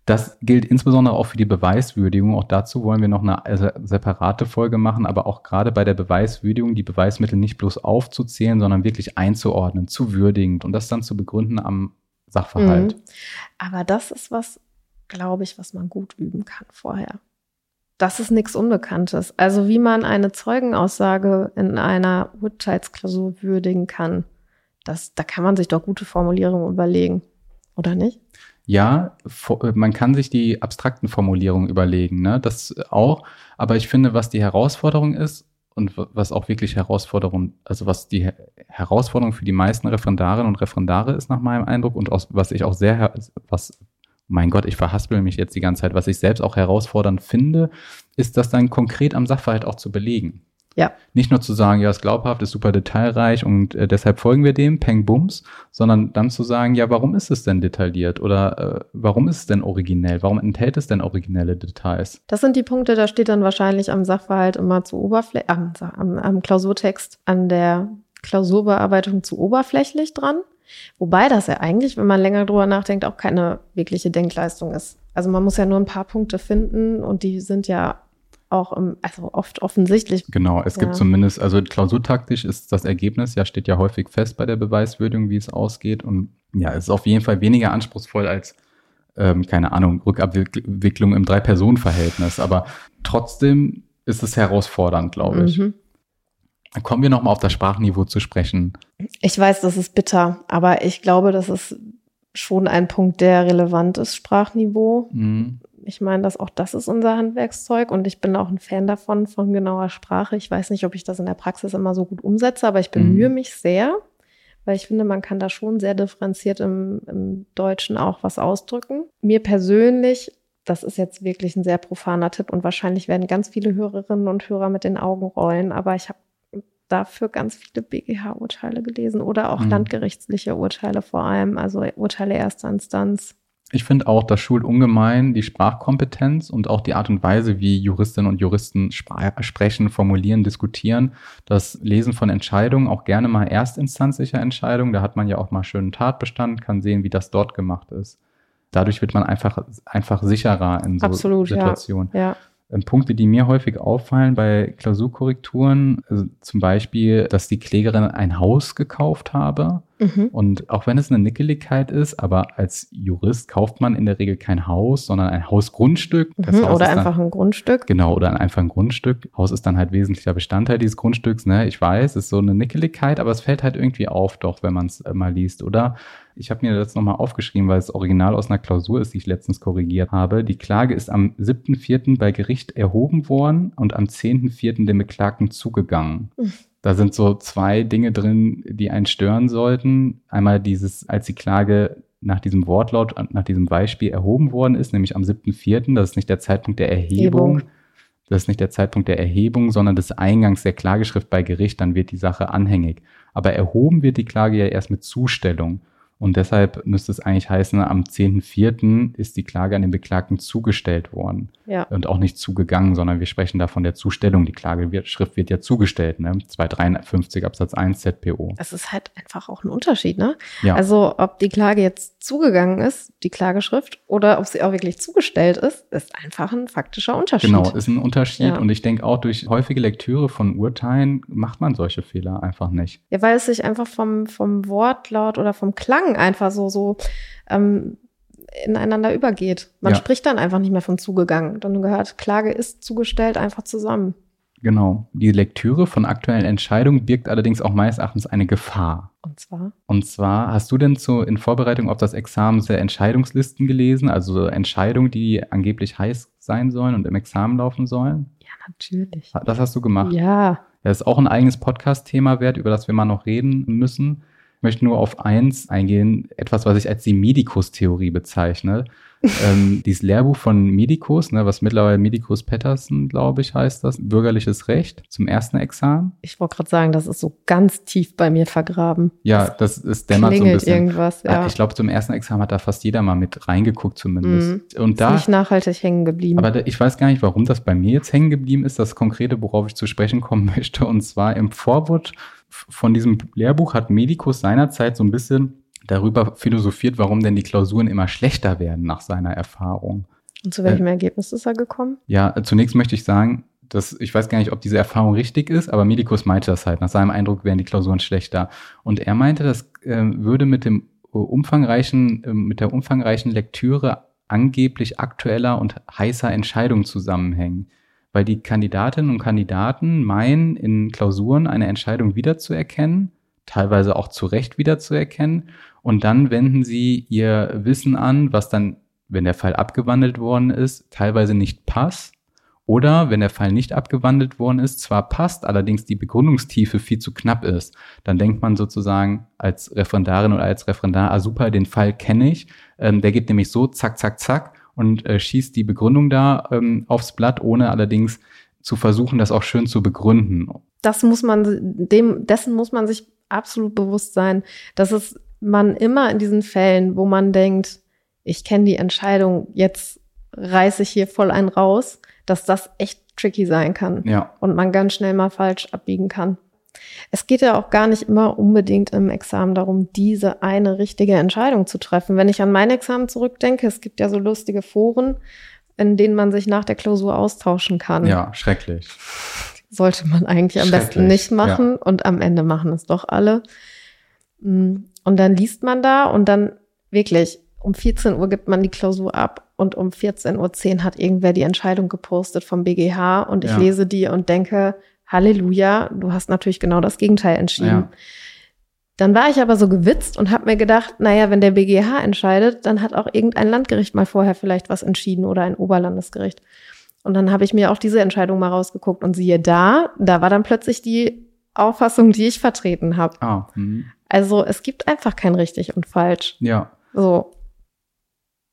Das gilt insbesondere auch für die Beweiswürdigung. Auch dazu wollen wir noch eine also separate Folge machen, aber auch gerade bei der Beweiswürdigung die Beweismittel nicht bloß aufzuzählen, sondern wirklich einzuordnen, zu würdigen und das dann zu begründen am Sachverhalt. Mhm. Aber das ist was, glaube ich, was man gut üben kann vorher. Das ist nichts Unbekanntes. Also wie man eine Zeugenaussage in einer Urteilsklausur würdigen kann, das, da kann man sich doch gute Formulierungen überlegen, oder nicht? Ja, man kann sich die abstrakten Formulierungen überlegen, ne? Das auch. Aber ich finde, was die Herausforderung ist und was auch wirklich Herausforderung, also was die Herausforderung für die meisten Referendarinnen und Referendare ist nach meinem Eindruck und aus, was ich auch sehr, was, mein Gott, ich verhaspel mich jetzt die ganze Zeit, was ich selbst auch herausfordernd finde, ist das dann konkret am Sachverhalt auch zu belegen. Ja. Nicht nur zu sagen, ja, es ist glaubhaft, ist super detailreich und äh, deshalb folgen wir dem, Peng Bums, sondern dann zu sagen, ja, warum ist es denn detailliert oder äh, warum ist es denn originell? Warum enthält es denn originelle Details? Das sind die Punkte, da steht dann wahrscheinlich am Sachverhalt immer zu Oberfläche, am, am, am Klausurtext, an der Klausurbearbeitung zu oberflächlich dran. Wobei das ja eigentlich, wenn man länger drüber nachdenkt, auch keine wirkliche Denkleistung ist. Also man muss ja nur ein paar Punkte finden und die sind ja auch im, also oft offensichtlich. Genau, es ja. gibt zumindest, also klausurtaktisch ist das Ergebnis, ja, steht ja häufig fest bei der Beweiswürdigung, wie es ausgeht. Und ja, es ist auf jeden Fall weniger anspruchsvoll als, ähm, keine Ahnung, Rückabwicklung im Drei-Personen-Verhältnis. Aber trotzdem ist es herausfordernd, glaube ich. Mhm. Kommen wir nochmal auf das Sprachniveau zu sprechen. Ich weiß, das ist bitter, aber ich glaube, das ist schon ein Punkt, der relevant ist, Sprachniveau. Mhm ich meine, dass auch das ist unser Handwerkszeug und ich bin auch ein Fan davon, von genauer Sprache. Ich weiß nicht, ob ich das in der Praxis immer so gut umsetze, aber ich bemühe mhm. mich sehr, weil ich finde, man kann da schon sehr differenziert im, im Deutschen auch was ausdrücken. Mir persönlich, das ist jetzt wirklich ein sehr profaner Tipp und wahrscheinlich werden ganz viele Hörerinnen und Hörer mit den Augen rollen, aber ich habe dafür ganz viele BGH-Urteile gelesen oder auch mhm. landgerichtliche Urteile vor allem, also Urteile erster Instanz ich finde auch, das schult ungemein die Sprachkompetenz und auch die Art und Weise, wie Juristinnen und Juristen sprechen, formulieren, diskutieren. Das Lesen von Entscheidungen, auch gerne mal erstinstanzlicher Entscheidungen, da hat man ja auch mal schönen Tatbestand, kann sehen, wie das dort gemacht ist. Dadurch wird man einfach, einfach sicherer in so Absolut, Situationen. Ja, ja. Ähm, Punkte, die mir häufig auffallen bei Klausurkorrekturen, also zum Beispiel, dass die Klägerin ein Haus gekauft habe Mhm. Und auch wenn es eine Nickeligkeit ist, aber als Jurist kauft man in der Regel kein Haus, sondern ein Hausgrundstück. Mhm, Haus oder einfach dann, ein Grundstück. Genau, oder einfach ein Grundstück. Haus ist dann halt wesentlicher Bestandteil dieses Grundstücks. Ne? Ich weiß, ist so eine Nickeligkeit, aber es fällt halt irgendwie auf, doch, wenn man es äh, mal liest. Oder ich habe mir das nochmal aufgeschrieben, weil es original aus einer Klausur ist, die ich letztens korrigiert habe. Die Klage ist am 7.4. bei Gericht erhoben worden und am 10.4. dem Beklagten zugegangen. Da sind so zwei Dinge drin, die einen stören sollten. Einmal dieses, als die Klage nach diesem Wortlaut, nach diesem Beispiel erhoben worden ist, nämlich am 7.4., das ist nicht der Zeitpunkt der Erhebung. Erhebung. Das ist nicht der Zeitpunkt der Erhebung, sondern des Eingangs der Klageschrift bei Gericht, dann wird die Sache anhängig. Aber erhoben wird die Klage ja erst mit Zustellung. Und deshalb müsste es eigentlich heißen, am 10.04. ist die Klage an den Beklagten zugestellt worden. Ja. Und auch nicht zugegangen, sondern wir sprechen da von der Zustellung. Die Klageschrift wird ja zugestellt, ne? 253 Absatz 1 ZPO. Es ist halt einfach auch ein Unterschied, ne? Ja. Also, ob die Klage jetzt zugegangen ist, die Klageschrift, oder ob sie auch wirklich zugestellt ist, ist einfach ein faktischer Unterschied. Genau, ist ein Unterschied. Ja. Und ich denke auch durch häufige Lektüre von Urteilen macht man solche Fehler einfach nicht. Ja, weil es sich einfach vom, vom Wortlaut oder vom Klang Gedanken einfach so, so ähm, ineinander übergeht. Man ja. spricht dann einfach nicht mehr von zugegangen. Dann gehört Klage ist zugestellt einfach zusammen. Genau. Die Lektüre von aktuellen Entscheidungen birgt allerdings auch meines Erachtens eine Gefahr. Und zwar? Und zwar, hast du denn so in Vorbereitung auf das Examen sehr Entscheidungslisten gelesen? Also Entscheidungen, die angeblich heiß sein sollen und im Examen laufen sollen? Ja, natürlich. Das hast du gemacht? Ja. Das ist auch ein eigenes Podcast-Thema wert, über das wir mal noch reden müssen. Ich möchte nur auf eins eingehen, etwas, was ich als die Medikus-Theorie bezeichne ähm, dieses Lehrbuch von Medikus, ne, was mittlerweile Medikus Patterson, glaube ich, heißt das, Bürgerliches Recht zum ersten Examen. Ich wollte gerade sagen, das ist so ganz tief bei mir vergraben. Ja, das, das ist dämmert so ein bisschen. irgendwas, ja. Ich glaube, zum ersten Examen hat da fast jeder mal mit reingeguckt zumindest. Mhm. Und da, ist nicht nachhaltig hängen geblieben. Aber da, ich weiß gar nicht, warum das bei mir jetzt hängen geblieben ist, das Konkrete, worauf ich zu sprechen kommen möchte. Und zwar im Vorwort von diesem Lehrbuch hat Medikus seinerzeit so ein bisschen darüber philosophiert, warum denn die Klausuren immer schlechter werden nach seiner Erfahrung. Und zu welchem äh, Ergebnis ist er gekommen? Ja, zunächst möchte ich sagen, dass ich weiß gar nicht, ob diese Erfahrung richtig ist, aber Medikus meinte das halt. Nach seinem Eindruck wären die Klausuren schlechter. Und er meinte, das äh, würde mit dem umfangreichen, äh, mit der umfangreichen Lektüre angeblich aktueller und heißer Entscheidungen zusammenhängen. Weil die Kandidatinnen und Kandidaten meinen, in Klausuren eine Entscheidung wiederzuerkennen, teilweise auch zu Recht wiederzuerkennen und dann wenden sie ihr Wissen an, was dann, wenn der Fall abgewandelt worden ist, teilweise nicht passt. Oder wenn der Fall nicht abgewandelt worden ist, zwar passt, allerdings die Begründungstiefe viel zu knapp ist, dann denkt man sozusagen als Referendarin oder als Referendar, ah super, den Fall kenne ich. Ähm, der geht nämlich so, zack, zack, zack und äh, schießt die Begründung da ähm, aufs Blatt, ohne allerdings zu versuchen, das auch schön zu begründen. Das muss man, dem, dessen muss man sich absolut bewusst sein, dass es man immer in diesen Fällen, wo man denkt, ich kenne die Entscheidung, jetzt reiße ich hier voll einen raus, dass das echt tricky sein kann. Ja. Und man ganz schnell mal falsch abbiegen kann. Es geht ja auch gar nicht immer unbedingt im Examen darum, diese eine richtige Entscheidung zu treffen. Wenn ich an mein Examen zurückdenke, es gibt ja so lustige Foren, in denen man sich nach der Klausur austauschen kann. Ja, schrecklich. Sollte man eigentlich am besten nicht machen ja. und am Ende machen es doch alle. Mm. Und dann liest man da und dann wirklich um 14 Uhr gibt man die Klausur ab und um 14.10 Uhr hat irgendwer die Entscheidung gepostet vom BGH und ich ja. lese die und denke, Halleluja, du hast natürlich genau das Gegenteil entschieden. Ja. Dann war ich aber so gewitzt und habe mir gedacht, naja, wenn der BGH entscheidet, dann hat auch irgendein Landgericht mal vorher vielleicht was entschieden oder ein Oberlandesgericht. Und dann habe ich mir auch diese Entscheidung mal rausgeguckt und siehe da, da war dann plötzlich die Auffassung, die ich vertreten habe. Ah, hm. Also es gibt einfach kein richtig und falsch. Ja. So.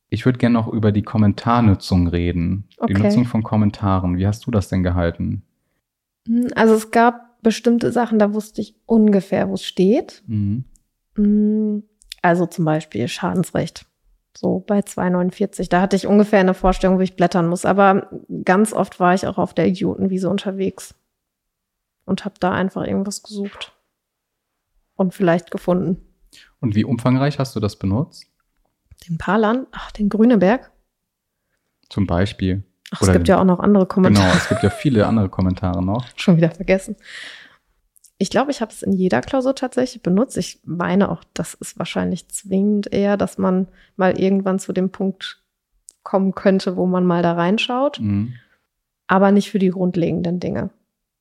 Ich würde gerne noch über die Kommentarnutzung reden. Okay. Die Nutzung von Kommentaren. Wie hast du das denn gehalten? Hm, also es gab bestimmte Sachen, da wusste ich ungefähr, wo es steht. Mhm. Hm, also zum Beispiel Schadensrecht. So bei 2,49. Da hatte ich ungefähr eine Vorstellung, wo ich blättern muss. Aber ganz oft war ich auch auf der Idiotenwiese unterwegs und habe da einfach irgendwas gesucht und vielleicht gefunden. Und wie umfangreich hast du das benutzt? Den Parlan, ach, den Grüneberg. Zum Beispiel. Ach, es gibt ja auch noch andere Kommentare. Genau, es gibt ja viele andere Kommentare noch. Schon wieder vergessen. Ich glaube, ich habe es in jeder Klausur tatsächlich benutzt. Ich meine auch, das ist wahrscheinlich zwingend eher, dass man mal irgendwann zu dem Punkt kommen könnte, wo man mal da reinschaut. Mhm. Aber nicht für die grundlegenden Dinge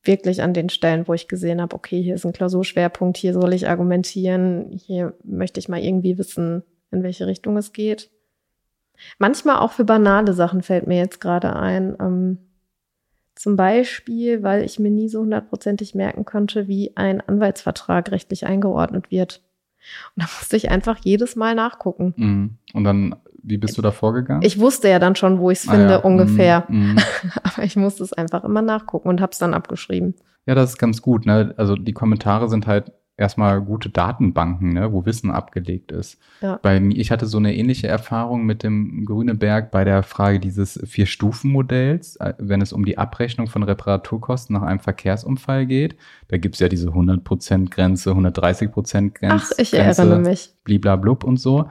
wirklich an den Stellen, wo ich gesehen habe, okay, hier ist ein Klausurschwerpunkt, hier soll ich argumentieren, hier möchte ich mal irgendwie wissen, in welche Richtung es geht. Manchmal auch für banale Sachen fällt mir jetzt gerade ein. Ähm, zum Beispiel, weil ich mir nie so hundertprozentig merken konnte, wie ein Anwaltsvertrag rechtlich eingeordnet wird. Und da musste ich einfach jedes Mal nachgucken. Mhm. Und dann wie bist du da vorgegangen? Ich wusste ja dann schon, wo ich es ah, finde, ja. ungefähr. Mm, mm. Aber ich musste es einfach immer nachgucken und habe es dann abgeschrieben. Ja, das ist ganz gut. Ne? Also die Kommentare sind halt erstmal gute Datenbanken, ne, wo Wissen abgelegt ist. Ja. Bei mir, ich hatte so eine ähnliche Erfahrung mit dem Grüneberg bei der Frage dieses Vier-Stufen-Modells, äh, wenn es um die Abrechnung von Reparaturkosten nach einem Verkehrsunfall geht. Da gibt's ja diese 100%-Grenze, 130%-Grenze. Ach, ich erinnere mich. Bliblablub und so.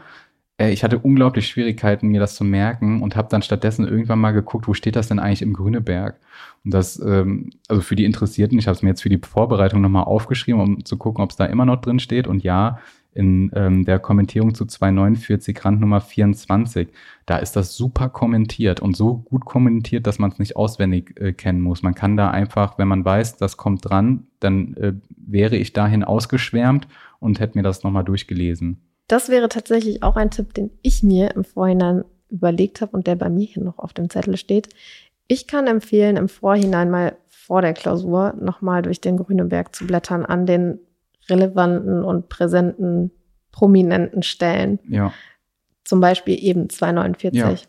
Äh, ich hatte unglaublich Schwierigkeiten, mir das zu merken und habe dann stattdessen irgendwann mal geguckt, wo steht das denn eigentlich im Grüneberg? Und das, ähm, also für die Interessierten, ich habe es mir jetzt für die Vorbereitung nochmal aufgeschrieben, um zu gucken, ob es da immer noch drin steht. Und ja, in ähm, der Kommentierung zu 249 Randnummer 24, da ist das super kommentiert und so gut kommentiert, dass man es nicht auswendig äh, kennen muss. Man kann da einfach, wenn man weiß, das kommt dran, dann äh, wäre ich dahin ausgeschwärmt und hätte mir das nochmal durchgelesen. Das wäre tatsächlich auch ein Tipp, den ich mir im Vorhinein überlegt habe und der bei mir hier noch auf dem Zettel steht. Ich kann empfehlen, im Vorhinein mal vor der Klausur nochmal durch den Grüneberg zu blättern an den relevanten und präsenten, prominenten Stellen. Ja. Zum Beispiel eben 249. Ja.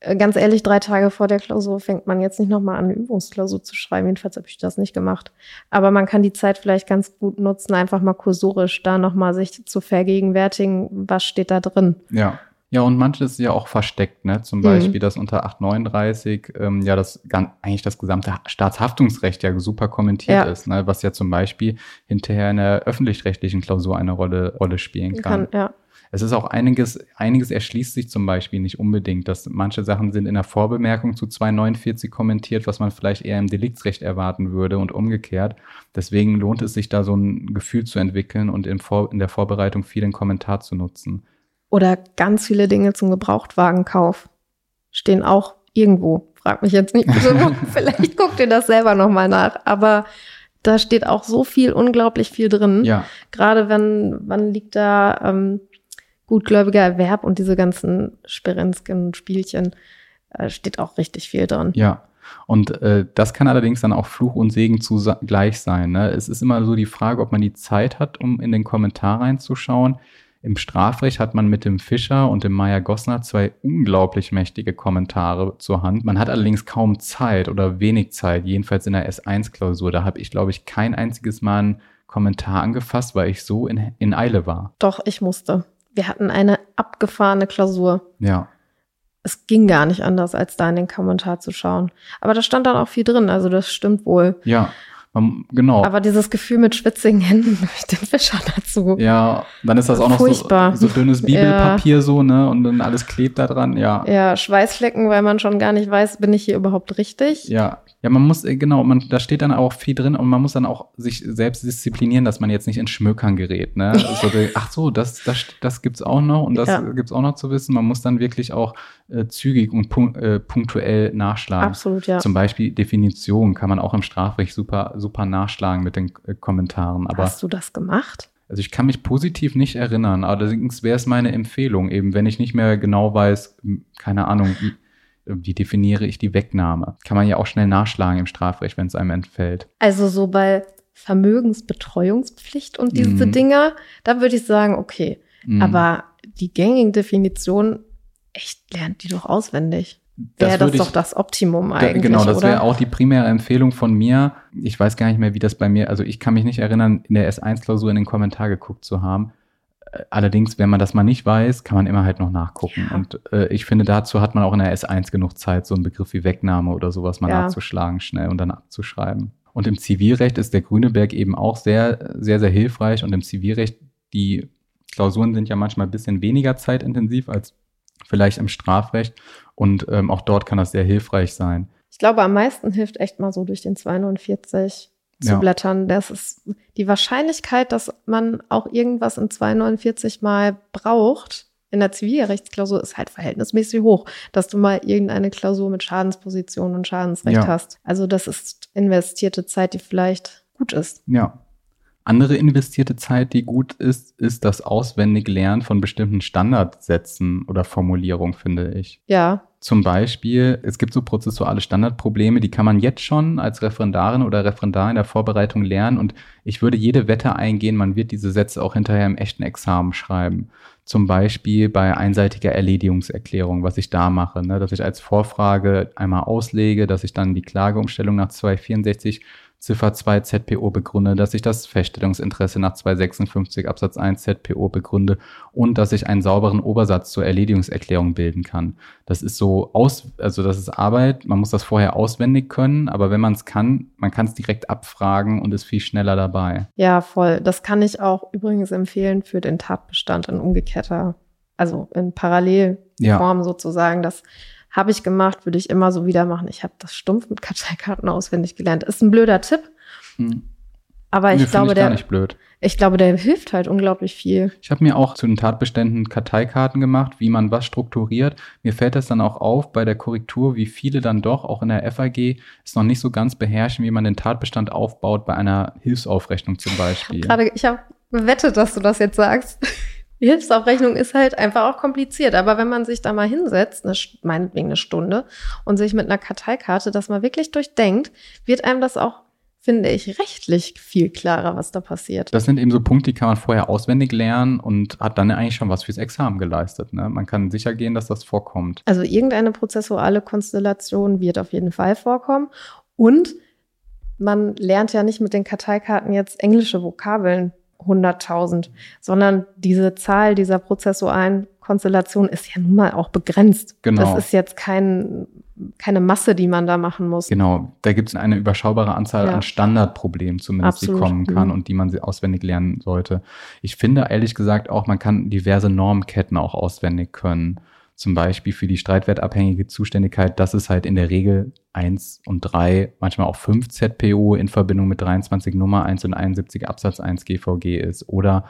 Äh, ganz ehrlich, drei Tage vor der Klausur fängt man jetzt nicht nochmal an, eine Übungsklausur zu schreiben. Jedenfalls habe ich das nicht gemacht. Aber man kann die Zeit vielleicht ganz gut nutzen, einfach mal kursorisch da nochmal sich zu vergegenwärtigen, was steht da drin. Ja. Ja, und manches ist ja auch versteckt, ne? Zum mhm. Beispiel, dass unter 839 ähm, ja das eigentlich das gesamte Staatshaftungsrecht ja super kommentiert ja. ist, ne? Was ja zum Beispiel hinterher in der öffentlich-rechtlichen Klausur eine Rolle, Rolle spielen kann. kann ja. Es ist auch einiges, einiges erschließt sich zum Beispiel nicht unbedingt, dass manche Sachen sind in der Vorbemerkung zu 249 kommentiert, was man vielleicht eher im Deliktsrecht erwarten würde und umgekehrt. Deswegen lohnt es sich da so ein Gefühl zu entwickeln und in, Vor in der Vorbereitung viel den Kommentar zu nutzen. Oder ganz viele Dinge zum Gebrauchtwagenkauf stehen auch irgendwo. Frag mich jetzt nicht, vielleicht guckt ihr das selber nochmal nach. Aber da steht auch so viel, unglaublich viel drin. Ja. Gerade wenn, wann liegt da ähm, gutgläubiger Erwerb und diese ganzen Sperenzken und Spielchen, äh, steht auch richtig viel drin. Ja. Und äh, das kann allerdings dann auch Fluch und Segen zugleich sein. Ne? Es ist immer so die Frage, ob man die Zeit hat, um in den Kommentar reinzuschauen. Im Strafrecht hat man mit dem Fischer und dem Meier Gossner zwei unglaublich mächtige Kommentare zur Hand. Man hat allerdings kaum Zeit oder wenig Zeit, jedenfalls in der S1-Klausur. Da habe ich, glaube ich, kein einziges Mal einen Kommentar angefasst, weil ich so in, in Eile war. Doch, ich musste. Wir hatten eine abgefahrene Klausur. Ja. Es ging gar nicht anders, als da in den Kommentar zu schauen. Aber da stand dann auch viel drin, also das stimmt wohl. Ja. Man, genau. Aber dieses Gefühl mit schwitzigen Händen durch den Fischer dazu. Ja, dann ist das auch noch so, so, dünnes Bibelpapier ja. so, ne? Und dann alles klebt da dran, ja. Ja, Schweißflecken, weil man schon gar nicht weiß, bin ich hier überhaupt richtig? Ja. Ja, man muss, äh, genau, man, da steht dann auch viel drin und man muss dann auch sich selbst disziplinieren, dass man jetzt nicht ins Schmökern gerät, ne? so, ach so, das, das, das gibt's auch noch und das ja. gibt's auch noch zu wissen. Man muss dann wirklich auch äh, zügig und punk äh, punktuell nachschlagen. Absolut, ja. Zum Beispiel Definition kann man auch im Strafrecht super, super nachschlagen mit den äh, Kommentaren. Aber, Hast du das gemacht? Also ich kann mich positiv nicht erinnern, allerdings wäre es meine Empfehlung, eben wenn ich nicht mehr genau weiß, keine Ahnung, wie, wie definiere ich die Wegnahme? Kann man ja auch schnell nachschlagen im Strafrecht, wenn es einem entfällt. Also so bei Vermögensbetreuungspflicht und diese mhm. Dinger, da würde ich sagen, okay. Mhm. Aber die gängigen Definitionen, echt lernt die doch auswendig. Wäre das, das doch das Optimum eigentlich. genau, das wäre auch die primäre Empfehlung von mir. Ich weiß gar nicht mehr, wie das bei mir, also ich kann mich nicht erinnern, in der S1-Klausur in den Kommentar geguckt zu haben. Allerdings, wenn man das mal nicht weiß, kann man immer halt noch nachgucken. Ja. Und äh, ich finde, dazu hat man auch in der S1 genug Zeit, so einen Begriff wie Wegnahme oder sowas mal ja. nachzuschlagen schnell und dann abzuschreiben. Und im Zivilrecht ist der Grüneberg eben auch sehr, sehr, sehr hilfreich. Und im Zivilrecht, die Klausuren sind ja manchmal ein bisschen weniger zeitintensiv als vielleicht im Strafrecht. Und ähm, auch dort kann das sehr hilfreich sein. Ich glaube, am meisten hilft echt mal so durch den 249 zu ja. blättern. Das ist die Wahrscheinlichkeit, dass man auch irgendwas in 249 mal braucht, in der Zivilrechtsklausur ist halt verhältnismäßig hoch, dass du mal irgendeine Klausur mit Schadensposition und Schadensrecht ja. hast. Also das ist investierte Zeit, die vielleicht gut ist. Ja. Andere investierte Zeit, die gut ist, ist das auswendige Lernen von bestimmten Standardsätzen oder Formulierungen, finde ich. Ja, zum Beispiel, es gibt so prozessuale Standardprobleme, die kann man jetzt schon als Referendarin oder Referendar in der Vorbereitung lernen und ich würde jede Wette eingehen, man wird diese Sätze auch hinterher im echten Examen schreiben. Zum Beispiel bei einseitiger Erledigungserklärung, was ich da mache, ne, dass ich als Vorfrage einmal auslege, dass ich dann die Klageumstellung nach 264 Ziffer 2 ZPO begründe, dass ich das Feststellungsinteresse nach 256 Absatz 1 ZPO begründe und dass ich einen sauberen Obersatz zur Erledigungserklärung bilden kann. Das ist so aus, also das ist Arbeit, man muss das vorher auswendig können, aber wenn man es kann, man kann es direkt abfragen und ist viel schneller dabei. Ja, voll. Das kann ich auch übrigens empfehlen für den Tatbestand in umgekehrter, also in Parallelform ja. sozusagen, dass habe ich gemacht, würde ich immer so wieder machen. Ich habe das stumpf mit Karteikarten auswendig gelernt. Ist ein blöder Tipp. Hm. Aber ich nee, glaube, ich der, nicht blöd. ich glaube, der hilft halt unglaublich viel. Ich habe mir auch zu den Tatbeständen Karteikarten gemacht, wie man was strukturiert. Mir fällt das dann auch auf bei der Korrektur, wie viele dann doch auch in der FAG es noch nicht so ganz beherrschen, wie man den Tatbestand aufbaut bei einer Hilfsaufrechnung zum Beispiel. Gerade, ich habe bewettet, dass du das jetzt sagst. Die Hilfsaufrechnung ist halt einfach auch kompliziert. Aber wenn man sich da mal hinsetzt, eine, meinetwegen eine Stunde, und sich mit einer Karteikarte das mal wirklich durchdenkt, wird einem das auch finde ich, rechtlich viel klarer, was da passiert. Das sind eben so Punkte, die kann man vorher auswendig lernen und hat dann eigentlich schon was fürs Examen geleistet. Ne? Man kann sicher gehen, dass das vorkommt. Also irgendeine prozessuale Konstellation wird auf jeden Fall vorkommen. Und man lernt ja nicht mit den Karteikarten jetzt englische Vokabeln 100.000, sondern diese Zahl dieser prozessualen Konstellation ist ja nun mal auch begrenzt. Genau. Das ist jetzt kein, keine Masse, die man da machen muss. Genau, da gibt es eine überschaubare Anzahl ja. an Standardproblemen zumindest, Absolut. die kommen kann mhm. und die man auswendig lernen sollte. Ich finde ehrlich gesagt auch, man kann diverse Normketten auch auswendig können. Zum Beispiel für die streitwertabhängige Zuständigkeit, dass es halt in der Regel 1 und 3, manchmal auch 5 ZPO in Verbindung mit 23 Nummer 1 und 71 Absatz 1 GVG ist. Oder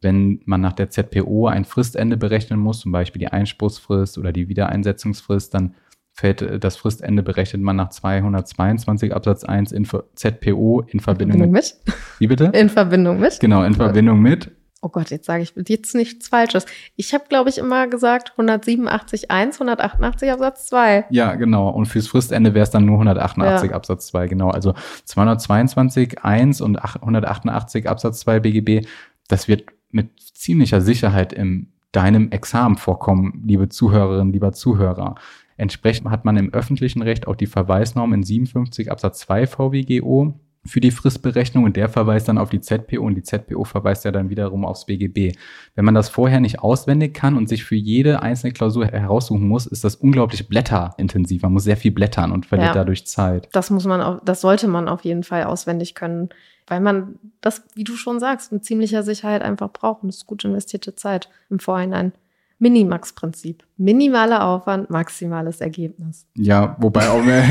wenn man nach der ZPO ein Fristende berechnen muss, zum Beispiel die Einspruchsfrist oder die Wiedereinsetzungsfrist, dann fällt äh, das Fristende berechnet man nach 222 Absatz 1 in ZPO in Verbindung, in Verbindung mit, mit. Wie bitte? In Verbindung mit. Genau, in Verbindung mit. Oh Gott, jetzt sage ich jetzt nichts Falsches. Ich habe, glaube ich, immer gesagt 187 1, 188 Absatz 2. Ja, genau. Und fürs Fristende wäre es dann nur 188 ja. Absatz 2, genau. Also 222 1 und 188 Absatz 2 BGB, das wird mit ziemlicher Sicherheit in deinem Examen vorkommen, liebe Zuhörerinnen, lieber Zuhörer. Entsprechend hat man im öffentlichen Recht auch die Verweisnorm in 57 Absatz 2 VWGO für die Fristberechnung und der verweist dann auf die ZPO und die ZPO verweist ja dann wiederum aufs BGB. Wenn man das vorher nicht auswendig kann und sich für jede einzelne Klausur heraussuchen muss, ist das unglaublich blätterintensiv. Man muss sehr viel blättern und verliert ja, dadurch Zeit. Das muss man auch, das sollte man auf jeden Fall auswendig können weil man das, wie du schon sagst, mit ziemlicher Sicherheit einfach braucht. Und das ist gut investierte Zeit im Vorhinein. Minimax-Prinzip. Minimaler Aufwand, maximales Ergebnis. Ja, wobei auch mehr,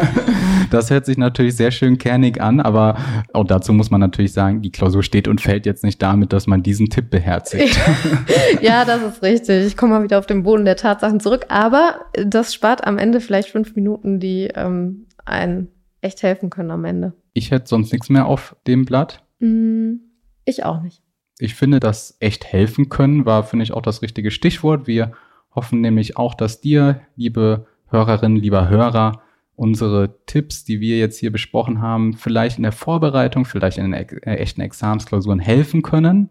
das hört sich natürlich sehr schön kernig an, aber auch dazu muss man natürlich sagen, die Klausur steht und fällt jetzt nicht damit, dass man diesen Tipp beherzigt. ja, das ist richtig. Ich komme mal wieder auf den Boden der Tatsachen zurück, aber das spart am Ende vielleicht fünf Minuten, die ähm, einen echt helfen können am Ende. Ich hätte sonst nichts mehr auf dem Blatt. Mm, ich auch nicht. Ich finde, das echt helfen können war, finde ich, auch das richtige Stichwort. Wir hoffen nämlich auch, dass dir, liebe Hörerinnen, lieber Hörer, unsere Tipps, die wir jetzt hier besprochen haben, vielleicht in der Vorbereitung, vielleicht in den äh, echten Examensklausuren helfen können.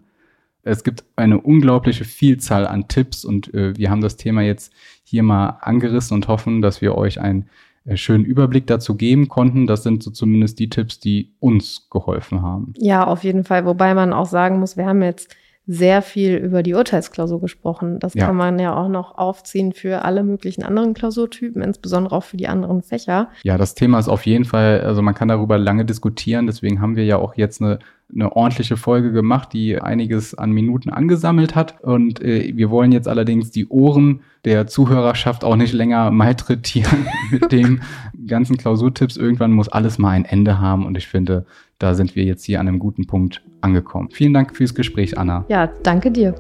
Es gibt eine unglaubliche Vielzahl an Tipps und äh, wir haben das Thema jetzt hier mal angerissen und hoffen, dass wir euch ein schönen Überblick dazu geben konnten. Das sind so zumindest die Tipps, die uns geholfen haben. Ja, auf jeden Fall. Wobei man auch sagen muss, wir haben jetzt sehr viel über die Urteilsklausur gesprochen. Das ja. kann man ja auch noch aufziehen für alle möglichen anderen Klausurtypen, insbesondere auch für die anderen Fächer. Ja, das Thema ist auf jeden Fall, also man kann darüber lange diskutieren. Deswegen haben wir ja auch jetzt eine eine ordentliche Folge gemacht, die einiges an Minuten angesammelt hat. Und äh, wir wollen jetzt allerdings die Ohren der Zuhörerschaft auch nicht länger malträtieren mit dem ganzen Klausurtipps. Irgendwann muss alles mal ein Ende haben. Und ich finde, da sind wir jetzt hier an einem guten Punkt angekommen. Vielen Dank fürs Gespräch, Anna. Ja, danke dir.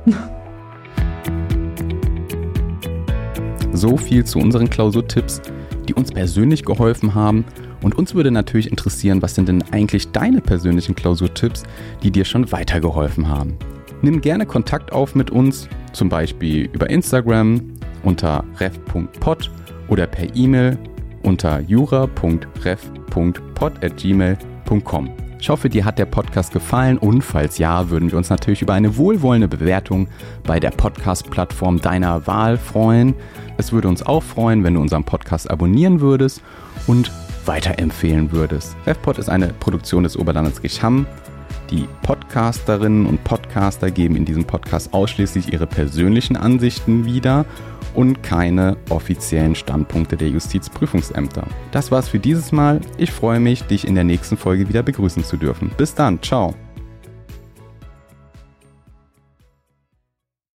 So viel zu unseren Klausurtipps, die uns persönlich geholfen haben und uns würde natürlich interessieren, was sind denn eigentlich deine persönlichen Klausurtipps, die dir schon weitergeholfen haben. Nimm gerne Kontakt auf mit uns, zum Beispiel über Instagram unter ref.pod oder per E-Mail unter jura.ref.pod.gmail.com. Ich hoffe, dir hat der Podcast gefallen und falls ja, würden wir uns natürlich über eine wohlwollende Bewertung bei der Podcast-Plattform deiner Wahl freuen. Es würde uns auch freuen, wenn du unseren Podcast abonnieren würdest und weiterempfehlen würdest. RevPod ist eine Produktion des Oberlandes Gicham. Die Podcasterinnen und Podcaster geben in diesem Podcast ausschließlich ihre persönlichen Ansichten wieder und keine offiziellen Standpunkte der Justizprüfungsämter. Das war's für dieses Mal. Ich freue mich, dich in der nächsten Folge wieder begrüßen zu dürfen. Bis dann, ciao.